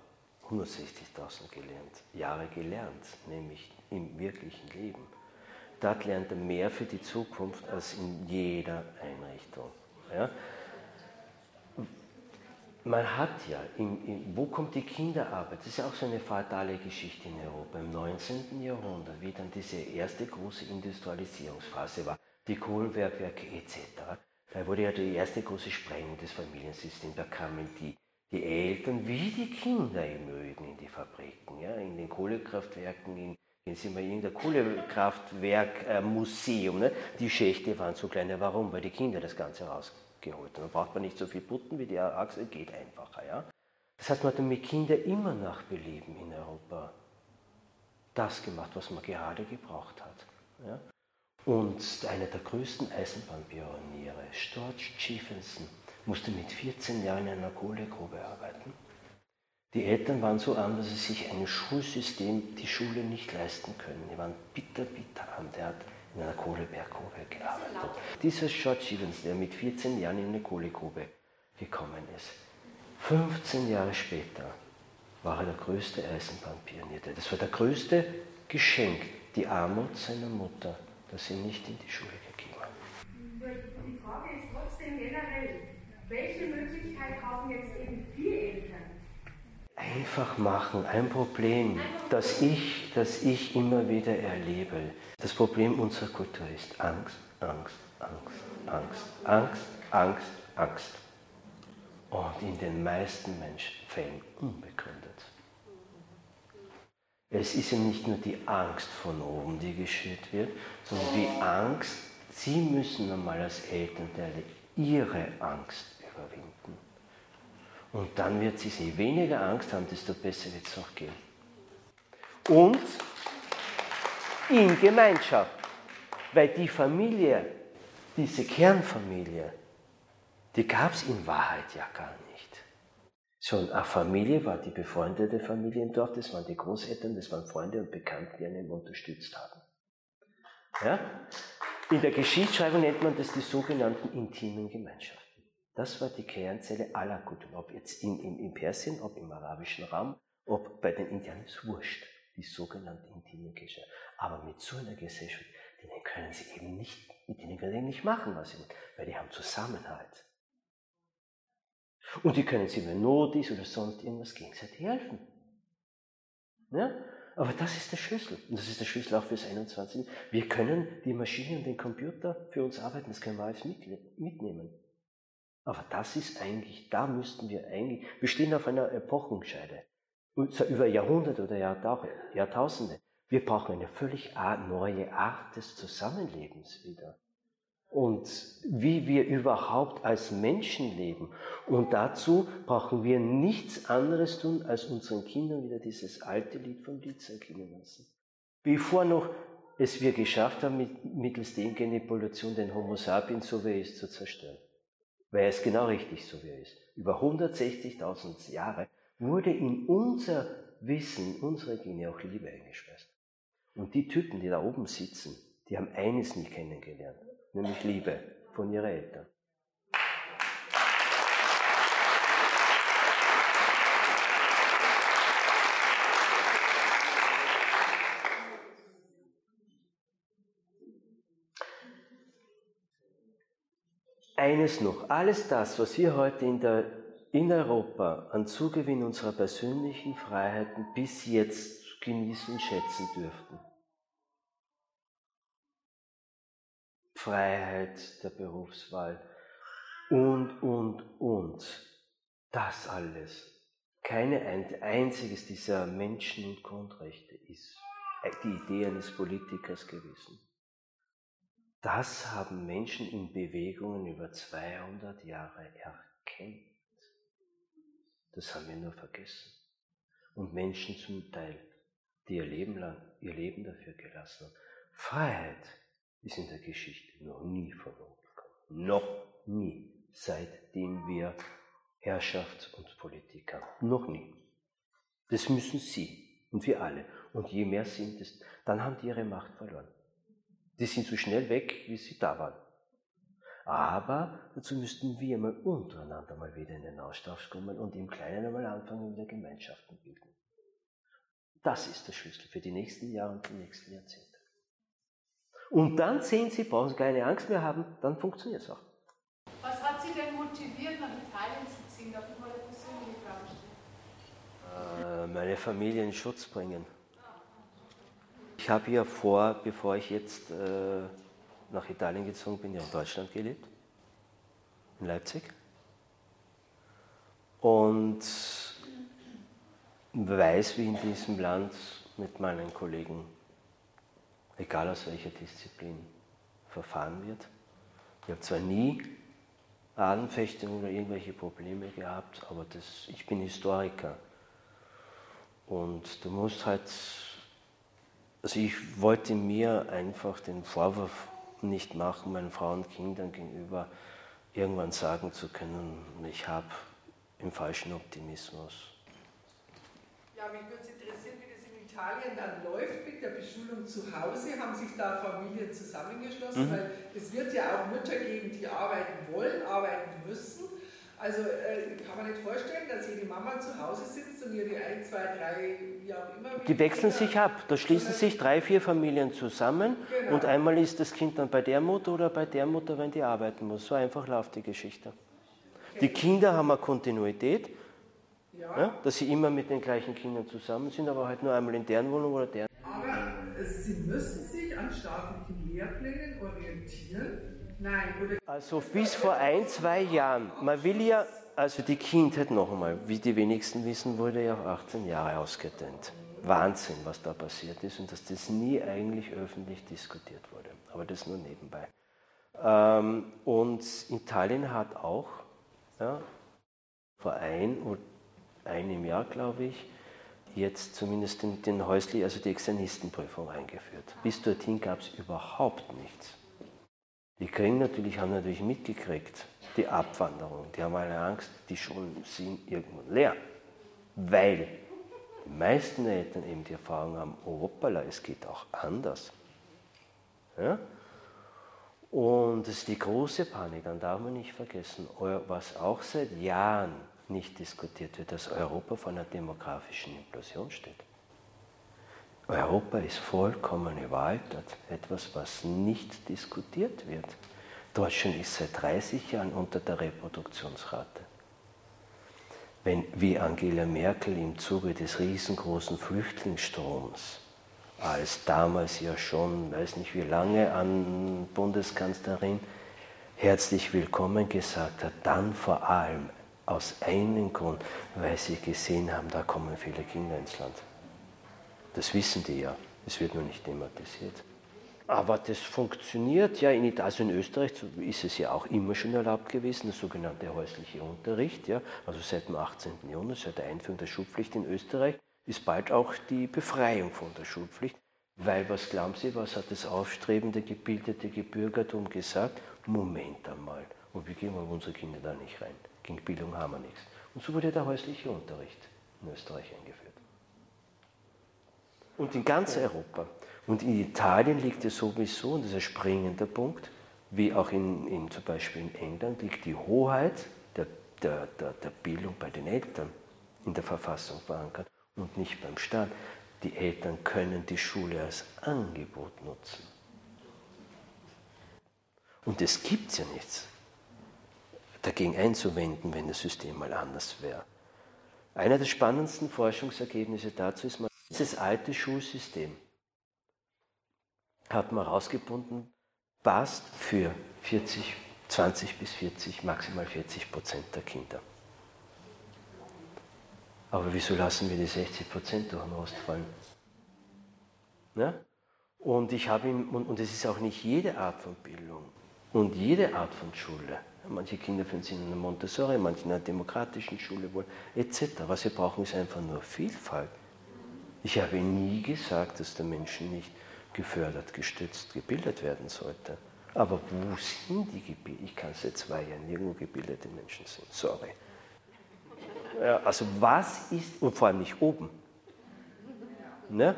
Speaker 1: 160.000 gelernt, Jahre gelernt, nämlich im wirklichen Leben? Dort lernt er mehr für die Zukunft als in jeder Einrichtung. Ja? man hat ja, in, in, wo kommt die Kinderarbeit? Das ist ja auch so eine fatale Geschichte in Europa im 19. Jahrhundert, wie dann diese erste große Industrialisierungsphase war, die Kohlenbergwerke etc. Da wurde ja die erste große Sprengung des Familiensystems, da kamen die, die Eltern wie die Kinder Übrigen in die Fabriken, ja, in den Kohlekraftwerken, in, Gehen Sie mal in der Kohlekraftwerkmuseum. Ne? Die Schächte waren so klein. Warum? Weil die Kinder das Ganze raus geholt. Dann braucht man nicht so viel Butten wie die Achse, geht einfacher. Ja? Das heißt, man hat mit Kindern immer nach Belieben in Europa das gemacht, was man gerade gebraucht hat. Ja? Und einer der größten Eisenbahnpioniere, Storch Stephenson, musste mit 14 Jahren in einer Kohlegrube arbeiten. Die Eltern waren so arm, dass sie sich ein Schulsystem, die Schule nicht leisten können. Die waren bitter, bitter arm. Der hat in einer Kohleberggrube gearbeitet. Dieser George Stevens, der mit 14 Jahren in eine Kohlegrube gekommen ist, 15 Jahre später war er der größte Eisenbahnpionier. Das war der größte Geschenk, die Armut seiner Mutter, dass sie nicht in die Schule gegeben hat.
Speaker 3: Die Frage ist trotzdem generell, welche Möglichkeit haben jetzt eben die Eltern?
Speaker 1: Einfach machen, ein Problem, das ich, das ich immer wieder erlebe. Das Problem unserer Kultur ist Angst, Angst, Angst, Angst, Angst, Angst, Angst. Und in den meisten Menschenfällen unbegründet. Es ist ja nicht nur die Angst von oben, die geschürt wird, sondern die Angst, Sie müssen einmal als Elternteile Ihre Angst. Und dann wird sie je weniger Angst haben, desto besser wird es auch gehen. Und in Gemeinschaft. Weil die Familie, diese Kernfamilie, die gab es in Wahrheit ja gar nicht. So eine Familie war die befreundete Familie im Dorf, das waren die Großeltern, das waren Freunde und Bekannte, die einen unterstützt haben. Ja? In der Geschichtsschreibung nennt man das die sogenannten intimen Gemeinschaften. Das war die Kernzelle aller Kulturen, ob jetzt in, in, in Persien, ob im arabischen Raum, ob bei den Indianern, ist wurscht, die sogenannte intime Gesellschaft. Aber mit so einer Gesellschaft, denen können sie eben nicht, mit denen können sie nicht machen, was sie wollen, weil die haben Zusammenhalt. Und die können sie, wenn Not ist oder sonst irgendwas, gegenseitig helfen. Ja? Aber das ist der Schlüssel. Und das ist der Schlüssel auch fürs 21. Wir können die Maschine und den Computer für uns arbeiten, das können wir alles mitnehmen. Aber das ist eigentlich, da müssten wir eigentlich, wir stehen auf einer Epochenscheide. Über Jahrhunderte oder Jahrtausende. Wir brauchen eine völlig neue Art des Zusammenlebens wieder. Und wie wir überhaupt als Menschen leben. Und dazu brauchen wir nichts anderes tun, als unseren Kindern wieder dieses alte Lied vom Lied klingen lassen. Bevor noch es wir geschafft haben, mittels Genmanipulation den Homo sapiens, so wie er ist, zu zerstören weil ist genau richtig, so wie er ist. Über 160.000 Jahre wurde in unser Wissen, unsere Gene auch Liebe eingespeist. Und die Typen, die da oben sitzen, die haben eines nie kennengelernt, nämlich Liebe von ihren Eltern. Eines noch, alles das, was wir heute in, der, in Europa an Zugewinn unserer persönlichen Freiheiten bis jetzt genießen und schätzen dürften. Freiheit der Berufswahl und, und, und. Das alles. Keine ein einziges dieser Menschen- und Grundrechte ist die Idee eines Politikers gewesen. Das haben Menschen in Bewegungen über 200 Jahre erkennt. Das haben wir nur vergessen. Und Menschen zum Teil, die ihr Leben lang ihr Leben dafür gelassen haben. Freiheit ist in der Geschichte noch nie verloren gekommen. Noch nie, seitdem wir Herrschaft und Politik haben. Noch nie. Das müssen sie und wir alle. Und je mehr sind es, dann haben die ihre Macht verloren. Die sind so schnell weg, wie sie da waren. Aber dazu müssten wir mal untereinander mal wieder in den Austausch kommen und im Kleinen einmal anfangen, wieder Gemeinschaften bilden. Das ist der Schlüssel für die nächsten Jahre und die nächsten Jahrzehnte. Und dann sehen Sie, brauchen Sie keine Angst mehr haben, dann funktioniert es auch.
Speaker 8: Was hat Sie denn motiviert, nach Italien zu ziehen? Darf ich mal eine persönliche Frage stellen?
Speaker 1: Äh, meine Familie in Schutz bringen. Ich habe ja vor, bevor ich jetzt äh, nach Italien gezogen bin, ja in Deutschland gelebt, in Leipzig. Und weiß, wie in diesem Land mit meinen Kollegen, egal aus welcher Disziplin, verfahren wird. Ich habe zwar nie Anfechtungen oder irgendwelche Probleme gehabt, aber das, ich bin Historiker. Und du musst halt also ich wollte mir einfach den Vorwurf nicht machen, meinen Frauen und Kindern gegenüber irgendwann sagen zu können, ich habe im falschen Optimismus.
Speaker 4: Ja, mich würde es interessieren, wie das in Italien dann läuft mit der Beschulung zu Hause. Haben sich da Familien zusammengeschlossen? Mhm. Weil es wird ja auch Mütter geben, die arbeiten wollen, arbeiten müssen. Also äh, kann man nicht vorstellen, dass jede Mama zu Hause sitzt und ihre ein, zwei, drei, wie auch immer.
Speaker 1: Die wechseln sich ab. Da schließen sich drei, vier Familien zusammen genau. und einmal ist das Kind dann bei der Mutter oder bei der Mutter, wenn die arbeiten muss. So einfach läuft die Geschichte. Die Kinder haben eine Kontinuität, ja. Ja, dass sie immer mit den gleichen Kindern zusammen sind, aber halt nur einmal in deren Wohnung oder deren.
Speaker 4: Aber sie müssen sich an staatlichen Lehrplänen orientieren
Speaker 1: also bis vor ein, zwei Jahren. Man will ja, also die Kindheit noch einmal, wie die wenigsten wissen, wurde ja auch 18 Jahre ausgedehnt. Wahnsinn, was da passiert ist und dass das nie eigentlich öffentlich diskutiert wurde. Aber das nur nebenbei. Ähm, und Italien hat auch ja, vor ein einem Jahr, glaube ich, jetzt zumindest den, den häuslich, also die Externistenprüfung eingeführt. Bis dorthin gab es überhaupt nichts. Die kriegen natürlich, haben natürlich mitgekriegt, die Abwanderung. Die haben alle Angst, die Schulen sind irgendwann leer. Weil die meisten Eltern eben die Erfahrung haben, oh hoppala, es geht auch anders. Ja? Und das ist die große Panik, dann darf man nicht vergessen, was auch seit Jahren nicht diskutiert wird, dass Europa vor einer demografischen Implosion steht. Europa ist vollkommen überaltert, etwas, was nicht diskutiert wird. Deutschland ist seit 30 Jahren unter der Reproduktionsrate. Wenn wie Angela Merkel im Zuge des riesengroßen Flüchtlingsstroms, als damals ja schon, weiß nicht wie lange, an Bundeskanzlerin herzlich willkommen gesagt hat, dann vor allem aus einem Grund, weil sie gesehen haben, da kommen viele Kinder ins Land. Das wissen die ja. Es wird nur nicht thematisiert. Aber das funktioniert ja in Italien, also in Österreich ist es ja auch immer schon erlaubt gewesen, der sogenannte häusliche Unterricht. Ja, also seit dem 18. Jahrhundert, seit der Einführung der Schulpflicht in Österreich, ist bald auch die Befreiung von der Schulpflicht. Weil, was glauben Sie, was hat das aufstrebende, gebildete Gebürgertum gesagt? Moment einmal, und wir unsere Kinder da nicht rein? Gegen Bildung haben wir nichts. Und so wurde der häusliche Unterricht in Österreich eingeführt und in ganz Europa. Und in Italien liegt es sowieso, und das ist ein springender Punkt, wie auch in, in zum Beispiel in England, liegt die Hoheit der, der, der, der Bildung bei den Eltern in der Verfassung verankert und nicht beim Staat. Die Eltern können die Schule als Angebot nutzen. Und es gibt ja nichts dagegen einzuwenden, wenn das System mal anders wäre. Einer der spannendsten Forschungsergebnisse dazu ist, dieses alte Schulsystem hat man herausgefunden, passt für 40, 20 bis 40, maximal 40 Prozent der Kinder. Aber wieso lassen wir die 60 Prozent durch den Rost fallen? Ja? Und ich ihm, und, und es ist auch nicht jede Art von Bildung und jede Art von Schule. Manche Kinder finden sich in einer Montessori, manche in einer demokratischen Schule wohl, etc. Was wir brauchen, ist einfach nur Vielfalt. Ich habe nie gesagt, dass der Mensch nicht gefördert, gestützt, gebildet werden sollte. Aber wo sind die gebildet? Ich kann seit zwei Jahren nirgendwo gebildete Menschen sehen. Sorry. Ja, also was ist, und vor allem nicht oben. Ne?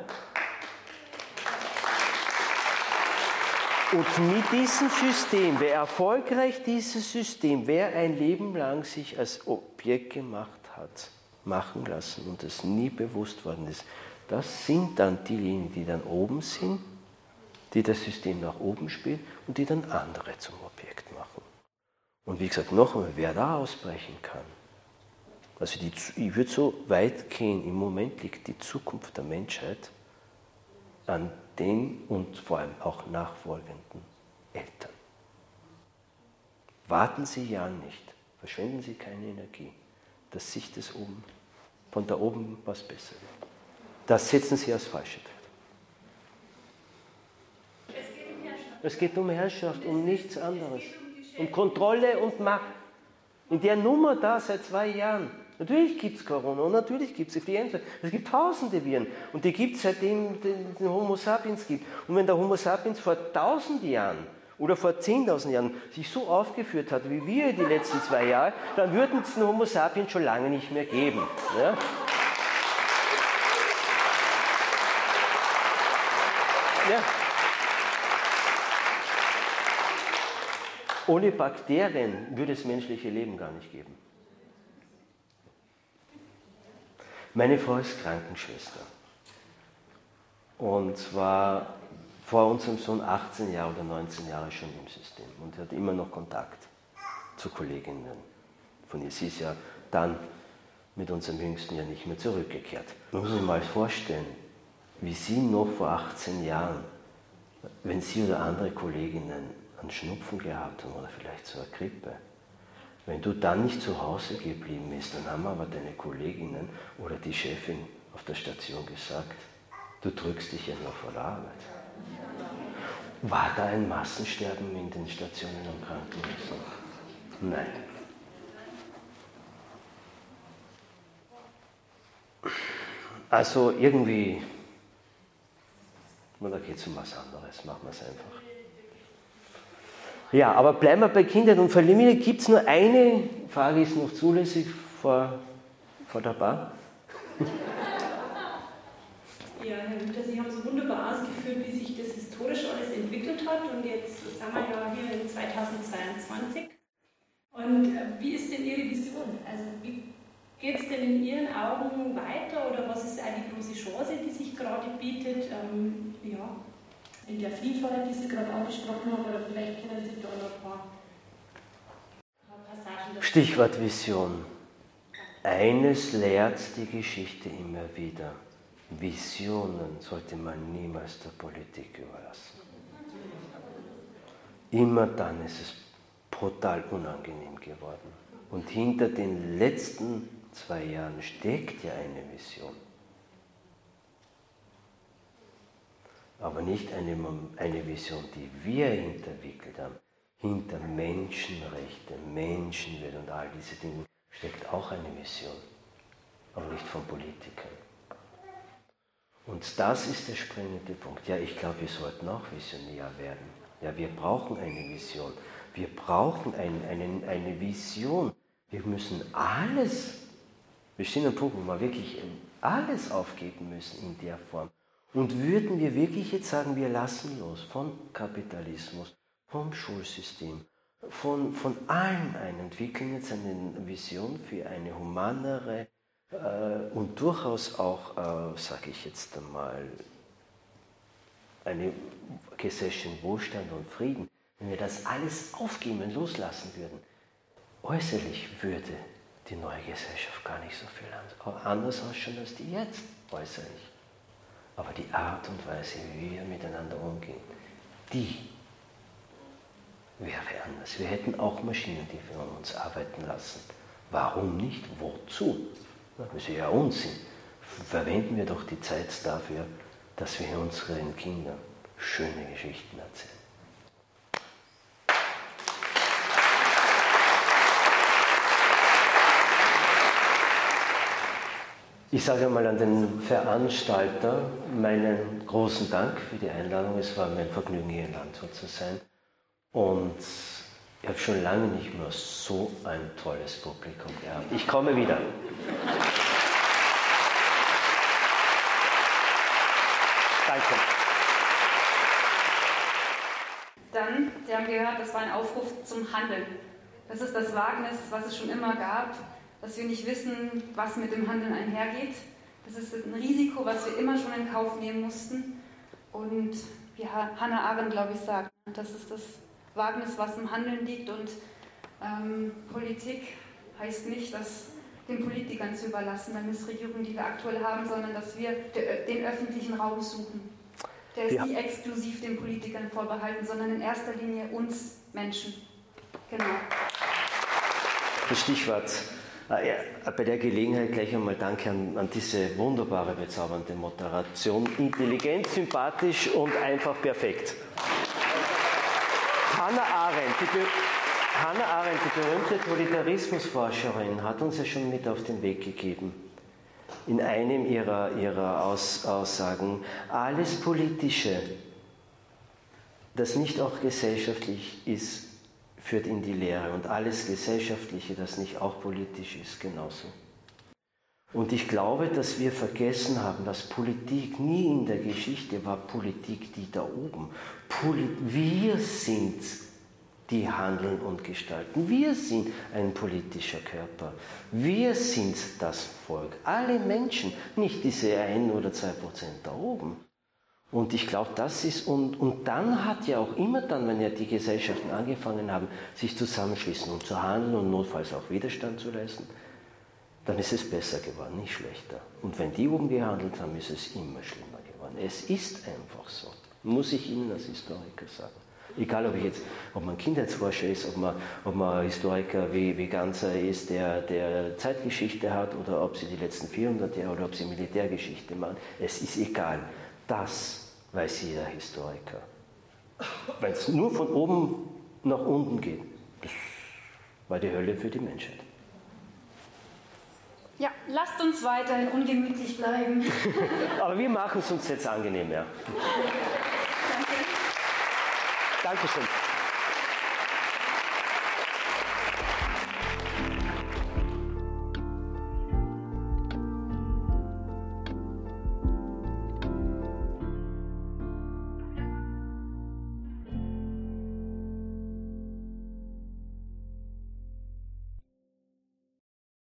Speaker 1: Und mit diesem System, wer erfolgreich dieses System, wer ein Leben lang sich als Objekt gemacht hat, machen lassen und es nie bewusst worden ist, das sind dann diejenigen, die dann oben sind, die das System nach oben spielen und die dann andere zum Objekt machen. Und wie gesagt, noch einmal, wer da ausbrechen kann, also die, ich würde so weit gehen, im Moment liegt die Zukunft der Menschheit an den und vor allem auch nachfolgenden Eltern. Warten Sie ja nicht, verschwenden Sie keine Energie, dass sich das oben, von da oben was besser wird. Das setzen Sie als falsche Feld. Es geht um Herrschaft, um nichts anderes. Um Kontrolle und Macht. In der Nummer da seit zwei Jahren. Natürlich gibt es Corona und natürlich gibt es Influenza. Es gibt tausende Viren und die gibt es seitdem es den Homo sapiens gibt. Und wenn der Homo sapiens vor tausend Jahren oder vor 10.000 Jahren sich so aufgeführt hat wie wir die letzten zwei Jahre, dann würden es den Homo sapiens schon lange nicht mehr geben. Ja? Ja. Ohne Bakterien würde es menschliche Leben gar nicht geben. Meine Frau ist Krankenschwester. Und zwar vor unserem Sohn 18 Jahre oder 19 Jahre schon im System und hat immer noch Kontakt zu Kolleginnen von ihr. Sie ist ja dann mit unserem Jüngsten ja nicht mehr zurückgekehrt. Muss sich mal vorstellen, wie sie noch vor 18 Jahren, wenn sie oder andere Kolleginnen einen Schnupfen gehabt haben oder vielleicht so eine Grippe, wenn du dann nicht zu Hause geblieben bist, dann haben aber deine Kolleginnen oder die Chefin auf der Station gesagt, du drückst dich ja nur vor der Arbeit. War da ein Massensterben in den Stationen und Krankenhäusern? Nein. Also irgendwie, da geht es um was anderes, machen wir es einfach. Ja, aber bleiben wir bei Kindern und Familie. Gibt es nur eine Frage, ist noch zulässig vor, vor der Bar? <laughs>
Speaker 9: Ja, Herr Winter, Sie haben so wunderbar ausgeführt, wie sich das historisch alles entwickelt hat. Und jetzt sind wir ja hier in 2022. Und äh, wie ist denn Ihre Vision? Also, wie geht es denn in Ihren Augen weiter oder was ist eine große Chance, die sich gerade bietet? Ähm, ja in der Vielfalt, die Sie gerade angesprochen haben, oder vielleicht können Sie da noch ein paar Passagen
Speaker 1: Stichwort Vision. Eines lehrt die Geschichte immer wieder. Visionen sollte man niemals der Politik überlassen. Immer dann ist es brutal unangenehm geworden. Und hinter den letzten zwei Jahren steckt ja eine Vision. Aber nicht eine, eine Vision, die wir entwickelt haben. Hinter Menschenrechte, Menschenwürde und all diese Dinge steckt auch eine Vision, aber nicht von Politikern. Und das ist der springende Punkt. Ja, ich glaube, wir sollten auch visionär werden. Ja, wir brauchen eine Vision. Wir brauchen ein, eine, eine Vision. Wir müssen alles, wir stehen am Punkt, wo wir wirklich alles aufgeben müssen in der Form. Und würden wir wirklich jetzt sagen, wir lassen los von Kapitalismus, vom Schulsystem, von, von allem ein, entwickeln jetzt eine Vision für eine humanere äh, und durchaus auch, äh, sage ich jetzt einmal, eine Gesellschaft Wohlstand und Frieden, wenn wir das alles aufgeben und loslassen würden, äußerlich würde die neue Gesellschaft gar nicht so viel anders ausschauen als die jetzt äußerlich. Aber die Art und Weise, wie wir miteinander umgehen, die wäre anders. Wir hätten auch Maschinen, die wir uns arbeiten lassen. Warum nicht? Wozu? Das ist ja Unsinn. Verwenden wir doch die Zeit dafür, dass wir unseren Kindern schöne Geschichten erzählen. Ich sage mal an den Veranstalter meinen großen Dank für die Einladung. Es war mein Vergnügen, hier in Landshut zu sein. Und ich habe schon lange nicht mehr so ein tolles Publikum gehabt. Ich komme wieder. Danke.
Speaker 2: Dann, Sie haben gehört, das war ein Aufruf zum Handeln. Das ist das Wagnis, was es schon immer gab dass wir nicht wissen, was mit dem Handeln einhergeht. Das ist ein Risiko, was wir immer schon in Kauf nehmen mussten. Und wie Hannah Arendt, glaube ich, sagt, das ist das Wagnis, was im Handeln liegt. Und ähm, Politik heißt nicht, das den Politikern zu überlassen, der Missregierung, die wir aktuell haben, sondern dass wir den öffentlichen Raum suchen. Der ist ja. nicht exklusiv den Politikern vorbehalten, sondern in erster Linie uns Menschen. Genau.
Speaker 1: Das Stichwort bei der Gelegenheit gleich einmal Danke an, an, diese wunderbare, bezaubernde Moderation. Intelligent, sympathisch und einfach perfekt. Hannah Arendt, die, Hannah Arendt, die berühmte Totalitarismusforscherin, hat uns ja schon mit auf den Weg gegeben. In einem ihrer, ihrer Aus, Aussagen, alles Politische das nicht auch gesellschaftlich ist, führt in die Lehre. Und alles Gesellschaftliche, das nicht auch politisch ist, genauso. Und ich glaube, dass wir vergessen haben, dass Politik nie in der Geschichte war Politik die da oben. wir sind die handeln und gestalten. Wir sind ein politischer Körper. Wir sind das Volk. Alle Menschen, nicht diese ein oder zwei Prozent da oben. Und ich glaube, das ist, und, und dann hat ja auch immer dann, wenn ja die Gesellschaften angefangen haben, sich zusammenschließen und zu handeln und notfalls auch Widerstand zu leisten, dann ist es besser geworden, nicht schlechter. Und wenn die oben gehandelt haben, ist es immer schlimmer geworden. Es ist einfach so, muss ich Ihnen als Historiker sagen. Egal, ob, ich jetzt, ob man Kindheitsforscher ist, ob man, ob man Historiker wie, wie Ganzer ist, der, der Zeitgeschichte hat, oder ob sie die letzten 400 Jahre oder ob sie Militärgeschichte machen. Es ist egal. Das weiß jeder Historiker. Wenn es nur von oben nach unten geht, das war die Hölle für die Menschheit.
Speaker 2: Ja, lasst uns weiterhin ungemütlich bleiben. <laughs>
Speaker 1: Aber wir machen es uns jetzt angenehm, ja. <laughs> Danke. Dankeschön.